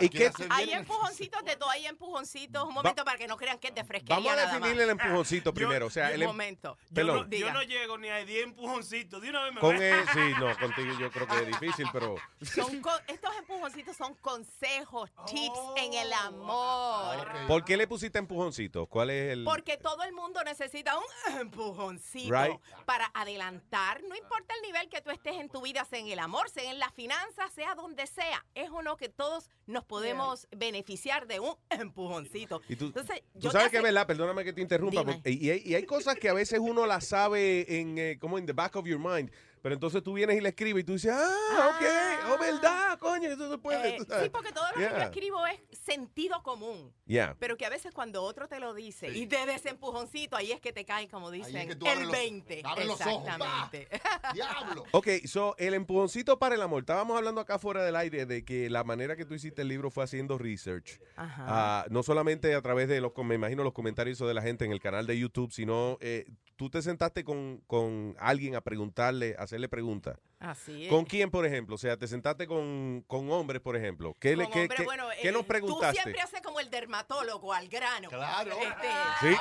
¿y qué? Hay empujoncitos de todo, hay empujoncitos. Un momento para que no crean que es de fresquería. Vamos a definir el empujoncito primero. O sea, Un el em- momento. Yo Perdón. no, yo no llego ni a 10 empujoncitos. De una vez me Con voy. el, sí, no, contigo yo creo que es difícil, pero Son co- estos empujoncitos son consejos, tips en el amor. ¿por qué le pusiste empujoncito? ¿Cuál es el Porque todo el mundo necesita un empujoncito Right. para adelantar. No importa el nivel que tú estés en tu vida, sea en el amor, sea en las finanzas, sea donde sea. Es uno que todos nos podemos beneficiar de un empujoncito. Y tú, Entonces, tú yo sabes que es verdad, perdóname que te interrumpa, porque- y, hay, y hay cosas que a veces uno las sabe en eh, como en the back of your mind, pero entonces tú vienes y le escribes y tú dices, ah, ok, oh, verdad, coño, eso se puede. Eh, sí, porque todo lo que yo Yeah. escribo es sentido común. Yeah. Pero que a veces cuando otro te lo dice y te des empujoncito, ahí es que te cae, como dicen, que tú abres el los- 20. abres los ojos, Exactamente. Diablo. Ok, so, el empujoncito para el amor. Estábamos hablando acá fuera del aire de que la manera que tú hiciste el libro fue haciendo research. Ajá. Ah, no solamente a través de los, me imagino, los comentarios de la gente en el canal de YouTube, sino eh, tú te sentaste con, con alguien a preguntarle, a hacerle preguntas. Así es. ¿Con quién, por ejemplo? O sea, te sentaste con, con hombres, por ejemplo. ¿Qué, le, qué, hombre, qué- bueno, qué eh, nos preguntaste? Tú siempre haces como el dermatólogo al grano. Claro. Este, Sí.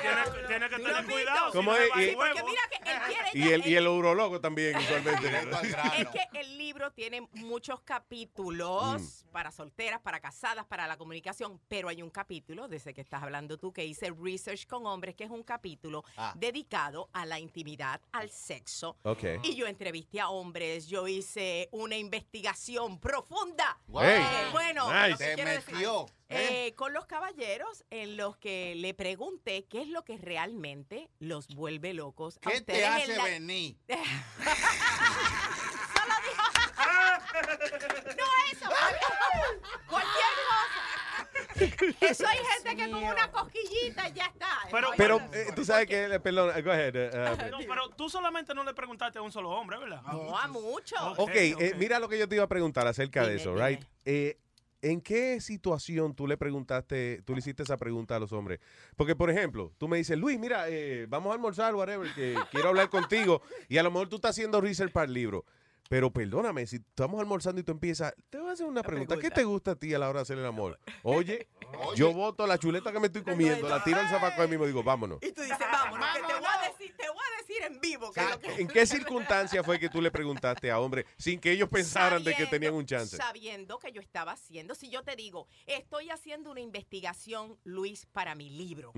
Tienes tienes que ¿Tú lo tener cuidado. ¿Cómo si no es? Y- Porque mira que él quiere Y el, y el urologo también, usualmente. Es que el libro tiene muchos capítulos Mm. para solteras, para casadas, para la comunicación, pero hay un capítulo, desde que estás hablando tú, que hice research con hombres, que es un capítulo Ah. dedicado a la intimidad, al sexo. Ok. Y yo entrevisté a hombres, yo hice una investigación profunda. Wow. Hey. Eh, bueno, Nice. lo que Te quiero decir, metió. eh, con los caballeros en los que le pregunté qué es lo que realmente los vuelve locos. ¿Qué te hace la- venir? No eso, cosa. Eso hay gente que con una cosquillita ya está. Pero- Pero eh, tú sabes que, eh, perdón, go ahead. eh, No, pero tú solamente no le preguntaste a un solo hombre, ¿verdad? No, a muchos. Ok, eh, mira lo que yo te iba a preguntar acerca de Dime, eso, dime. right? Eh, ¿En qué situación tú le preguntaste, tú le hiciste esa pregunta a los hombres? Porque, por ejemplo, tú me dices, Luis, mira, eh, vamos a almorzar, whatever, que quiero hablar contigo, y a lo mejor tú estás haciendo research para el libro. Pero perdóname, si estamos almorzando y tú empiezas, te voy a hacer una pregunta. ¿Qué te gusta a ti a la hora de hacer el amor? Oye, yo voto la chuleta que me estoy comiendo, la tiro al zapaco ahí mismo y digo, vámonos. Y tú dices, vámonos, que te voy a decir, te voy a decir en vivo que lo que ¿En qué circunstancia fue que tú le preguntaste a hombres sin que ellos pensaran de que tenían un chance? Sabiendo que yo estaba haciendo, si yo te digo, estoy haciendo una investigación, Luis, para mi libro.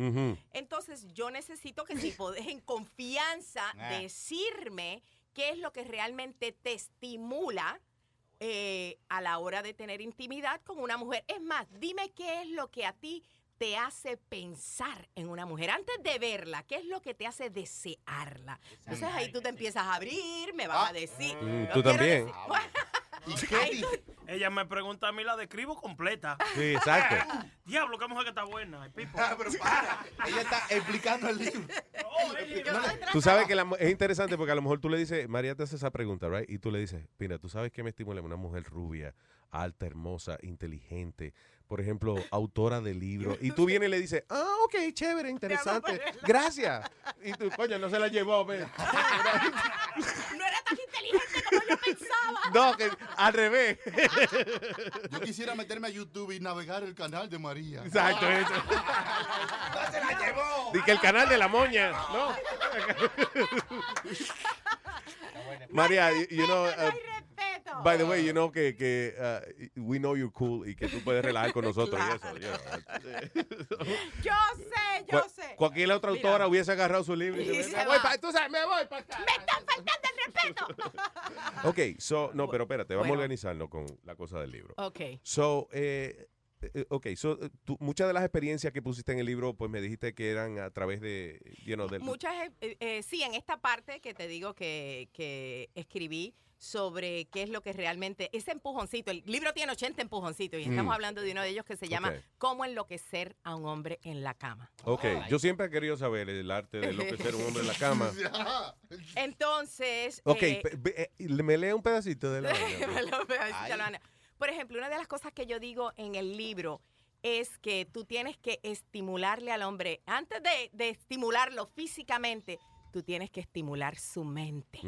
Entonces yo necesito que si podés en confianza Ah. decirme qué es lo que realmente te estimula eh, a la hora de tener intimidad con una mujer. Es más, dime qué es lo que a ti te hace pensar en una mujer antes de verla, qué es lo que te hace desearla. Entonces ahí tú te empiezas a abrir, me vas a decir. Mm, "Yo tú también. decir- tú- Ella me pregunta a mí, la describo completa. Sí, exacto. Diablo, qué mujer que está buena. el Pipo. Ella está explicando el libro. Tú sabes que la mu- es interesante porque a lo mejor tú le dices, María te hace esa pregunta, right? Y tú le dices, mira, tú sabes que me estimula una mujer rubia, alta, hermosa, inteligente, por ejemplo, autora de libros. Y tú vienes y le dices, ah, ok, chévere, interesante. Gracias. Y tú, coño, no se la llevó, ve. No era tan inteligente como yo pensaba. No, que al revés. Yo quisiera meterme a YouTube y navegar el canal de María. Exacto, eso. ¡No se la llevó! Di que el canal de la moña, ¿no? María, you, you know, uh, by the way, you know que, que uh, we know you're cool y que tú puedes relajar con nosotros y eso. Yo sé, yo Cual- sé. Cualquier otra Mira. autora hubiese agarrado su libro y Y se voy pa- tú sabes, me voy para acá. Me están faltando el respeto. Ok, so, no, pero espérate, vamos Bueno. a organizarnos con la cosa del libro. Ok. So, eh, ok, so, eh, tú- muchas de las experiencias que pusiste en el libro, pues me dijiste que eran a través de, you know, del... Muchas, eh, eh, sí, en esta parte que te digo que, que escribí sobre qué es lo que realmente, ese empujoncito, el libro tiene 80 empujoncitos y estamos Mm. hablando de uno de ellos que se llama. Cómo enloquecer a un hombre en la cama. Ok, yo siempre he querido saber el arte de lo que ser un hombre en la cama. Entonces, Ok, eh, eh, me lee un pedacito de la vaina. Por ejemplo, una de las cosas que yo digo en el libro es que tú tienes que estimularle al hombre, antes de, de estimularlo físicamente, tú tienes que estimular su mente.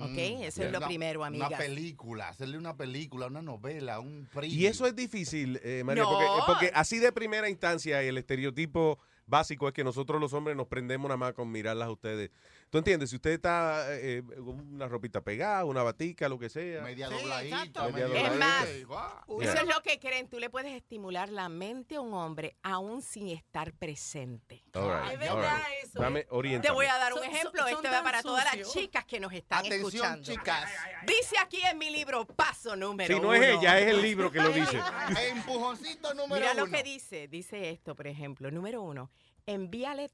¿Ok? Eso es lo Una- primero, amigas. Una película, hacerle una película, una novela, un preview. Y eso es difícil, eh, María, No. porque, porque así de primera instancia el estereotipo básico es que nosotros los hombres nos prendemos nada más con mirarlas a ustedes. ¿Tú entiendes? Si usted está eh, con una ropita pegada, una batica, lo que sea. Media Sí, dobladita, media Es más. Eso Yeah. es lo que creen. Tú le puedes estimular la mente a un hombre aún sin estar presente. All right, Es verdad all right. eso, Dame, ¿eh? oriéntame. Te voy a dar un Son- ejemplo. son este va para todas las chicas que nos están Atención, escuchando. chicas. Dice aquí en mi libro, paso número Si no uno. es ella, es el libro que lo dice. Empujoncito número Mira uno. lo que dice. Dice esto, por ejemplo. Número uno, envíale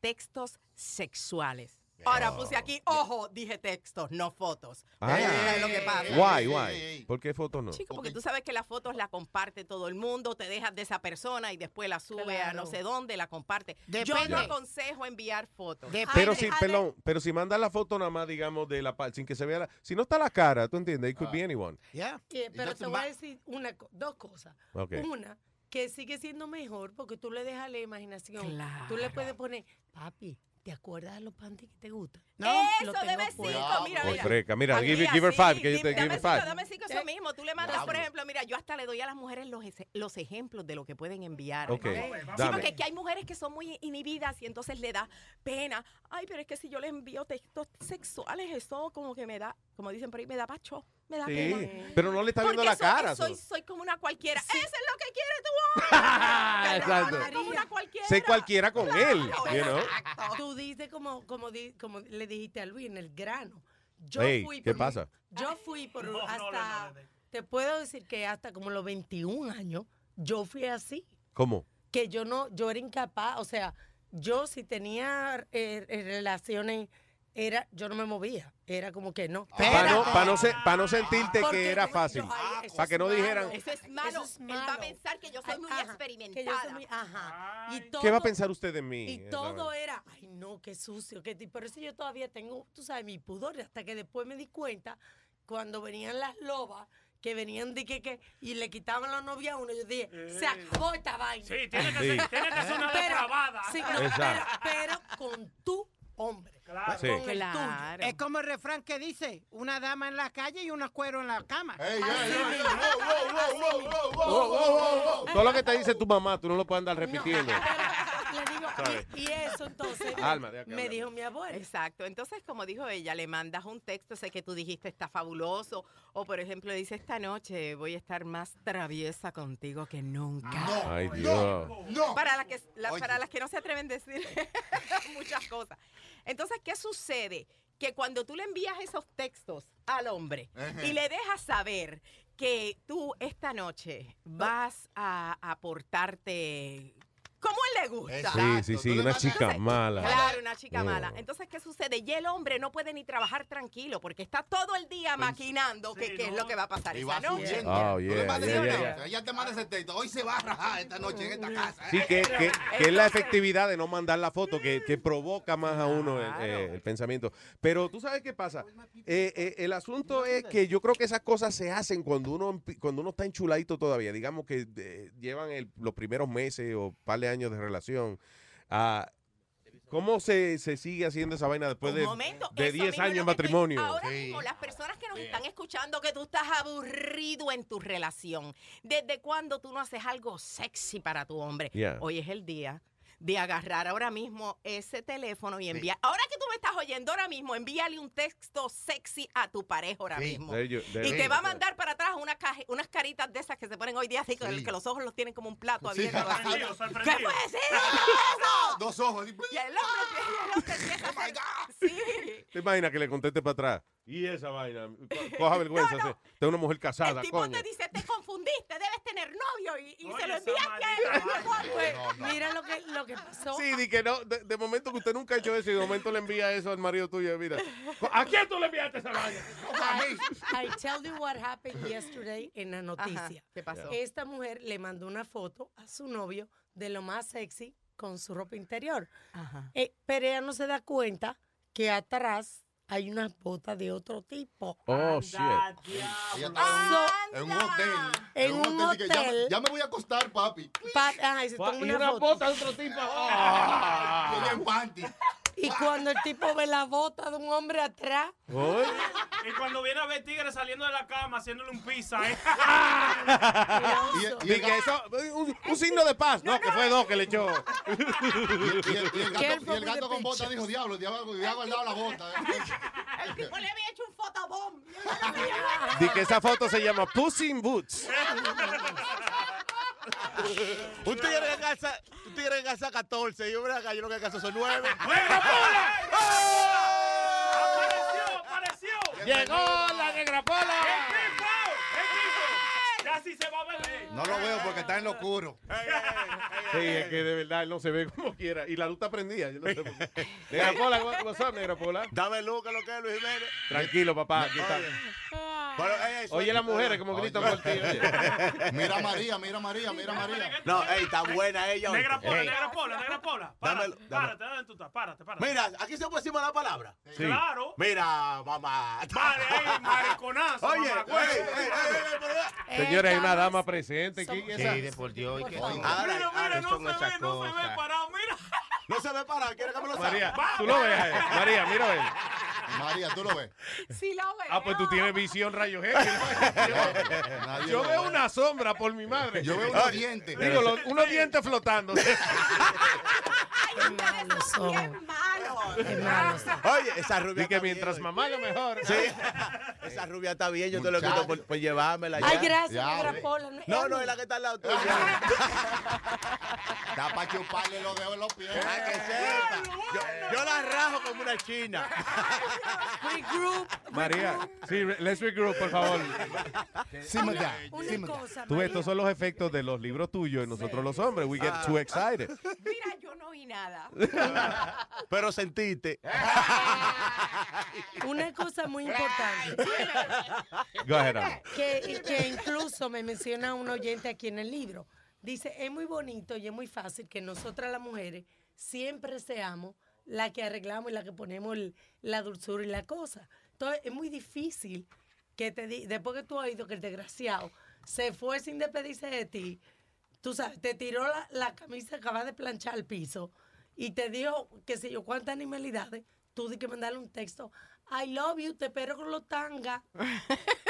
textos sexuales. Ahora puse aquí, ojo, dije textos, no fotos. Ah. Pero ¿sabes lo que pasa? Why, why? ¿Por qué fotos no? Chico, porque tú sabes que las fotos las comparte todo el mundo, te dejas de esa persona y después la sube a no sé dónde, la comparte. Yo Depende. no aconsejo enviar fotos. Pero si, perdón, pero si manda la foto nada más, digamos, de la sin que se vea la, si no está la cara, ¿tú entiendes? It could be anyone. Yeah, pero te voy a decir una, dos cosas. Ok. Una, que sigue siendo mejor porque tú le dejas la imaginación. Claro. Tú le puedes poner, papi, ¿te acuerdas de los panties que te gustan? Eso, tengo deme puesto". cinco, mira, mira. freca. Mira, give, give her five, que yo te dame give her cinco, five. Dame cinco, eso mismo. Tú le mandas, por ejemplo, mira, yo hasta le doy a las mujeres los, los ejemplos de lo que pueden enviar. Ok, ¿ok? Sí, dame. porque aquí hay mujeres que son muy inhibidas y entonces le da pena. Ay, pero es que si yo le envío textos sexuales, eso como que me da, como dicen por ahí, me da pacho, me da Sí, pena. pero no le está viendo Porque la eso- cara. Soy, so- soy como una cualquiera. Eso es lo que quieres tú. Exacto. Como una cualquiera. Sé cualquiera con él, you know. Tú dices como, como, di- como le dijiste a Luis en el grano. Yo Hey, fui ¿qué por- pasa? Yo fui por No, hasta, no, no, no. te puedo decir que hasta como los 21 años, yo fui así. ¿Cómo? que yo no, yo era incapaz, o sea, yo si tenía eh, eh, relaciones, era, yo no me movía, era como que no. Para no, pa' no, se- pa' no sentirte Porque que era fácil. Para que no malo. dijeran, Eso es malo. Eso es Él va a pensar que yo soy Ay, muy ajá, experimentada. que yo soy muy- ajá. Y todo, ¿qué va a pensar usted de mí? Y todo era, ay no, qué sucio, qué Por eso yo todavía tengo, tú sabes, mi pudor, hasta que después me di cuenta, cuando venían las lobas, que venían de que, que y le quitaban la novia a uno, yo dije, se acabó esta vaina. Sí, tiene que Sí. ser, tiene que ser una Pero- depravada. sí, no, pero, pero con tu hombre. Claro. Sí. Con el Claro. Es como el refrán que dice, una dama en la calle y una cuero en la cama. Todo lo que te dice tu mamá, tú no lo puedes andar repitiendo. y, y eso entonces Alma, me dijo mi abuela. Exacto. Entonces, como dijo ella, le mandas un texto, sé que tú dijiste está fabuloso. O, por ejemplo, dice esta noche voy a estar más traviesa contigo que nunca. Ay, Dios. No. Para, las que, la- para las que no se atreven a decir muchas cosas. Entonces, ¿qué sucede? que cuando tú le envías esos textos al hombre y le dejas saber que tú esta noche vas a aportarte como él le gusta. Sí, sí, sí, una chica mala. Claro, una chica Oh. mala. Entonces, ¿qué sucede? Y el hombre no puede ni trabajar tranquilo porque está todo el día maquinando que- qué es lo que va a pasar Y esa va noche. subiendo. Oh, yeah, yeah, Ella te manda ese texto. Hoy se va a rajar esta noche en esta casa. Sí, que, que, que es la efectividad de no mandar la foto que, que provoca más a uno el, eh, el pensamiento. Pero tú sabes qué pasa. Eh, eh, el asunto es que yo creo que esas cosas se hacen cuando uno cuando uno está enchuladito todavía. Digamos que eh, llevan el- los primeros meses o par de años de relación. Ah, ¿Cómo se, se sigue haciendo esa vaina después de, momento, de eso 10 mismo años de estoy- matrimonio? Ahora mismo, las personas que nos están escuchando que tú estás aburrido en tu relación, ¿desde cuándo tú no haces algo sexy para tu hombre? Yeah. Hoy es el día de agarrar ahora mismo ese teléfono y enviar. Ahora que tú me estás oyendo ahora mismo, envíale un texto sexy a tu pareja ahora Sí. mismo. Y te va a mandar para atrás una unas caritas de esas que se ponen hoy día así, que- Sí. que los ojos los tienen como un plato abierto. Sorprendido, ¿Qué sorprendido. puede ser eso? Dos ojos. Y el hombre, el hombre empieza a hacer- Sí. ¿Te imaginas que le conteste para atrás? Y esa vaina, co- coja vergüenza. Usted es una mujer casada, El tipo coño. te dice, te confundiste, debes tener novio y, y Oye, se lo enviaste a él. Pues, mira lo que, lo que pasó. Sí, di que no, de, de momento que usted nunca ha hecho eso y de momento le envía eso al marido tuyo, mira. ¿A quién tú le enviaste esa vaina? I tell you what happened yesterday en la noticia. ¿qué pasó? Esta mujer le mandó una foto a su novio de lo más sexy con su ropa interior. Eh, pero ella no se da cuenta que atrás hay unas botas de otro tipo. Oh, shit. Ella estaba en un hotel. En un y que ya, me- hotel. ya me voy a acostar, papi. Pa- ay, se Pa- toma y una una foto. bota de otro tipo. Y ella en panty. Y cuando el tipo ve la bota de un hombre atrás, Y cuando viene a ver tigre saliendo de la cama haciéndole un pizza, ¿eh? Di que eso, un, un signo de paz. No, que fue dos que le echó. Y el, y el gato, y el gato con bota dijo, diablo, diablo, diablo guardado la bota. El tipo le había hecho un fotobomb. Di que esa foto se llama Pussy in Boots. Un tigre que calza, un tigre que calza 14 y acá, yo lo que calzo son 9. ¡Apareció! ¡Apareció! ¡Llegó la negra pola! No lo veo porque está en lo oscuro. Sí, es que de verdad él no se ve como quiera. Y la luz está prendida. Yo no sé por qué. Negra pola, what- what's up, negra pola? Dame luz, que lo que es Luis Jiménez. Tranquilo, papá. Aquí está. Bueno, ey, ey, Oye, las mujeres como gritan por ti. oye. Mira a María, mira a María, mira a María. No, ey, está buena ella. oye. Negra pola, Ey. negra pola, negra pola. Párate, párate, ¿dónde tú estás? Párate, párate. Mira, aquí se puede decir mala palabra. Sí. Claro. Mira, mamá. Vale, ey, mariconazo, Oye, mamagüey. ey, ey, ey, ey, hay una dama presente. ¿Quién es esa? Sí, de por Dios. ¿qué- Ahora, Mira, ahora mira, no son se ve, no se ve cosas. parado, mira. No se ve para, quiere que me lo saque. María, tú lo a él. María, mira él. María, tú lo ves. Sí lo veo. Ah, pues tú tienes visión rayo X. Yo veo ve. una sombra por mi madre. Yo veo unos dientes. Digo, los- unos dientes flotando. son. malo. Qué malos. Oye, esa rubia. Di que mientras bien, mamá lo mejor. Sí, esa rubia está bien, yo te lo quito Muchacho. por, por llevármela ya. Ay, gracias, Ya, negra ve. pola. No, no, es la que está al lado tuyo. Está para chuparle los dedos en los pies. Para que sepa. Yo, yo la rajo como una china. Regroup. María, sí, re- let's regroup, por favor. Simmer down, Una cosa, Tú ves, María. estos son los efectos de los libros tuyos y nosotros los hombres. We get too excited. Mira, yo no vi nada. Pero sentiste. Una cosa muy importante. Go ahead, Ana. que, que incluso me menciona un oyente aquí en el libro. Dice, es muy bonito y es muy fácil que nosotras las mujeres siempre seamos la que arreglamos y la que ponemos la dulzura y la cosa. Entonces, es muy difícil que te di- después que tú has oído que el desgraciado se fue sin despedirse de ti, tú sabes, te tiró la, camisa que acaba de planchar al piso y te dijo, qué sé yo, cuántas animalidades, tú di que mandarle un texto, I love you, te espero con los tangas.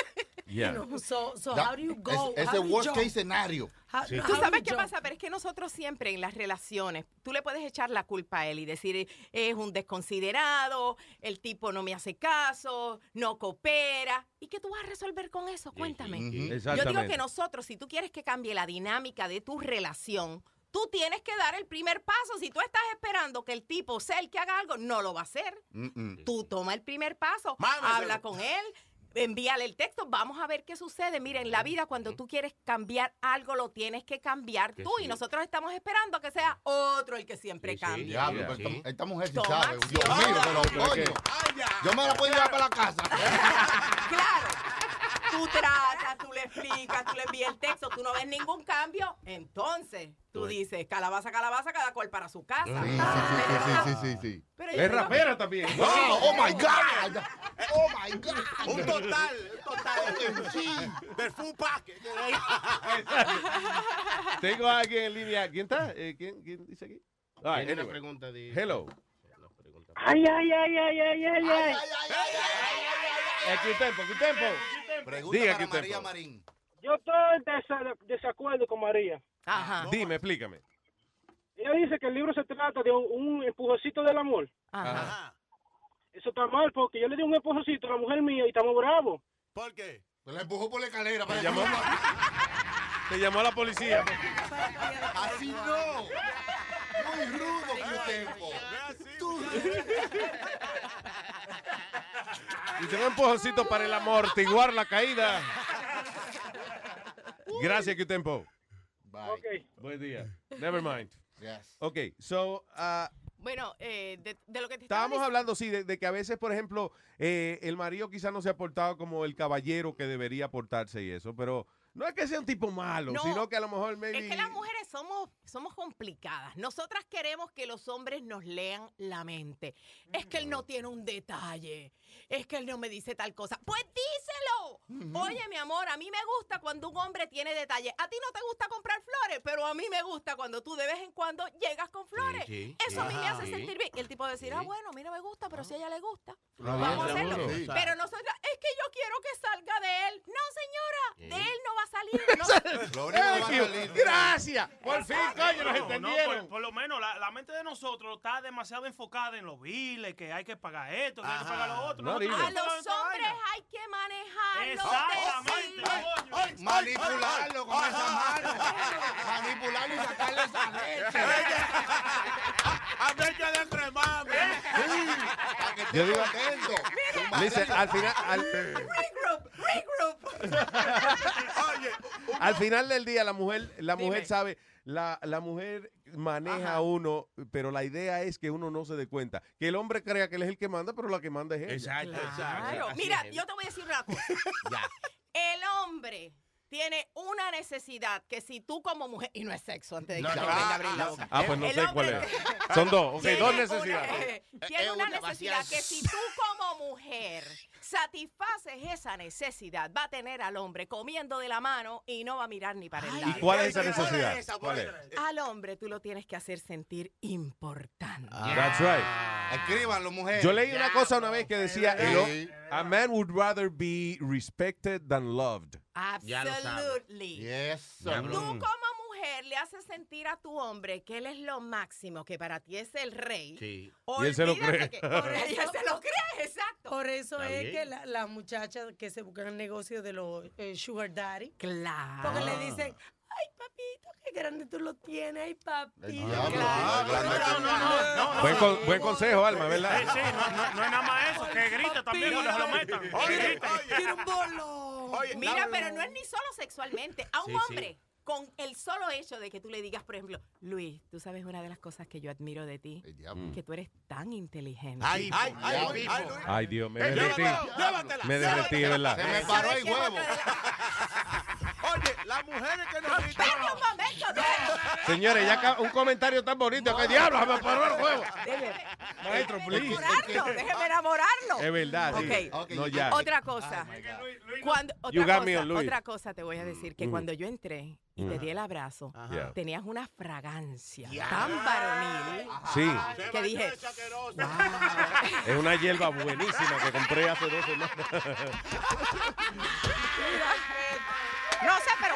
Yeah. You know, so, so Da- how do you es- go? You worst case scenario. How- Sí. how Tú sabes qué pasa, pero es que nosotros siempre en las relaciones, tú le puedes echar la culpa a él y decir, es un desconsiderado, el tipo no me hace caso, no coopera. ¿Y qué tú vas a resolver con eso? Cuéntame. Yo digo que nosotros, si tú quieres que cambie la dinámica de tu relación, Tú tienes que dar el primer paso. Si tú estás esperando que el tipo sea el que haga algo, no lo va a hacer. Tú toma el primer paso, Mámeselo. habla con él, envíale el texto, vamos a ver qué sucede. Mira, en la vida cuando tú quieres cambiar algo, lo tienes que cambiar Que tú sí. y nosotros estamos esperando que sea otro el que siempre cambie. Diablo, pero esta, esta mujer sí sabe. Dios mío, pero coño. Yo me la puedo llevar para la casa. Tú tratas, tú le explicas, tú le envías el texto, tú no ves ningún cambio, entonces tú dices, calabaza, calabaza, cada cual para su casa. Sí, sí, sí, sí, sí, sí. Pero Es rapera también. Wow, oh my God. Oh my God. Un total, un total. Sí. Del full package. Tengo a alguien en línea. ¿Quién está? Eh, ¿quién, quién dice aquí? Ah, Tiene una pregunta de- Hello. Ay, ay, ay, ay, ay, ay, ay. Eh, ¿Qué tiempo? ¿Qué tiempo? Pregunta Diga para María tiempo. Marín. Yo estoy en desa- desacuerdo con María. Ajá. Dime, explícame. Ella dice que el libro se trata de un, empujoncito del amor. Ajá. Eso está mal porque yo le di un empujoncito a la mujer mía y estamos bravos. ¿Por qué? Se la empujó por la escalera. Te para llamó, te llamó a la policía. Así no. Muy rudo que tiempo. Y tengo un empujoncito para el amortiguar la caída. Gracias, que tiempo. Ok. Buen día. Never mind. Yes. Ok, so, ah, Bueno, eh, de, de lo que te estábamos hablando, sí, de, de que a veces, por ejemplo, eh, el marido quizás no se ha portado como el caballero que debería portarse y eso, pero no es que sea un tipo malo, No, sino que a lo mejor maybe... Es que las mujeres somos, somos complicadas. Nosotras queremos que los hombres nos lean la mente. Es que él no tiene un detalle. Es que él no me dice tal cosa. Pues díselo. Oye, mi amor, a mí me gusta cuando un hombre tiene detalle. A ti no te gusta comprar flores, pero a mí me gusta cuando tú de vez en cuando llegas con flores. sí, Eso a mí me hace sí. sentir bien. Y el tipo va a decir, Sí. ah, bueno, a mí no me gusta, pero si a ella le gusta, vamos a hacerlo. Pero nosotras, es que yo quiero que salga de él. No, señora, de él no va a salir. No. Gracias. Por fin, coño, nos No, no, entendieron. por, por lo menos la, la mente de nosotros está demasiado enfocada en los biles, que hay que pagar esto, que hay que pagar lo otro. No A los hombres hay que manejarlos. Exactamente, coño. Manipularlo con esa mano. Manipularlo y sacarle esa leche. A leche de cremame. Yo digo- contento. Dice, al final, al, Regroup, regroup. al final del día la mujer, la mujer sabe, la, la mujer maneja a uno, pero la idea es que uno no se dé cuenta. Que el hombre crea que él es el que manda, pero la que manda es ella. Exacto, Claro. exacto. Mira, yo te voy a decir una cosa. El hombre tiene una necesidad que si tú como mujer, y no es sexo antes de que No, no, venga a ah, abrir la ah, boca. Ah, pues no El sé cuál es. Son dos, ok, tiene dos una- necesidades. tiene Es una una necesidad que si tú como mujer satisfaces esa necesidad, va a tener al hombre comiendo de la mano y no va a mirar ni para el ¿Y lado. cuál es esa ¿Cuál es necesidad? ¿Cuál es? Al hombre tú lo tienes que hacer sentir importante. That's right. Escríbanlo, mujer. Yo leí una cosa una vez que decía, a man would rather be respected than loved. Absolutely. Yes. Tú como mujer le haces sentir a tu hombre que él es lo máximo, que para ti es el rey. Sí. Y él se lo Olvídate cree. que- por eso- y él se lo cree, exacto. Por eso es que la- las muchachas que se buscan el negocio de los eh, sugar daddy, Claro. porque le dicen, ay papito, qué grande tú lo tienes, ay papito. Buen, con- buen consejo, Alma, Sí, ¿verdad? sí, no, no- no es nada más eso, que grite también cuando se lo metan. Quiero un bolón. Oye, Mira, pero no es ni solo sexualmente. A un Sí, sí. hombre, con el solo hecho de que tú le digas, por ejemplo, Luis, tú sabes una de las cosas que yo admiro de ti, El que tú eres tan inteligente. Ay, ay, ay, ay. Ay, Dios, me Eh, derretí. Me derretí, de verdad. Se me paró ¿Sabes el huevo. otra de la- Oye, las mujeres que nos gritan. Un momento, déjame- Señores, ya un comentario tan bonito. que diablo? Se me paró el huevo. déjame Maestro, please. enamorarlo, déjame enamorarlo. Es verdad, sí. Ok. No, ya. Otra cosa. Cuando, You otra, cosa otra cosa te voy a decir, que Mm. cuando yo entré y te di el abrazo, tenías una fragancia tan varonil Sí, que dije, es una hierba buenísima que compré hace dos semanas. no sé, pero.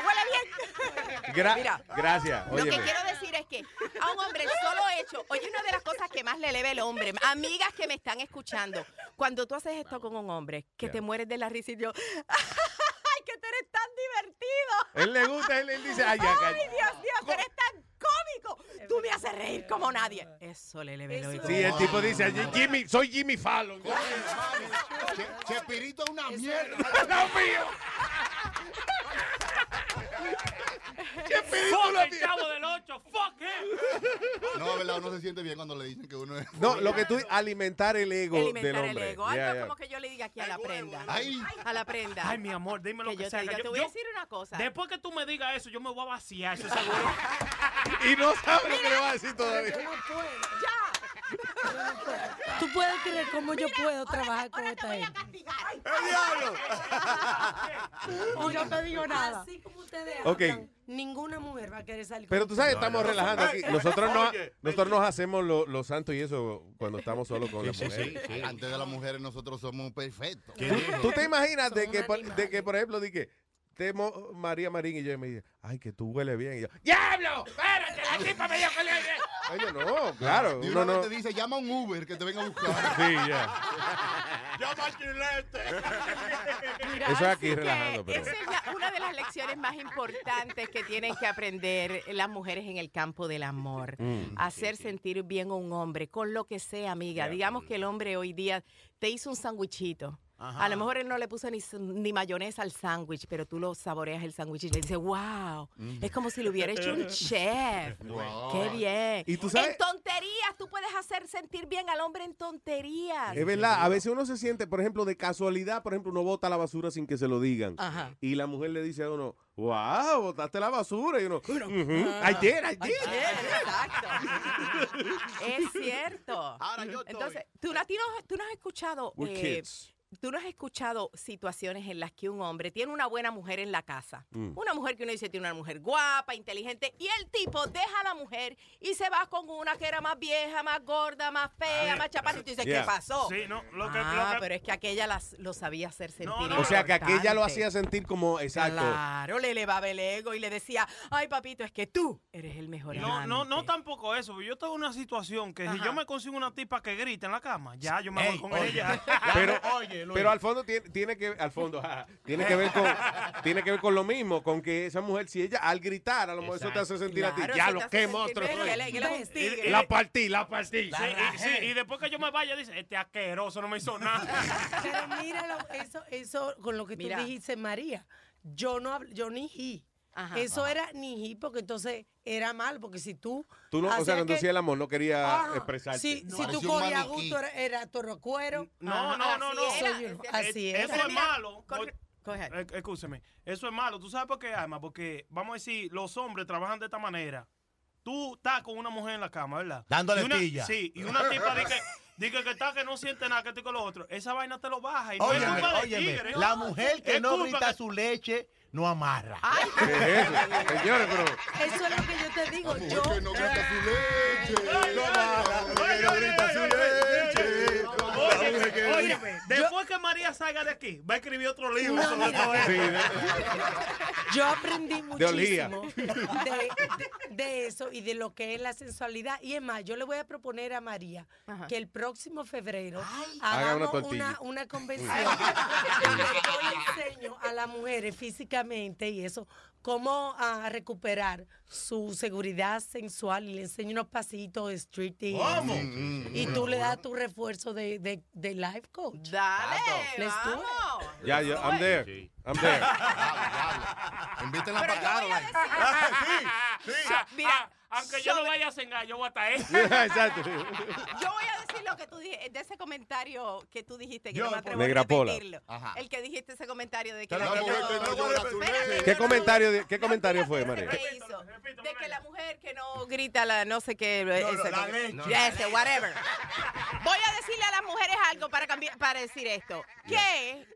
Gra- Mira, gracias. Lo que quiero decir es que a un hombre el solo hecho, oye, una de las cosas que más le eleva el hombre, amigas que me están escuchando, cuando tú haces esto con un hombre, que te mueres de la risa y yo, ¡ay, que tú eres tan divertido! Él le gusta, él, él dice, ay, ya, ¡Ay, Dios mío, tú eres tan cómico! reír como nadie. Eso le le veló. Sí, el tipo dice, "Allí, Jimmy, soy Jimmy Fallon. Chespirito es una mierda. ¡No, mío! Fuck el chavo del 8, fuck him. No, verdad, uno se siente bien cuando le dicen que uno es. No, lo que tú alimentar el ego Alimentar del el hombre. ego. Algo Yeah, yeah. como que yo le diga aquí a la prenda. Ay. A la prenda. Ay, mi amor, dime lo Que que, yo te sea. diga, que te yo- voy a yo- decir una cosa. Después que tú me digas eso, yo me voy a vaciar, eso seguro. Y no sabe lo que le va a decir todavía. Yo no puedo. Tú puedes creer cómo yo puedo trabajar con esta gente. Y no te digo nada. Así como ustedes Ok. hablan, ninguna mujer va a querer salir Pero tú sabes, estamos No, relajando no. aquí. Nosotros, no, nosotros nos hacemos lo- los santos y eso cuando estamos solos con las mujeres. Antes de las mujeres nosotros somos perfectos. ¿Tú, tú te imaginas de que, por, de que, por ejemplo, de que temo María Marín y yo me dice, ay, que tú hueles bien. Y yo, ¡Diablo! ¡Espérate! La tipa me dijo que le... Coño, no, claro. Y Uno no. te dice, llama a un Uber que te venga a buscar. Sí, ya. llama al chilete. Mira, Eso es aquí relajando, pero- Esa es la- una de las lecciones más importantes que tienen que aprender las mujeres en el campo del amor. Mm. Hacer sentir bien a un hombre, con lo que sea, amiga. Digamos que el hombre hoy día te hizo un A lo mejor él no le puso ni, ni mayonesa al sándwich, pero tú lo saboreas el sándwich y le dices, wow, es como si lo hubiera hecho un chef. Wow. Qué bien. Y tú sabes- En tonterías, tú puedes hacer sentir bien al hombre en tonterías. Es verdad, a veces uno se siente, por ejemplo, de casualidad, por ejemplo, uno bota la basura sin que se lo digan. Ajá. Y la mujer le dice a uno, wow, botaste la basura. Y uno, "Ujú, Ah. I did, I did. Exacto. es cierto. Entonces, ¿tú, a ti no, tú no has escuchado. We're eh, kids. Tú no has escuchado situaciones en las que un hombre tiene una buena mujer en la casa. Mm. Una mujer que uno dice tiene una mujer guapa, inteligente, y el tipo deja a la mujer y se va con una que era más vieja, más gorda, más fea, más chaparra. Y tú dices, Yeah. ¿qué pasó? Sí, no, lo que- ah, lo que- pero es que aquella las, lo sabía hacer sentir. O sea, que aquella lo hacía sentir como, exacto. Claro, le elevaba el ego y le decía, ay papito, es que tú eres el mejor No, amante". no, no tampoco eso. Yo tengo una situación que si yo me consigo una tipa que grita en la cama, ya yo me voy con oye. ella. Pero, Oye, Pero al fondo tiene, tiene que al fondo tiene que ver con tiene que ver con lo mismo, con que esa mujer si ella al gritar a lo mejor eso te hace sentir a ti, ya lo que monstruo bien, soy". que él- que él es un tigre. La partí, la partí. Sí, y, sí, y después que yo me vaya, dice, este asqueroso no me hizo nada. Pero míralo, eso, eso con lo que Mira. tú dijiste, María. Yo no yo ni ji. Ajá. Eso era ni ji, porque entonces era mal, porque si tú. Tú no, o sea, cuando hacía el amor no quería Ajá. expresarte. Si, No, si tú cogías gusto, era, era toro cuero. No, Ajá, no, no, así no. era, así era. Eso es malo. Eh, Escúcheme. Eso es malo. ¿Tú sabes por qué, Alma? Porque, vamos a decir, los hombres trabajan de esta manera. Tú estás con una mujer en la cama, ¿verdad? Dándole una- tilla. Sí, y una tipa dice que, dice que está que no siente nada, que estoy con lo otro. Esa vaina te lo baja. Y no es Óyeme, culpa del óyeme, tigre. la mujer que Es no grita que- su leche no amarra. ¿Qué es eso? Señores, pero Eso es lo que yo te digo. Yo. Que no grita su leche. No amarra, la no grita su leche. Oye, después que María salga de aquí, va a escribir otro libro sobre todo Sí, eso. Yo aprendí muchísimo de, de- de eso y de lo que es la sensualidad. Y es más, yo le voy a proponer a María Ajá. que el próximo febrero Haga una hagamos una, una convención. Donde yo le enseño a las mujeres físicamente y eso, cómo a recuperar su seguridad sensual y le enseño unos pasitos de street ¿Cómo? Y tú le das tu refuerzo de, de, de life coach. Dale, Let's vamos. ya yo I'm there. I'm there. Invítenla Pero para acá. Lola. decir, mira, Aunque yo no vaya a cengar, yo voy a estar ahí. Exacto. yo voy a decir lo que tú dijiste, de ese comentario que tú dijiste, que Yo, no me atrevo Negra a repetirlo. El que dijiste ese comentario de que La mujer no. ¿Qué comentario qué comentario fue, María? que hizo, De que la mujer que no grita la no sé qué. no, ese, ese, whatever. Voy a decirle a las mujeres algo para cambiar, para decir esto. Que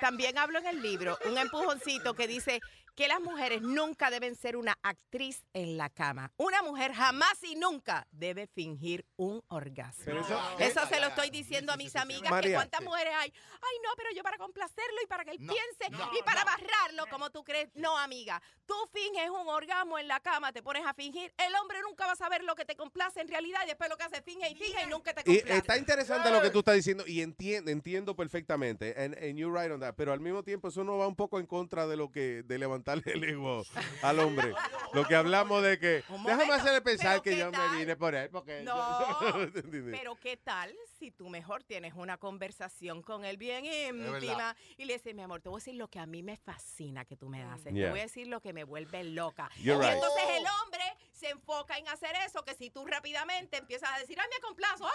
también hablo en el libro, un empujoncito que dice que las mujeres nunca deben ser una actriz en la cama. Una mujer jamás y nunca debe fingir un orgasmo. Pero eso- Eso se lo estoy diciendo a mis amigas, que María. cuántas mujeres hay. Ay, no, pero yo para complacerlo y para que él No, piense no, y para barrarlo, como tú crees. No, amiga, tú finges un orgasmo en la cama, te pones a fingir. El hombre nunca va a saber lo que te complace en realidad y después lo que hace finge y finge y nunca te Y complace. está interesante lo que tú estás diciendo y entiendo, entiendo perfectamente. And, and you're right on that. Pero al mismo tiempo eso no va un poco en contra de lo que de levantar levantarle el ego al hombre. Lo que hablamos de que, déjame hacerle pensar que ¿qué yo tal? me vine por él. Porque No, pero ¿qué tal si tú mejor tienes una conversación con él bien íntima y le dices, mi amor, te voy a decir lo que a mí me fascina que tú me haces, te Yeah. voy a decir lo que me vuelve loca. You're y right. entonces el hombre se enfoca en hacer eso, que si tú rápidamente empiezas a decir, ay, me complazo, ay,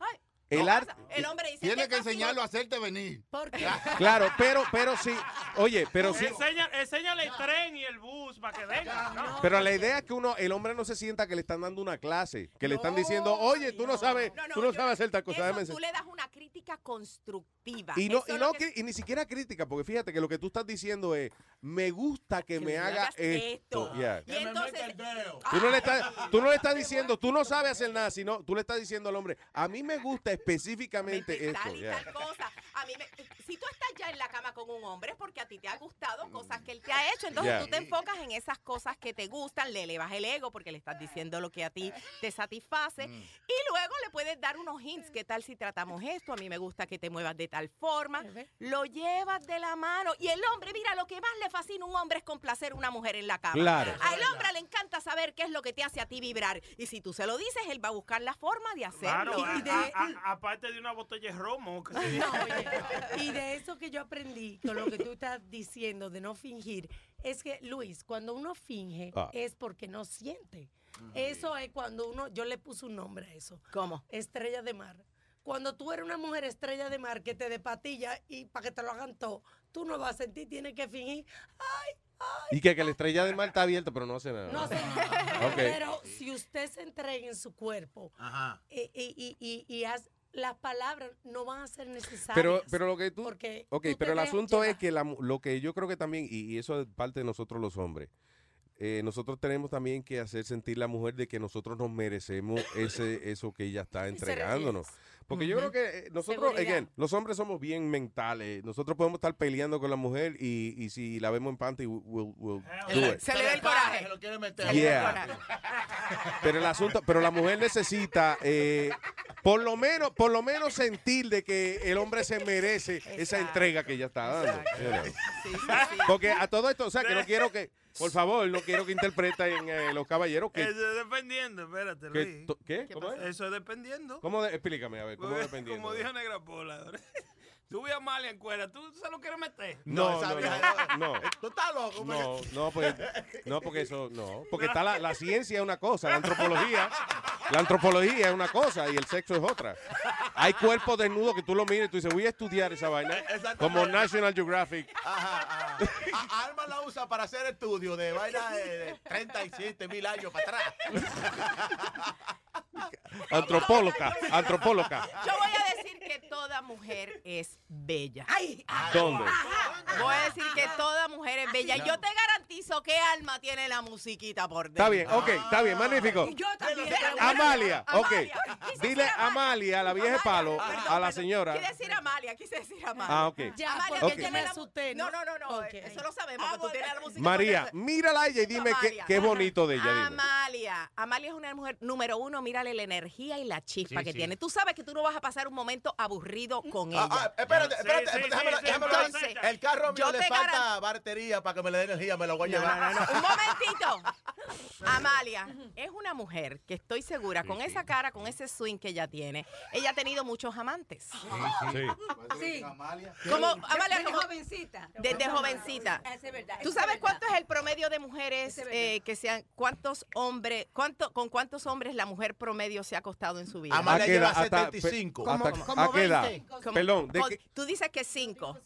ay, ay", El arte- pasa. El hombre dice, Tiene "¿Qué que contigo?". enseñarlo a hacerte venir. ¿Por qué? Claro, pero, pero sí, oye, pero sí. Enseña, enséñale el tren y el bus para que venga. ¿no? Pero la idea es que uno, el hombre no se sienta que le están dando una clase, que le están diciendo, oye, tú no sabes, No, no, tú no yo- sabes hacer tal cosa. Eso tú le das una crítica constructiva. Y no, y, no que- y ni siquiera crítica, porque fíjate que lo que tú estás diciendo es, me gusta que, me me haga esto. esto. Yeah. Y entonces, Tú no, le estás, tú no le estás diciendo, tú no sabes hacer nada, sino tú le estás diciendo al hombre, a mí me gusta específicamente esto. tal y yeah. tal cosa. A mí me- si tú estás ya en la cama con un hombre es porque a ti te ha gustado cosas que él te ha hecho. Entonces Yeah. tú te enfocas en esas cosas que te gustan, le elevas el ego porque le estás diciendo lo que a ti te satisface. Y luego le puedes dar unos hints. ¿Qué tal si tratamos esto? A mí me gusta que te muevas de tal forma. Lo llevas de la mano. Y el hombre, mira, lo que más le fascina a un hombre es complacer a una mujer en la cama. Claro. Al hombre le encanta saber qué es lo que te hace a ti vibrar. Y si tú se lo dices, él va a buscar la forma de hacerlo. Claro, Y- y de- a- a- aparte de una botella de romo. que se- No, oye, y de eso que yo aprendí con lo que tú estás diciendo de no fingir, es que, Luis, cuando uno finge Ah. es porque no siente. Eso es cuando uno, yo le puse un nombre a eso. ¿Cómo? Estrella de mar. Cuando tú eres una mujer estrella de mar que te de patilla y para que te lo hagan todo, tú no vas a sentir, tienes que fingir. Ay, Y que, que la estrella de mar está abierta, pero no hace nada. no sé nada. Ok. Pero si usted se entrega en su cuerpo y, y, y, y- y haz- las palabras no van a ser necesarias. Pero, pero lo que tú. Porque ok, tú pero el asunto es que la lo que yo creo que también, y, y eso es parte de nosotros los hombres, eh, nosotros tenemos también que hacer sentir la mujer de que nosotros nos merecemos ese eso que ella está entregándonos. Porque yo creo que eh, nosotros, Seguridad. again, los hombres somos bien mentales. Nosotros podemos estar peleando con la mujer y, y si la vemos en panty, we'll, we'll do it. Se le ve el coraje. Se lo quiere meter. Yeah. Pero el asunto, pero la mujer necesita eh, por lo menos, por lo menos sentir de que el hombre se merece esa entrega que ella está dando. you know. Porque a todo esto, o sea, que no quiero que, por favor, no quiero que interpreten eh, los caballeros que, Eso es dependiendo, espérate, que Luis. to- ¿qué? ¿Cómo es? Eso es dependiendo. ¿Cómo de- explícame, a ver, ¿cómo Porque, dependiendo? Como dijo Negra Pola. Tú vi a Amalia en cuera, ¿tú se lo quieres meter? No, no, no, no. Tú estás loco, No, no, pues, no, porque eso, no, porque está la, la ciencia es una cosa, la antropología, la antropología es una cosa y el sexo es otra. Hay cuerpos desnudos que tú lo miras y tú dices, voy a estudiar esa vaina, como National Geographic. Ajá, ajá. Alma la usa para hacer estudios de vaina de, de 37 mil años para atrás. Antropóloga, antropóloga. Yo voy a decir que toda mujer es bella. ¿Dónde? Voy a decir que toda mujer es bella. Y yo te garantizo que Alma tiene la musiquita por dentro. Está bien, ok, está bien, magnífico. Yo también. Amalia, ok. Dile decir Amalia, la vieja palo, Perdón, a la señora. Quise decir Amalia, quise decir Amalia. Ah, ok. Ya, Amalia, yo tiene me la- asusté, No, ¿no? no, no. Eso lo sabemos, que tú tienes la música María, mírala a ella y dime qué, bonito de ella. dime. Amalia. Amalia es una mujer número uno. La energía y la chispa Sí, que sí. tiene. Tú sabes que tú no vas a pasar un momento aburrido con ella. Ah, ah, espérate, espérate, sí, déjame, sí, sí, déjame entonces, El carro mío le falta batería para que me le dé energía, me lo voy a No, llevar. no, no, no. Un momentito. Amalia es una mujer que estoy segura, con esa cara, con ese swing que ella tiene, ella ha tenido muchos amantes. Sí. Sí. Como, Amalia, Desde como- jovencita. desde jovencita. Eso es verdad. ¿Tú sabes cuánto es el promedio de mujeres eh, que sean, cuántos hombres, cuánto, con cuántos hombres la mujer promedio se ha acostado en su vida? Amalia ¿A qué lleva edad? Hasta- 75. pe- hasta- Como- ¿A qué edad? 20. Como- Perdón, ¿de qué- Tú dices que cinco.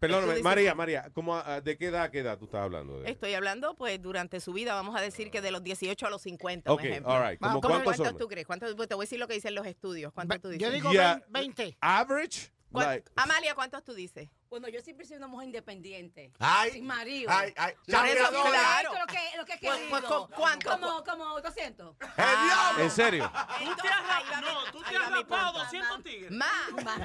Perdóname, dices- María, María, ¿cómo, a- ¿de qué edad qué edad tú estás hablando? De? Estoy hablando, pues, durante su vida, vamos a decir que de los 18 a los 50, Ok, un ejemplo. all right. ¿Como ¿Cómo- cuántos tú crees? ¿Cuántos, pues, te voy a decir lo que dicen los estudios. ¿Cuántos tú dices? Yo digo Yeah. 20. Average? ¿Cuán- Like, Amalia, ¿cuántos tú dices? Bueno, yo siempre he sido una mujer independiente. Ay, Sin marido. ay, ay. Por eso, Chambeadora. claro. Esto es lo que, lo que he Pues, querido. pues, ¿cu- cuánto? Como, como 200. ¡El diablo! ¿En serio? Entonces, mi- No, tú te has rapado punto. 200 tigres. Más, más.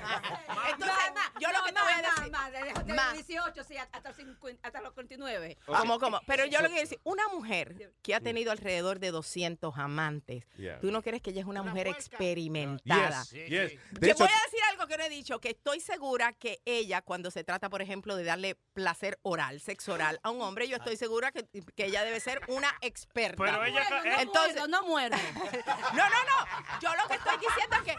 Entonces, yo lo no, que te voy a más, decir... Más, Más. los 18, sí, hasta, los 50, hasta los 49. ¿Cómo, cómo? Pero yo lo que quiero decir, una mujer que ha tenido alrededor de 200 amantes, Yeah. tú no crees que ella es una mujer experimentada. Yes, yes. Te voy a decir algo que no he dicho que estoy segura que ella, cuando se trata, por ejemplo, de darle placer oral, sexo oral a un hombre, yo estoy segura que, que ella debe ser una experta. Pero ella ca- eh, entonces, no muerde. no, no, no. Yo lo que estoy diciendo es que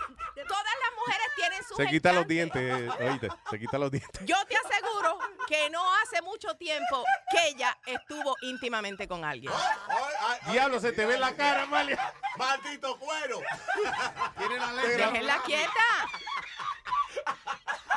todas las mujeres tienen sus Se quita los dientes, eh, oíste, se quita los dientes. Yo te aseguro que no hace mucho tiempo que ella estuvo íntimamente con alguien. Diablo, se te ve la cara, Amalia. Maldito cuero. Tiene la Déjenla quieta.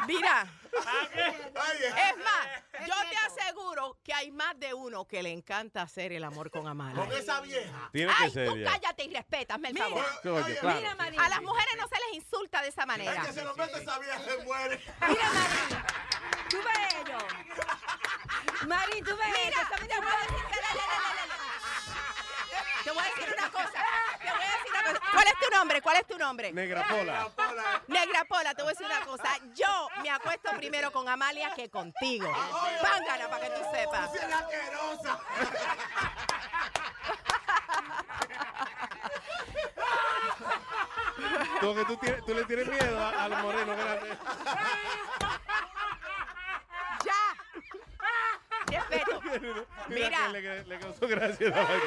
Mira, es más, yo te aseguro que hay más de uno que le encanta hacer el amor con Amalia. Con esa vieja. Tiene que Ay, ser tú cállate y respétame el favor. Coño, claro. Mira, María. A las mujeres no se les insulta de esa manera. Es que se lo mete esa vieja se muere. Mira, Marín. Tú ves ello. Marín, tú ves Mira, ello. Te voy a decir una cosa. Te voy a decir una cosa. ¿Cuál es tu nombre? ¿Cuál es tu nombre? Negra Pola. Negra Pola, te voy a decir una cosa. Yo me acuesto primero con Amalia que contigo. Pángana para que tú sepas. Es asquerosa. Como que tú, tienes- tú le tienes miedo a- al moreno grande. Respeto. Mira. que le, le causó gracia la vaina.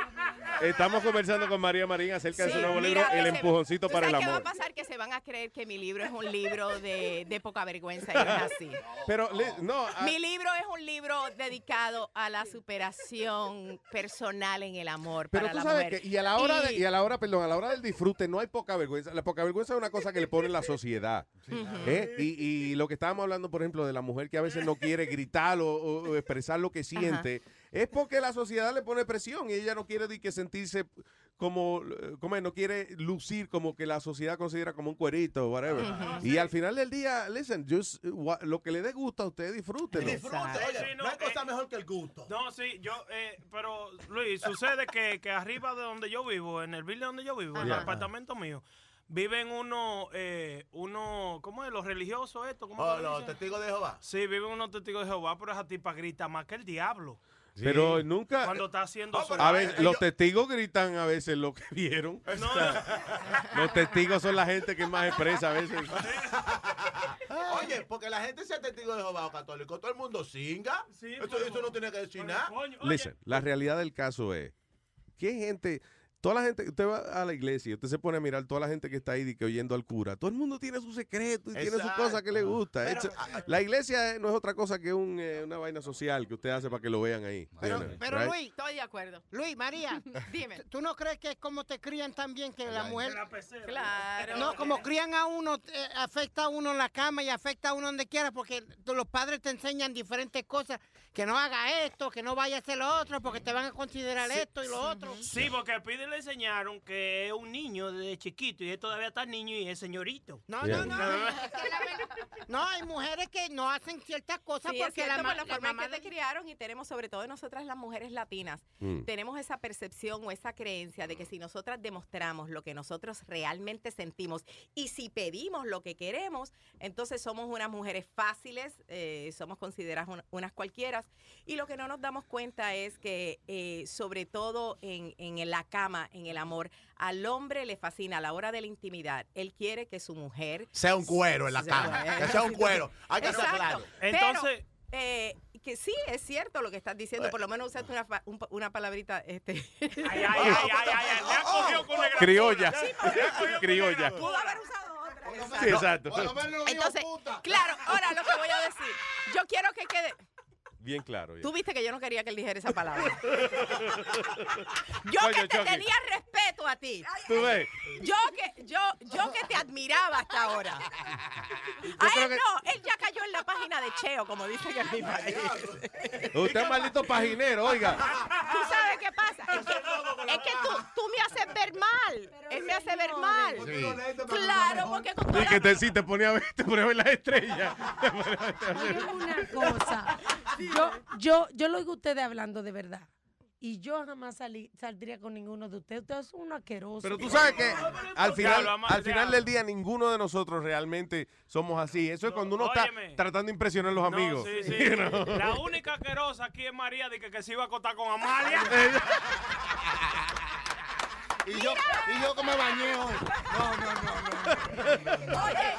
Estamos conversando con María Marín acerca de su Sí, nuevo mira, libro, El que se- empujoncito ¿tú para el sabes qué va amor. a pasar? Que se van a creer que mi libro es un libro de, de poca vergüenza y no es así. Pero, no, ah, Mi libro es un libro dedicado a la superación personal en el amor pero para tú la sabes mujer. que, y a la hora de, Y- y a la hora, perdón, a la hora del disfrute no hay poca vergüenza. La poca vergüenza es una cosa que le pone la sociedad. ¿eh? y, y lo que estábamos hablando, por ejemplo, de la mujer que a veces no quiere gritar o, o- o expresar lo que siente, es porque la sociedad le pone presión y ella no quiere di que sentirse como, eh, como no quiere lucir como que la sociedad considera como un cuerito o whatever. Ujú. Y al final del día, listen, just, what- lo que le dé gusto a usted, disfrútelo. Disfrute, oye, Sí, no, no, hay cosa eh, mejor que el gusto. No, sí, yo, eh, pero Luis, sucede que, que arriba de donde yo vivo, en el building donde yo vivo, en el apartamento mío, viven unos, eh, uno, ¿cómo es? Los religiosos, esto, ¿cómo Oh, los testigos de Jehová. Sí, viven unos testigos de Jehová, pero esa tipa grita más que el diablo. Pero nunca. Cuando está haciendo su- A veces, los testigos gritan a veces lo que vieron. No. O sea, los testigos son la gente que más expresa a veces. Oye, porque la gente sea testigo de Jehová o católico, todo el mundo singa. eso, eso no tiene que decir nada. Listen, la realidad del caso es que gente, toda la gente, usted va a la iglesia, usted se pone a mirar toda la gente que está ahí y que oyendo al cura. Todo el mundo tiene su secreto y tiene sus Exacto. cosas que le gusta. Pero, It's- la iglesia no es otra cosa que un, eh, una vaina social que usted hace para que lo vean ahí. Pero, You know, pero right? Luis, Estoy de acuerdo. Luis, María, Dime. ¿tú no crees que es como te crían también que la mujer... Claro. No, como crían a uno, eh, afecta a uno en la cama y afecta a uno donde quiera, porque los padres te enseñan diferentes cosas, que no haga esto, que no vaya a hacer lo otro, porque te van a considerar esto y lo otro. Sí, porque a Pide le enseñaron que es un niño desde chiquito y él todavía está niño y es señorito. No, no, no. No, hay mujeres que no hacen ciertas cosas Sí, porque cierto, la, por la la forma en que te criaron y tenemos, sobre todo nosotras las mujeres latinas, Mm. tenemos esa percepción o esa creencia de que si nosotras demostramos lo que nosotros realmente sentimos y si pedimos lo que queremos, entonces somos unas mujeres fáciles, eh, somos consideradas un- unas cualquieras. Y lo que no nos damos cuenta es que, eh, sobre todo en, en la cama, en el amor, al hombre le fascina a la hora de la intimidad. Él quiere que su mujer Sea un cuero en la sea- cama. Que sea un cuero. Hay que ser claro. Pero, Entonces- eh, que sí, es cierto lo que estás diciendo. Por lo menos usaste una, un una palabrita. Este. Ay, ay, ay, ay, ay, ay, le ha cogido con negra Criolla. pola. Sí, Criolla. Pudo haber usado otra. Sí, exacto. Entonces, claro, ahora lo que voy a decir. Yo quiero que quede. Bien claro. ya. Tú viste que yo no quería que él dijera esa palabra. Yo Coño, que te Chucky. tenía respeto a ti. Tú ves. Yo que, yo, yo que te admiraba hasta ahora. A creo él que- no, él ya cayó en la página de Cheo, como dicen en mi país. Usted es maldito paginero, oiga. ¿Tú sabes qué pasa? Es que, es que tú, tú me haces ver mal. Él me hace ver mal. Sí. Claro, porque con Y que te, sí, te ponía a ver, te ponía a ver las estrellas. una cosa. Yo, yo, yo lo oigo a ustedes hablando de verdad. Y yo jamás salí, saldría con ninguno de ustedes. Ustedes son un asqueroso. Pero tú sabes que al final, al final del día ninguno de nosotros realmente somos así. Eso es cuando uno está óyeme. tratando de impresionar a los No, amigos. sí, sí. You know? La única asquerosa aquí es María de que, que se iba a acostar con Amalia. Y yo, y yo que me bañé hoy. No, no, no, no. Oye,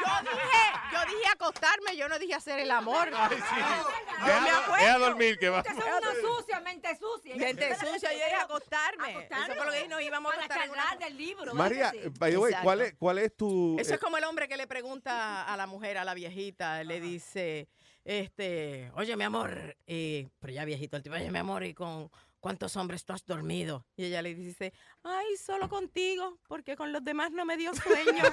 yo dije, yo dije acostarme, yo no dije hacer el amor. Yo me acuerdo. Es a dormir que va. Ustedes son una sucia, mente sucia. Mente sucia, yo dije acostarme. Eso fue lo que dije, nos íbamos a Para acostar en una charlar del libro. María, ¿verdad que sí? by the way. ¿cuál es, ¿cuál es tu...? Eso eh, es como el hombre que le pregunta a la mujer, a la viejita, le dice, este, oye, mi amor, eh, pero ya viejito el tipo, oye, mi amor, ¿y con cuántos hombres tú has dormido? Y ella le dice, ay, solo contigo, porque con los demás no me dio sueño.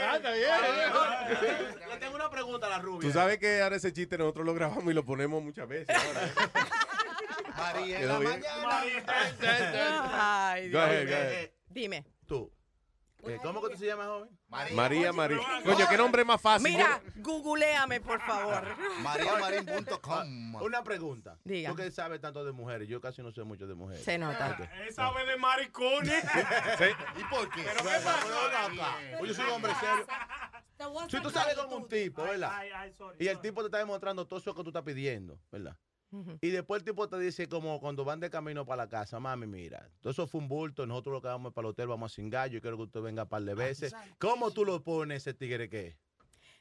Ah, está bien. Le tengo una pregunta a la rubia. Tú sabes que ahora ese chiste nosotros lo grabamos y lo ponemos muchas veces. ahora. María en Quedó la bien. mañana. Ay, Go Dios. ahead, go ahead. Dime. Tú. Eh, ¿Cómo que tú se llamas, joven? María, María. Coño, qué nombre más fácil. Mira, googleame, por favor. MariaMarín.com. Una pregunta. Diga. Tú que sabes tanto de mujeres, yo casi no sé mucho de mujeres. Se nota. Él sabe de maricones. ¿Y por qué? Pero ¿qué pasa? Oye, yo soy un hombre serio. Si tú sales con un tipo, ¿verdad? Ay, ay, sorry, Y el sorry. tipo te está demostrando todo eso que tú estás pidiendo, ¿verdad? Y después el tipo te dice como cuando van de camino para la casa, mami, mira, todo eso fue un bulto, nosotros lo que vamos para el hotel, vamos a cingar, yo quiero que usted venga un par de veces. ¿Cómo tú lo pones ese tigre que?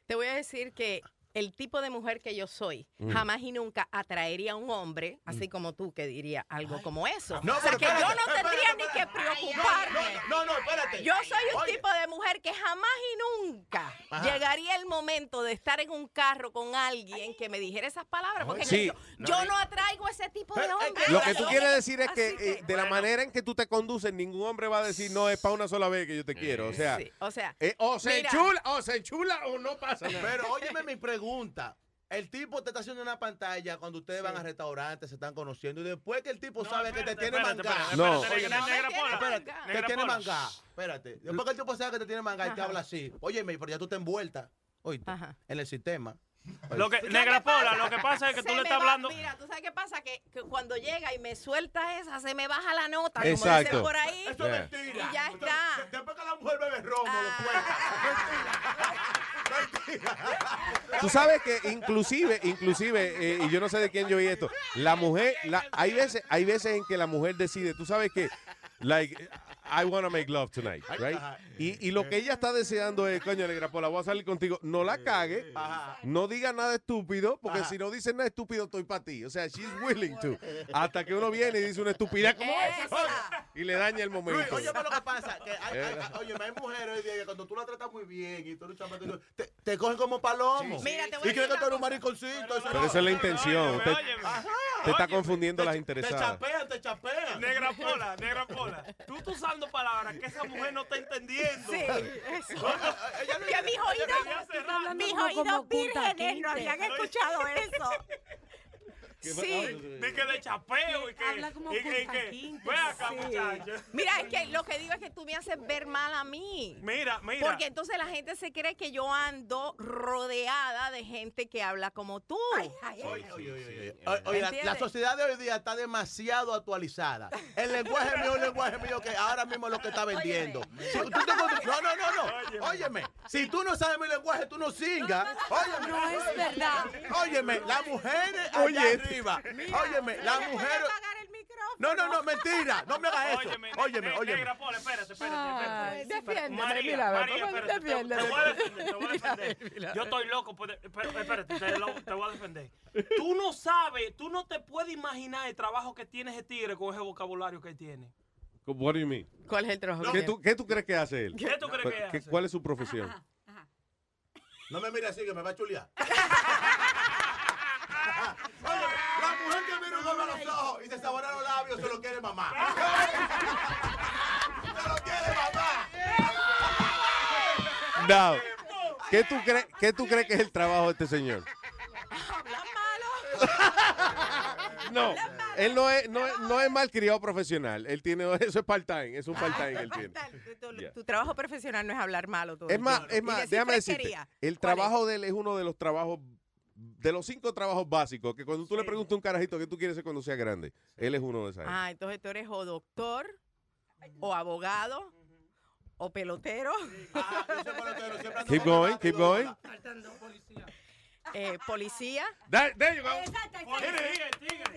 Te voy a decir que el tipo de mujer que yo soy Mm. jamás y nunca atraería a un hombre, así como tú, que diría algo como eso. No, o sea, pero que yo no espérate, tendría ni que preocuparme. No, no, espérate. Yo soy un Oye. tipo de mujer que jamás y nunca Ajá. llegaría el momento de estar en un carro con alguien que me dijera esas palabras, porque Sí. yo, yo no atraigo a ese tipo de hombre. Lo que tú quieres decir es que, eh, de la manera en que tú te conduces, ningún hombre va a decir, no, es para una sola vez que yo te quiero. O sea, Sí, o sea, eh, o se mira. enchula, o se enchula o no pasa nada. Pero óyeme mi pregunta. El tipo te está haciendo una pantalla cuando ustedes van a restaurantes, se están conociendo y después que el tipo sabe que te espérate, tiene mangá. espérate, No. espérate, te tiene mangá. Espérate. Después que el tipo sabe que te tiene mangá y te habla así. Óyeme, pero ya tú te envuelta. Oíste, en el sistema. Lo que, ¿Tú sabes negra pola, lo que pasa es que tú le estás va- hablando. Mira, tú sabes qué pasa, que, que cuando llega y me suelta esa, se me baja la nota, como Exacto. dicen por ahí. Eso es mentira. Y ya está. Después que la mujer bebe romo, lo cuenta. Tú sabes que inclusive, inclusive, eh, y yo no sé de quién yo oí esto, la mujer, la, hay veces, hay veces en que la mujer decide, tú sabes que, like, I want to make love tonight, right? Y, y lo que ella está deseando es, coño, negra pola, voy a salir contigo, no la cague, no diga nada estúpido, porque Ajá. si no dice nada estúpido, estoy para ti. O sea, she's willing to. Hasta que uno viene y dice una estupidez como esa y le daña el Luis, momento. oye, lo que pasa, que hay, hay, Eh. oye, hay mujeres hoy día que cuando tú la tratas muy bien y tú eres chamaco, te, te cogen como palomo. Mira, te voy a y creen que decir tú eres un mariconcito. Pero esa es la intención. Usted, Ajá. te está confundiendo las Te interesadas. chapean, te chapean. Negra pola, negra pola. Tú estás usando palabras que esa mujer no está entendiendo. Sí, eso. Ella no- Que mis oídos, mis oídos vírgenes no Kinte. habían escuchado eso. Sí. De que de chapeo y que. Habla como y que, y Kunta que- Kinte. Ve acá, Sí. muchacho. Mira, es que lo que digo es que tú me haces ver mal a mí. Mira, mira. Porque entonces la gente se cree que yo ando rodeada de gente que habla como tú. Oye, oye, oye, oye. Oye, la, sociedad de hoy día está demasiado actualizada. El lenguaje mío es un lenguaje mío que ahora mismo es lo que está vendiendo. Si tú te condu- no, no, no, no. Óyeme, si tú no sabes mi lenguaje, tú no singas. Óyeme. No es verdad. Óyeme, las mujeres allá Oye. arriba. Óyeme, las mujeres. No, no, no, mentira. No me hagas eso. Óyeme, Óyeme, ne- óyeme. Negra espérate, espérate, espérate. defiéndeme, María, mira, María, ¿cómo espérate, te- voy a defender, te voy a defender. Yo estoy loco, por espérate, te, lo- te voy a defender. Tú no sabes, tú no te puedes imaginar el trabajo que tiene ese tigre con ese vocabulario que él tiene. What do you mean? ¿Cuál es el trabajo? ¿Qué tú, qué tú crees que hace él? ¿Qué tú crees que ¿Qué- hace? ¿Cuál es su profesión? No me mires así que me va a chulear. Oye, la mujer que mira un hombre se sabora los labios se lo quiere mamá. Se lo quiere mamá. No. ¿Qué tú, crees, ¿Qué tú crees que es el trabajo de este señor? No, él no es, no, es, no es malcriado profesional. Él tiene, eso es part-time, es un part-time que él tiene. Tu, trabajo profesional no es hablar malo todo Es el más, es más, decir déjame decirte, fresquería. el ¿Cuál es? trabajo de él es uno de los trabajos, de los cinco trabajos básicos, que cuando tú le preguntas a un carajito qué tú quieres ser cuando sea grande, él es uno de esos. Ah, entonces tú eres o doctor, o abogado, o pelotero. Keep going, keep going. eh, policía. There- there you go.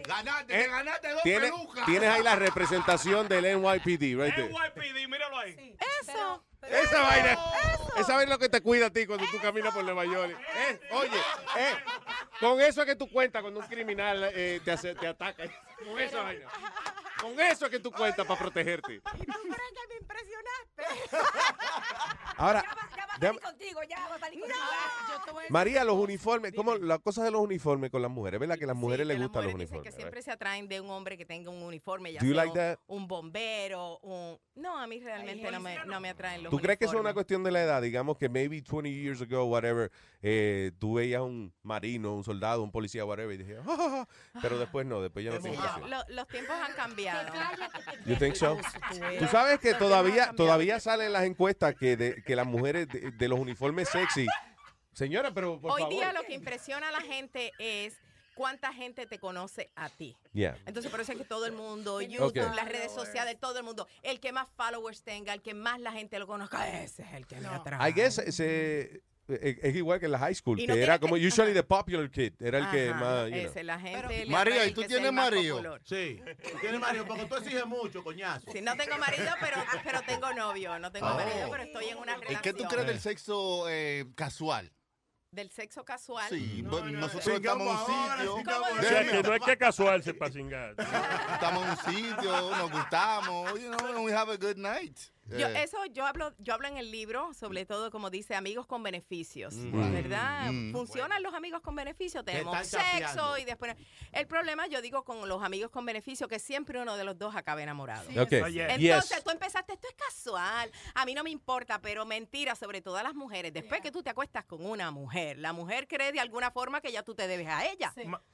Ganaste, Eh, te ganaste dos Tienes, pelucas. tienes ahí la representación del NYPD, right there. NYPD, míralo ahí. Eso. Esa vaina, esa vaina es lo que te cuida a ti cuando tú caminas por Nueva York. Eh, oye, eh, con eso es que tú cuentas cuando un criminal eh, te, hace- te ataca. Con esa vaina. Con eso es que tú cuentas para protegerte. me impresionaste. Ahora, déjame- contigo, ya va a salir contigo. María, los uniformes, ¿cómo las cosas de los uniformes con las mujeres? ¿Verdad que a las mujeres les gustan los Dicen uniformes? que siempre se atraen de un hombre que tenga un uniforme, ya Do you sea like that? un bombero, un... No, a mí realmente no me, no me atraen los ¿Tú crees que eso es una uniformes. cuestión de la edad? Digamos que maybe 20 years ago, whatever, eh, tú veías un marino, un soldado, un policía, whatever, y dije, "Ah, ah, ah", pero después no, después ya no tiene gracia. Lo- los tiempos han cambiado. You think so? Tú sabes que Los tiempos han todavía cambiado. todavía salen las encuestas que, de, que las mujeres de, de los uniformes sexy. Señora, pero por Hoy favor. día lo que impresiona a la gente es cuánta gente te conoce a ti. Yeah. Entonces, por eso es que todo el mundo, YouTube, las redes sociales, todo el mundo, el que más followers tenga, el que más la gente lo conozca, ese es el que me atrae. I guess se, eh, es igual que en la high school, no que era que- como usually the popular kid, era el que Ajá, más, you know. ese, la gente le María, ¿y tú que tienes marido? Sí. ¿Tú tienes marido? Porque tú exiges mucho, coñazo. Sí, no tengo marido, pero, pero tengo novio. No tengo Oh. marido, pero estoy en una ¿Y relación. qué tú crees del sexo eh, casual? Del sexo casual. Sí, No, pues, no, nosotros estamos en un ahora, sitio. O sea, que no es que casual para cingar. Estamos en un sitio, nos gustamos, you know, and we have a good night. Yo, Eh, eso yo hablo, yo hablo en el libro, sobre todo como dice, amigos con beneficios, Mm. ¿verdad? Mm. Funcionan los amigos con beneficios, tenemos sexo chapeando. y después... El problema, yo digo, con los amigos con beneficios, que siempre uno de los dos acabe enamorado. Sí. Entonces Yes. tú empezaste, esto es casual, a mí no me importa, pero mentira, sobre todo a las mujeres. Después que tú te acuestas con una mujer, la mujer cree de alguna forma que ya tú te debes a ella.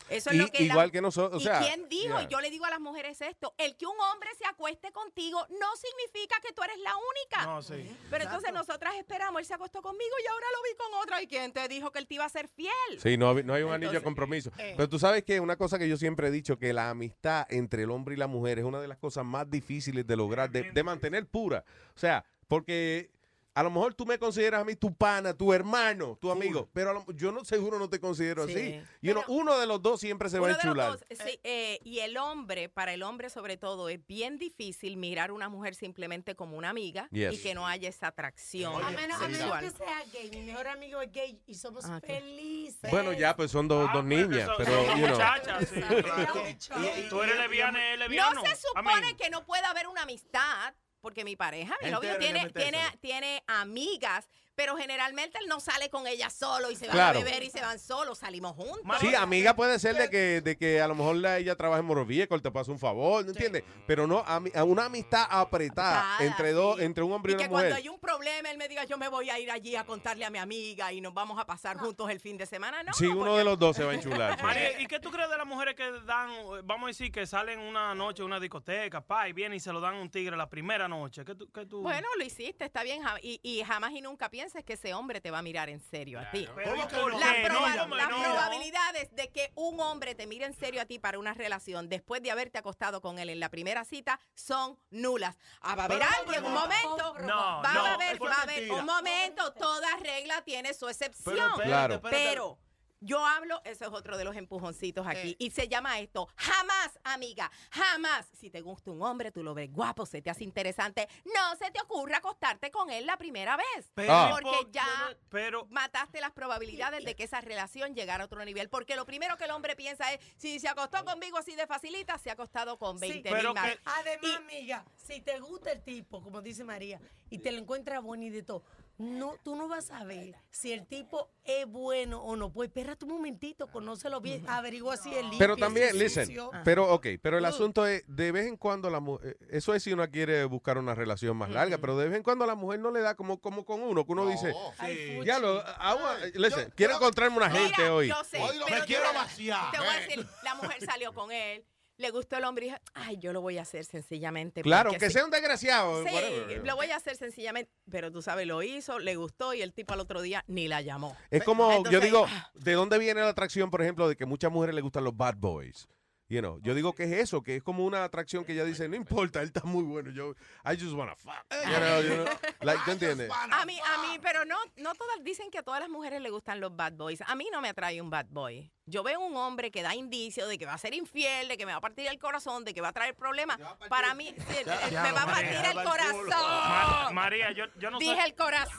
Eso es Y- lo que la- igual que nosotros, o ¿Y sea, quién dijo? yeah. Yo le digo a las mujeres esto, el que un hombre se acueste contigo no significa que tú eres la única. No, sí. Pero entonces nosotras esperamos, él se acostó conmigo y ahora lo vi con otra. ¿Y quién te dijo que él te iba a ser fiel? Sí, no, no hay un anillo de compromiso. eh. Pero tú sabes que una cosa que yo siempre he dicho, que la amistad entre el hombre y la mujer es una de las cosas más difíciles de lograr, de, de mantener pura. O sea, porque a lo mejor tú me consideras a mí tu pana, tu hermano, tu amigo, pero a lo- yo no seguro no te considero Sí. así. Y uno, uno de los dos siempre se va a enchular. dos, sí, eh, y el hombre, para el hombre sobre todo, es bien difícil mirar a una mujer simplemente como una amiga Yes. y que no haya esa atracción A menos, a menos sexual. que sea gay. Mi mejor amigo es gay y somos Ah, felices. Bueno, ya, pues son dos, dos niñas, Son- pero, son you know. muchachas, sí. Y- Tú eres lesbiana, él es No se supone que no pueda haber una amistad, porque mi pareja, mi novio, tiene, tiene, tiene amigas, pero generalmente él no sale con ellas solo y se van Claro. a beber y se van solos, salimos juntos. Sí, amiga puede ser de que, de que a lo mejor la- ella trabaja en Motor Vehicle, te pasa un favor, ¿no entiendes? Pero no, ami- a una amistad apretada Apretada, entre dos, entre un hombre y, Y que una cuando mujer. hay un problema, él me diga, yo me voy a ir allí a contarle a mi amiga y nos vamos a pasar juntos el fin de semana. No, Sí, uno de los dos se va a enchular. sí. María, ¿y qué tú crees de las mujeres que dan, eh, vamos a decir, que salen una noche a una discoteca, pa, y vienen y se lo dan a un tigre la primera noche? ¿Qué tú, qué tú? Bueno, lo hiciste, está bien. Y, y jamás y nunca pienses que ese hombre te va a mirar en serio a ti. Pero, ¿y Las, por proba- qué? No, ¿cómo las no? probabilidades de que un hombre te mire en serio a ti para una relación después de haberte acostado con él en la primera cita son nulas. Ah, va a haber alguien, un momento. No, va a haber, va a haber un momento. Toda regla tiene su excepción. Pero espérate, Claro. espérate. Pero yo hablo, eso es otro de los empujoncitos aquí, y se llama esto, jamás, amiga, jamás, si te gusta un hombre, tú lo ves guapo, se te hace interesante, no se te ocurra acostarte con él la primera vez, Pero- Ah. porque ya Pero, mataste las probabilidades de que esa relación llegara a otro nivel, porque lo primero que el hombre piensa es, si se acostó conmigo así de facilita, se ha acostado con 20 mil pero más. que- Además, amiga, si te gusta el tipo, como dice María, y te lo encuentras bonito y de todo, no, tú no vas a ver si el tipo es bueno o no. Pues espérate un momentito, conócelo bien, averigua si limpio. Pero también, es listen, sucio. pero ok, pero el asunto es, de vez en cuando la mujer, eso es si uno quiere buscar una relación más larga, pero de vez en cuando la mujer no le da como, como con uno, que uno dice, Sí. ya lo, agua, listen, quiero encontrarme una Mira, gente hoy. Yo sé, Hoy lo- pero me quiero vaciar. Te voy a decir, la mujer salió con él, le gustó el hombre y dijo, ay, yo lo voy a hacer sencillamente. Claro, que sí". sea un desgraciado. Sí, whatever. lo voy a hacer sencillamente, pero tú sabes, lo hizo, le gustó y el tipo al otro día ni la llamó. Es como, yo digo, ah, ¿de dónde viene la atracción, por ejemplo, de que muchas mujeres les gustan los bad boys? You know, yo digo que es eso, que es como una atracción que ella dice, no importa, él está muy bueno, yo, I just wanna fuck. You know, you know, like, ¿tú entiendes? A mí, a mí, pero no, no todas dicen que a todas las mujeres le gustan los bad boys. A mí no me atrae un bad boy. Yo veo un hombre que da indicios de que va a ser infiel, de que me va a partir el corazón, de que va a traer problemas. Para mí, sí, eh, me va a partir el Ma- corazón. María, yo, yo no soy... Dije el corazón.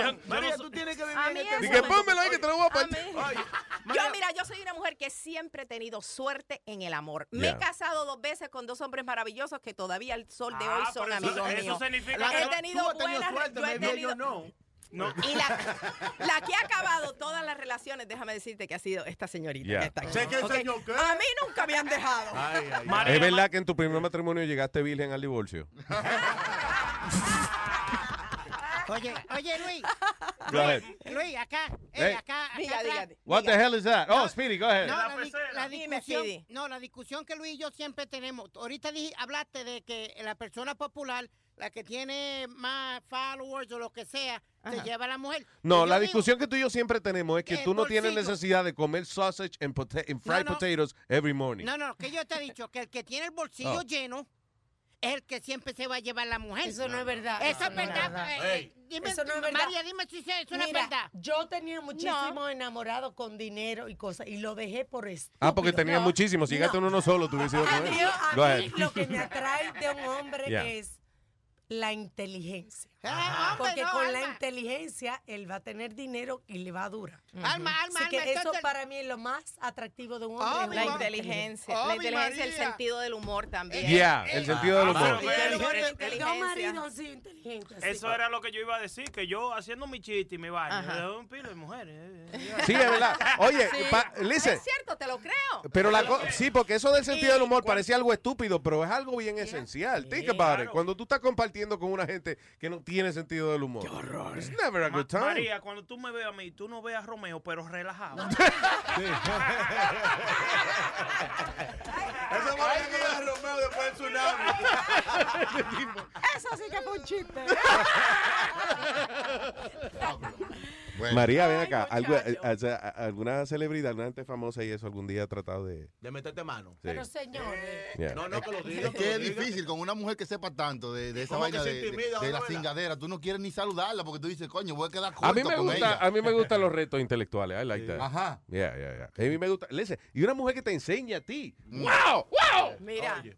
Yo- yo María, no tú tienes que vivir en este me- pónmelo ahí que te lo voy a a partir. mí- Yo, mira, yo soy una mujer que siempre he tenido suerte en el amor. Me he casado dos veces con dos hombres maravillosos que todavía al sol de hoy Ah, son amigos eso míos. significa he que- has tenido buenas suerte, yo he tenido- yo no. No. Y la, la que ha acabado todas las relaciones, déjame decirte que ha sido esta señorita Ya. que está aquí. Sé que el ¿ok? señor, ¿qué? A mí nunca me han dejado. Ay, ay, ¿Es verdad que en tu primer matrimonio llegaste virgen al divorcio? Oye, oye, Luis. Go ahead. Luis, acá, Hey. acá, acá Diga, atrás. diga, What the hell is that? Oh, Speedy, go ahead. No, La di- discusión, no, la discusión que Luis y yo siempre tenemos. Ahorita dije, hablaste de que la persona popular, la que tiene más followers o lo que sea, se Ajá. lleva a la mujer. No, Y la digo, discusión que tú y yo siempre tenemos es que El tú no tienes necesidad de comer sausage and, pota- and fried no. potatoes every morning. No, no, que yo te he dicho que el que tiene el bolsillo Oh. lleno es el que siempre se va a llevar la mujer. Eso no es verdad. Eso es no es verdad. Eh, Ey. dime, Eso no es verdad. María, dime si se- eso no es verdad. yo tenía muchísimos enamorados con dinero y cosas y lo dejé por estúpido. Ah, porque tenías No, muchísimos. Si llegaste en uno solo, tú ido con él. ahead. lo que me atrae de un hombre Yeah. es la inteligencia. Hombre, Porque no, con la inteligencia él va a tener dinero y le va a durar. Alma, alma, Así alma. que eso entonces- para mí es lo más atractivo de un hombre. Oh, La inteligencia, Oh, la mi inteligencia, el sentido del humor también. Yeah, el sentido del Ah, humor. pero El- Eso- el- eso- así. Era lo que yo iba a decir, que yo haciendo mi chiste y mi baño, Ajá. yo dejé un pilo de mujeres. eh, eh, Sí, es verdad. Oye, Sí. pa- listen, Es cierto, te lo creo. pero la co- sí, porque eso del sentido del humor parecía algo estúpido, pero es algo bien esencial. Think about it. Cuando tú estás compartiendo con una gente que no tiene sentido del humor. It's never a Ma- good time. María, cuando tú me veas a mí, tú no veas a Romeo, pero relajado. Eso va a venir a Romeo después del tsunami. Eso sí que fue un chiste. Bueno, María, ven Ay, acá. Algo- eh, muchacho. o sea, a- ¿Alguna celebridad, alguna gente famosa y eso algún día ha tratado de...? De meterte mano. Sí. Pero señores, Yeah. No, no, que lo diga. Es que es difícil con una mujer que sepa tanto de, de esa ¿Cómo vaina se de, de- intimida, de la Manuela? cingadera. Tú no quieres ni saludarla porque tú dices, coño, voy a quedar corto A mí me con gusta, ella. a mí me gustan los retos intelectuales. I like that. Ajá. Yeah, yeah, yeah. A mí me gusta. Listen, y una mujer que te enseña a ti. Mm. ¡Wow! ¡Wow! Mira, tú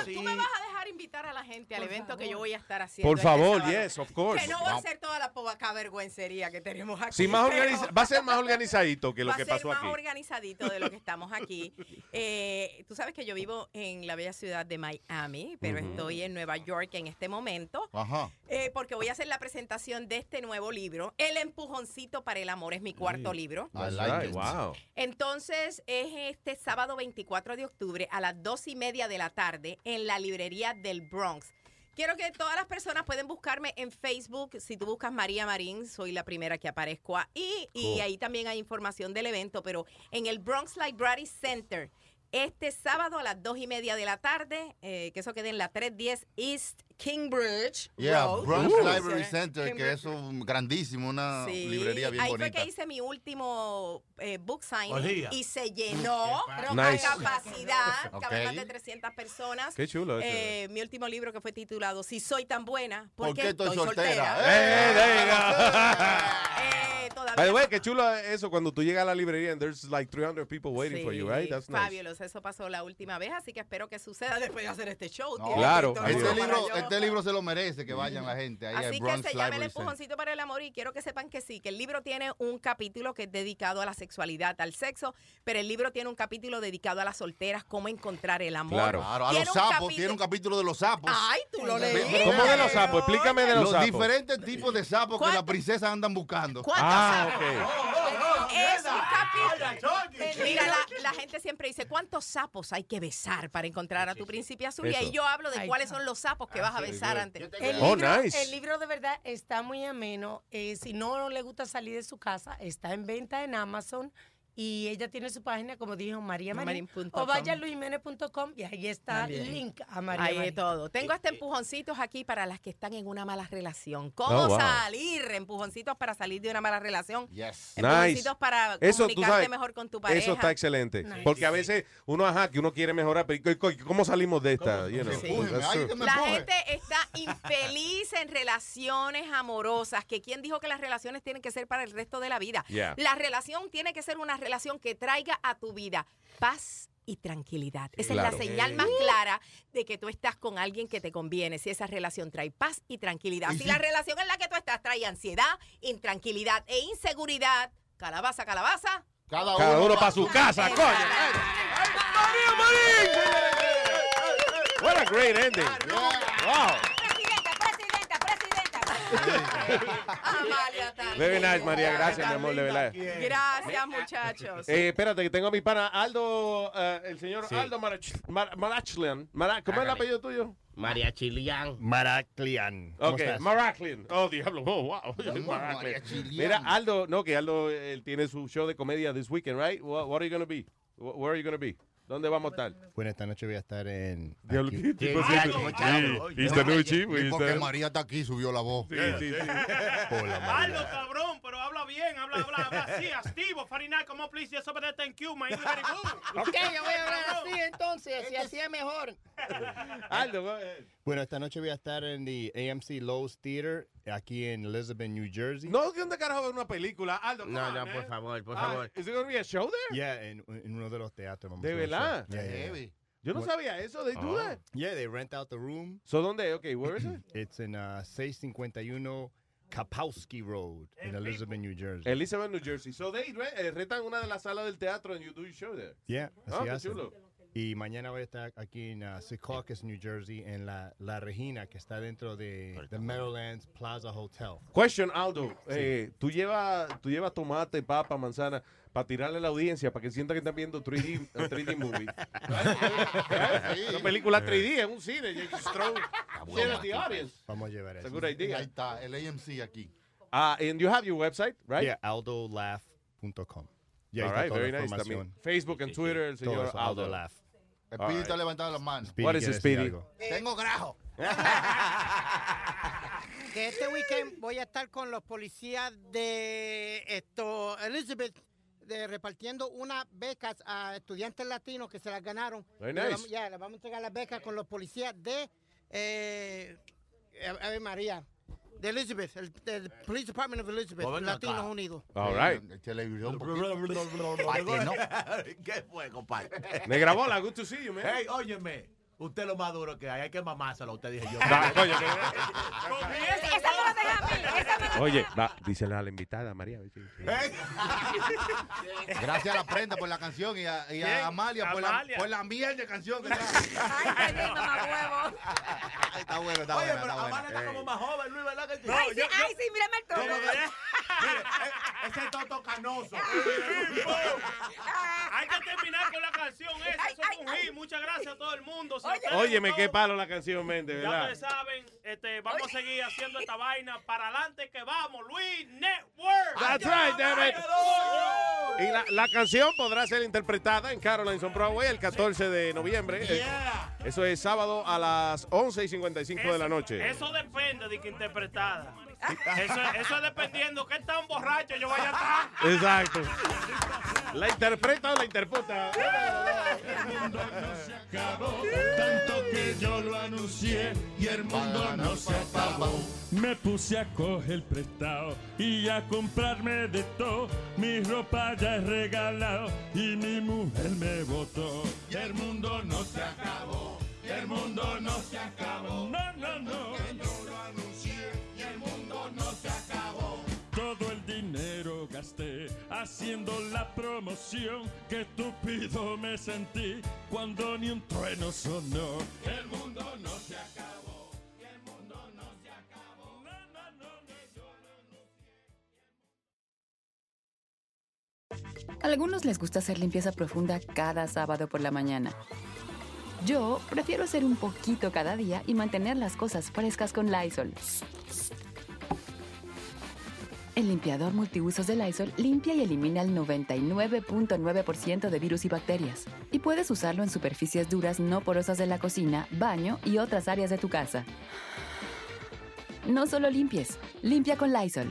así. me vas a dejar invitar a la gente al Por evento que favor. yo voy a estar haciendo. Por este favor, sábado. yes, of course. Que no va a ser toda la poca vergüencería que tenemos aquí. Sí, más organiza- va a ser más organizadito que lo va que a ser pasó más aquí. organizadito de lo que estamos aquí. Eh, tú sabes que yo vivo en la bella ciudad de Miami, pero estoy en Nueva York en este momento. Ajá. eh, porque voy a hacer la presentación de este nuevo libro, El empujoncito para el amor, es mi cuarto libro. I like right, it. Wow. Entonces es este sábado 24 de octubre a las dos y media de la tarde en la librería del Bronx. Quiero que todas las personas pueden buscarme en Facebook. Si tú buscas María Marín, soy la primera que aparezco ahí. Y ahí también hay información del evento, pero en el Bronx Library Center. Este sábado a las dos y media de la tarde, eh, que eso quede en la 310 East Kingbridge. Yeah, Road. Bronx Uh. Library Center, que es un grandísimo, una Sí, librería bien ahí bonita. fue que hice mi último eh, book signing Olía. y se llenó Nice. a capacidad, Ok. caben más de 300 personas. Qué chulo eso. Eh, mi último libro que fue titulado Si soy tan buena, ¿por, ¿Por qué estoy estoy soltera? Eh, todavía By the way, no- qué chulo eso cuando tú llegas a la librería and there's like 300 people waiting for you, Sí, right? That's nice. fabulous. Eso pasó la última vez, así que espero que suceda después de hacer este show. No, Claro, Este libro, yo. este libro se lo merece que vayan la gente ahí Así que se llama El empujoncito para el amor y quiero que sepan que sí, que el libro tiene un capítulo que es dedicado a la sexualidad, al sexo, pero el libro tiene un capítulo dedicado a las solteras, cómo encontrar el amor. Claro. Claro, a los sapos, tiene un capítulo de los sapos. Ay, tú lo leíste. ¿Cómo de los sapos? Explícame de los, los sapos. diferentes tipos de sapos que ¿Cuánto- las princesas andan buscando. ¿Cuántos Ah, sapos? ok. Es un capítulo. Mira, la, la gente siempre dice, ¿cuántos sapos hay que besar para encontrar a tu príncipe azul? Y ahí yo hablo de Ay, cuáles son los sapos que vas a besar antes. El, Oh, libro, nice. el libro de verdad está muy ameno. Eh, si no le gusta salir de su casa, está en venta en Amazon Y ella tiene su página, como dijo, María Marín. O vaya a com. luismenez.com y ahí está También. el link a María Hay de Marín. todo. Tengo hasta empujoncitos aquí para las que están en una mala relación. ¿Cómo Oh, wow. salir? Empujoncitos para salir de una mala relación. Nice. Empujoncitos para Eso, comunicarte sabes, mejor con tu pareja. Eso está excelente. Nice. Porque a veces uno, ajá, que uno quiere mejorar, pero ¿y- y- ¿cómo salimos de esta? You know, Sí. La gente está infeliz en relaciones amorosas. Que quién dijo que las relaciones tienen que ser para el resto de la vida. Yeah. La relación tiene que ser una relación que traiga a tu vida paz y tranquilidad. Esa Claro. es la señal más clara de que tú estás con alguien que te conviene. Si esa relación trae paz y tranquilidad. Si la relación en la que tú estás trae ansiedad, intranquilidad e inseguridad, calabaza, calabaza. Cada, Cada uno para su casa, coño. What a great ending. Wow. Amalia también. Very nice, María. Gracias, mi amor, de verdad. Gracias, muchachos. Eh, espérate, que tengo a mi pana Aldo, eh, el señor Sí. Aldo Marach- Mar- Marachlian. Mara- ¿Cómo es el apellido tuyo? María Chilian. Maraclian. ¿Cómo Ok, estás? Maraclian. Oh, diablo. Oh, wow. Maraclian. Mira, Aldo, no, que Aldo él tiene su show de comedia this weekend, right? What, what are you going to be? Wh- Where are you going to be? ¿Dónde vamos a estar? Bueno, esta noche voy a estar en. Diablo, aquí. ¿qué tipo Sí, de- muchacho. Sí, esta noche, porque María está aquí, subió la voz. Sí, sí, sí. Hola, Aldo, María. cabrón, pero habla bien, habla, habla, habla así, activo, Farinar, como please, yes, over there, thank you, my English very good. Ok, yo voy a hablar así entonces, si así es mejor. Aldo. Bueno, esta noche voy a estar en the AMC Lowe's Theater, aquí en Elizabeth, New Jersey. No, ¿de dónde carajo ver una película? Aldo, No, on, no, man. por favor, por Ah, favor. ¿Is it going to be a show there? Yeah, en, en uno de los teatros. vamos ¿De verdad? Yeah, yeah, yeah. Yo no What? sabía eso. They do that. Yeah, they rent out the room. So, ¿dónde? Okay, where is it? It's in uh, 651 Kapowski Road in Elizabeth, New Jersey. Elizabeth, New Jersey. So, they re- eh, rentan una de las salas del teatro and you do your show there. Yeah, Oh, así qué hacen. chulo. Y mañana voy a estar aquí en uh, Secaucus, New Jersey, en la, la Regina, que está dentro de the Meadowlands Plaza Hotel. Question, Aldo. Eh, ¿tú, llevas, tú llevas tomate, papa, manzana para tirarle a la audiencia para que sientan que están viendo 3D, a 3D movie. Una película 3D en un cine. The audience. Vamos a llevar eso. a good idea. Ahí está, el AMC aquí. Uh, and you have your website, right? Yeah, aldolaugh.com. Y ahí All right, toda very la nice. También información. Facebook and Twitter, el señor Aldo. Aldo Laugh. Speedy right. está levantando las manos. Speedy What is quiere it, decir Speedy? algo. Tengo grajo. Que este weekend voy a estar con los policías de esto, Elizabeth, de, repartiendo unas becas a estudiantes latinos que se las ganaron. Very le nice. vamos- Ya, les vamos a entregar las becas con los policías de, eh, a, a ver, María, de Elizabeth, el, del Police Department of Elizabeth, Pues venga acá. Latinos Unidos. All right. ¿Qué fue, compadre? Me grabó la good to see you, man. Hey, óyeme. Usted es lo más duro que hay. Hay que mamárselo. Usted dije yo. Que- Esa me la deja a mí. Esa me la Oye, va, dísele a la invitada, María. si- Gracias a la prenda por la canción y a, y a. Amalia, por la, Amalia. por la mierda de canción que trae. Ay, qué lindo, mamá huevo. Está bueno, está Oye, bueno. pero Está Amanda bueno. está como más joven, Luis, ¿verdad que sí? Ay, sí, ay, sí, mírame el tono. Mire, e- ese toto canoso. Hay que terminar con la canción esa, eso es un hit. Muchas gracias a todo el mundo. Óyeme, qué palo la canción, mente, Ya ¿verdad? ustedes saben, este, vamos a seguir haciendo esta vaina. Para adelante que vamos, Luis Network. That's right, damn it. Y la, la canción podrá ser interpretada en Caroline's on Broadway el 14 de noviembre. Eh, Eso es sábado a las 11 y 55 de la noche. Eso depende de que interpretada. Eso, eso es dependiendo qué tan borracho yo vaya a estar. Exacto. La interpreta o la interputa. acabó, tanto que yo lo anuncié y el mundo no se acabó. Me puse a coger prestado y a comprarme de todo. Mi ropa ya es regalado y mi mujer me votó. Y el mundo no se acabó, y el mundo no se acabó. No, no, no. yo lo anuncié haciendo la promoción. Que estúpido me sentí cuando ni un trueno sonó. El mundo no se acabó. el mundo no se acabó. No, no, no, anuncié. Algunos les gusta hacer limpieza profunda cada sábado por la mañana. Yo prefiero hacer un poquito cada día y mantener las cosas frescas con Lysol. El limpiador multiusos de Lysol limpia y elimina el 99.9% de virus y bacterias. Y puedes usarlo en superficies duras no porosas de la cocina, baño y otras áreas de tu casa. No solo limpies, limpia con Lysol.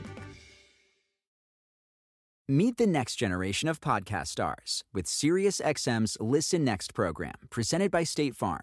Meet the next generation of podcast stars with SiriusXM's Listen Next program, presented by State Farm.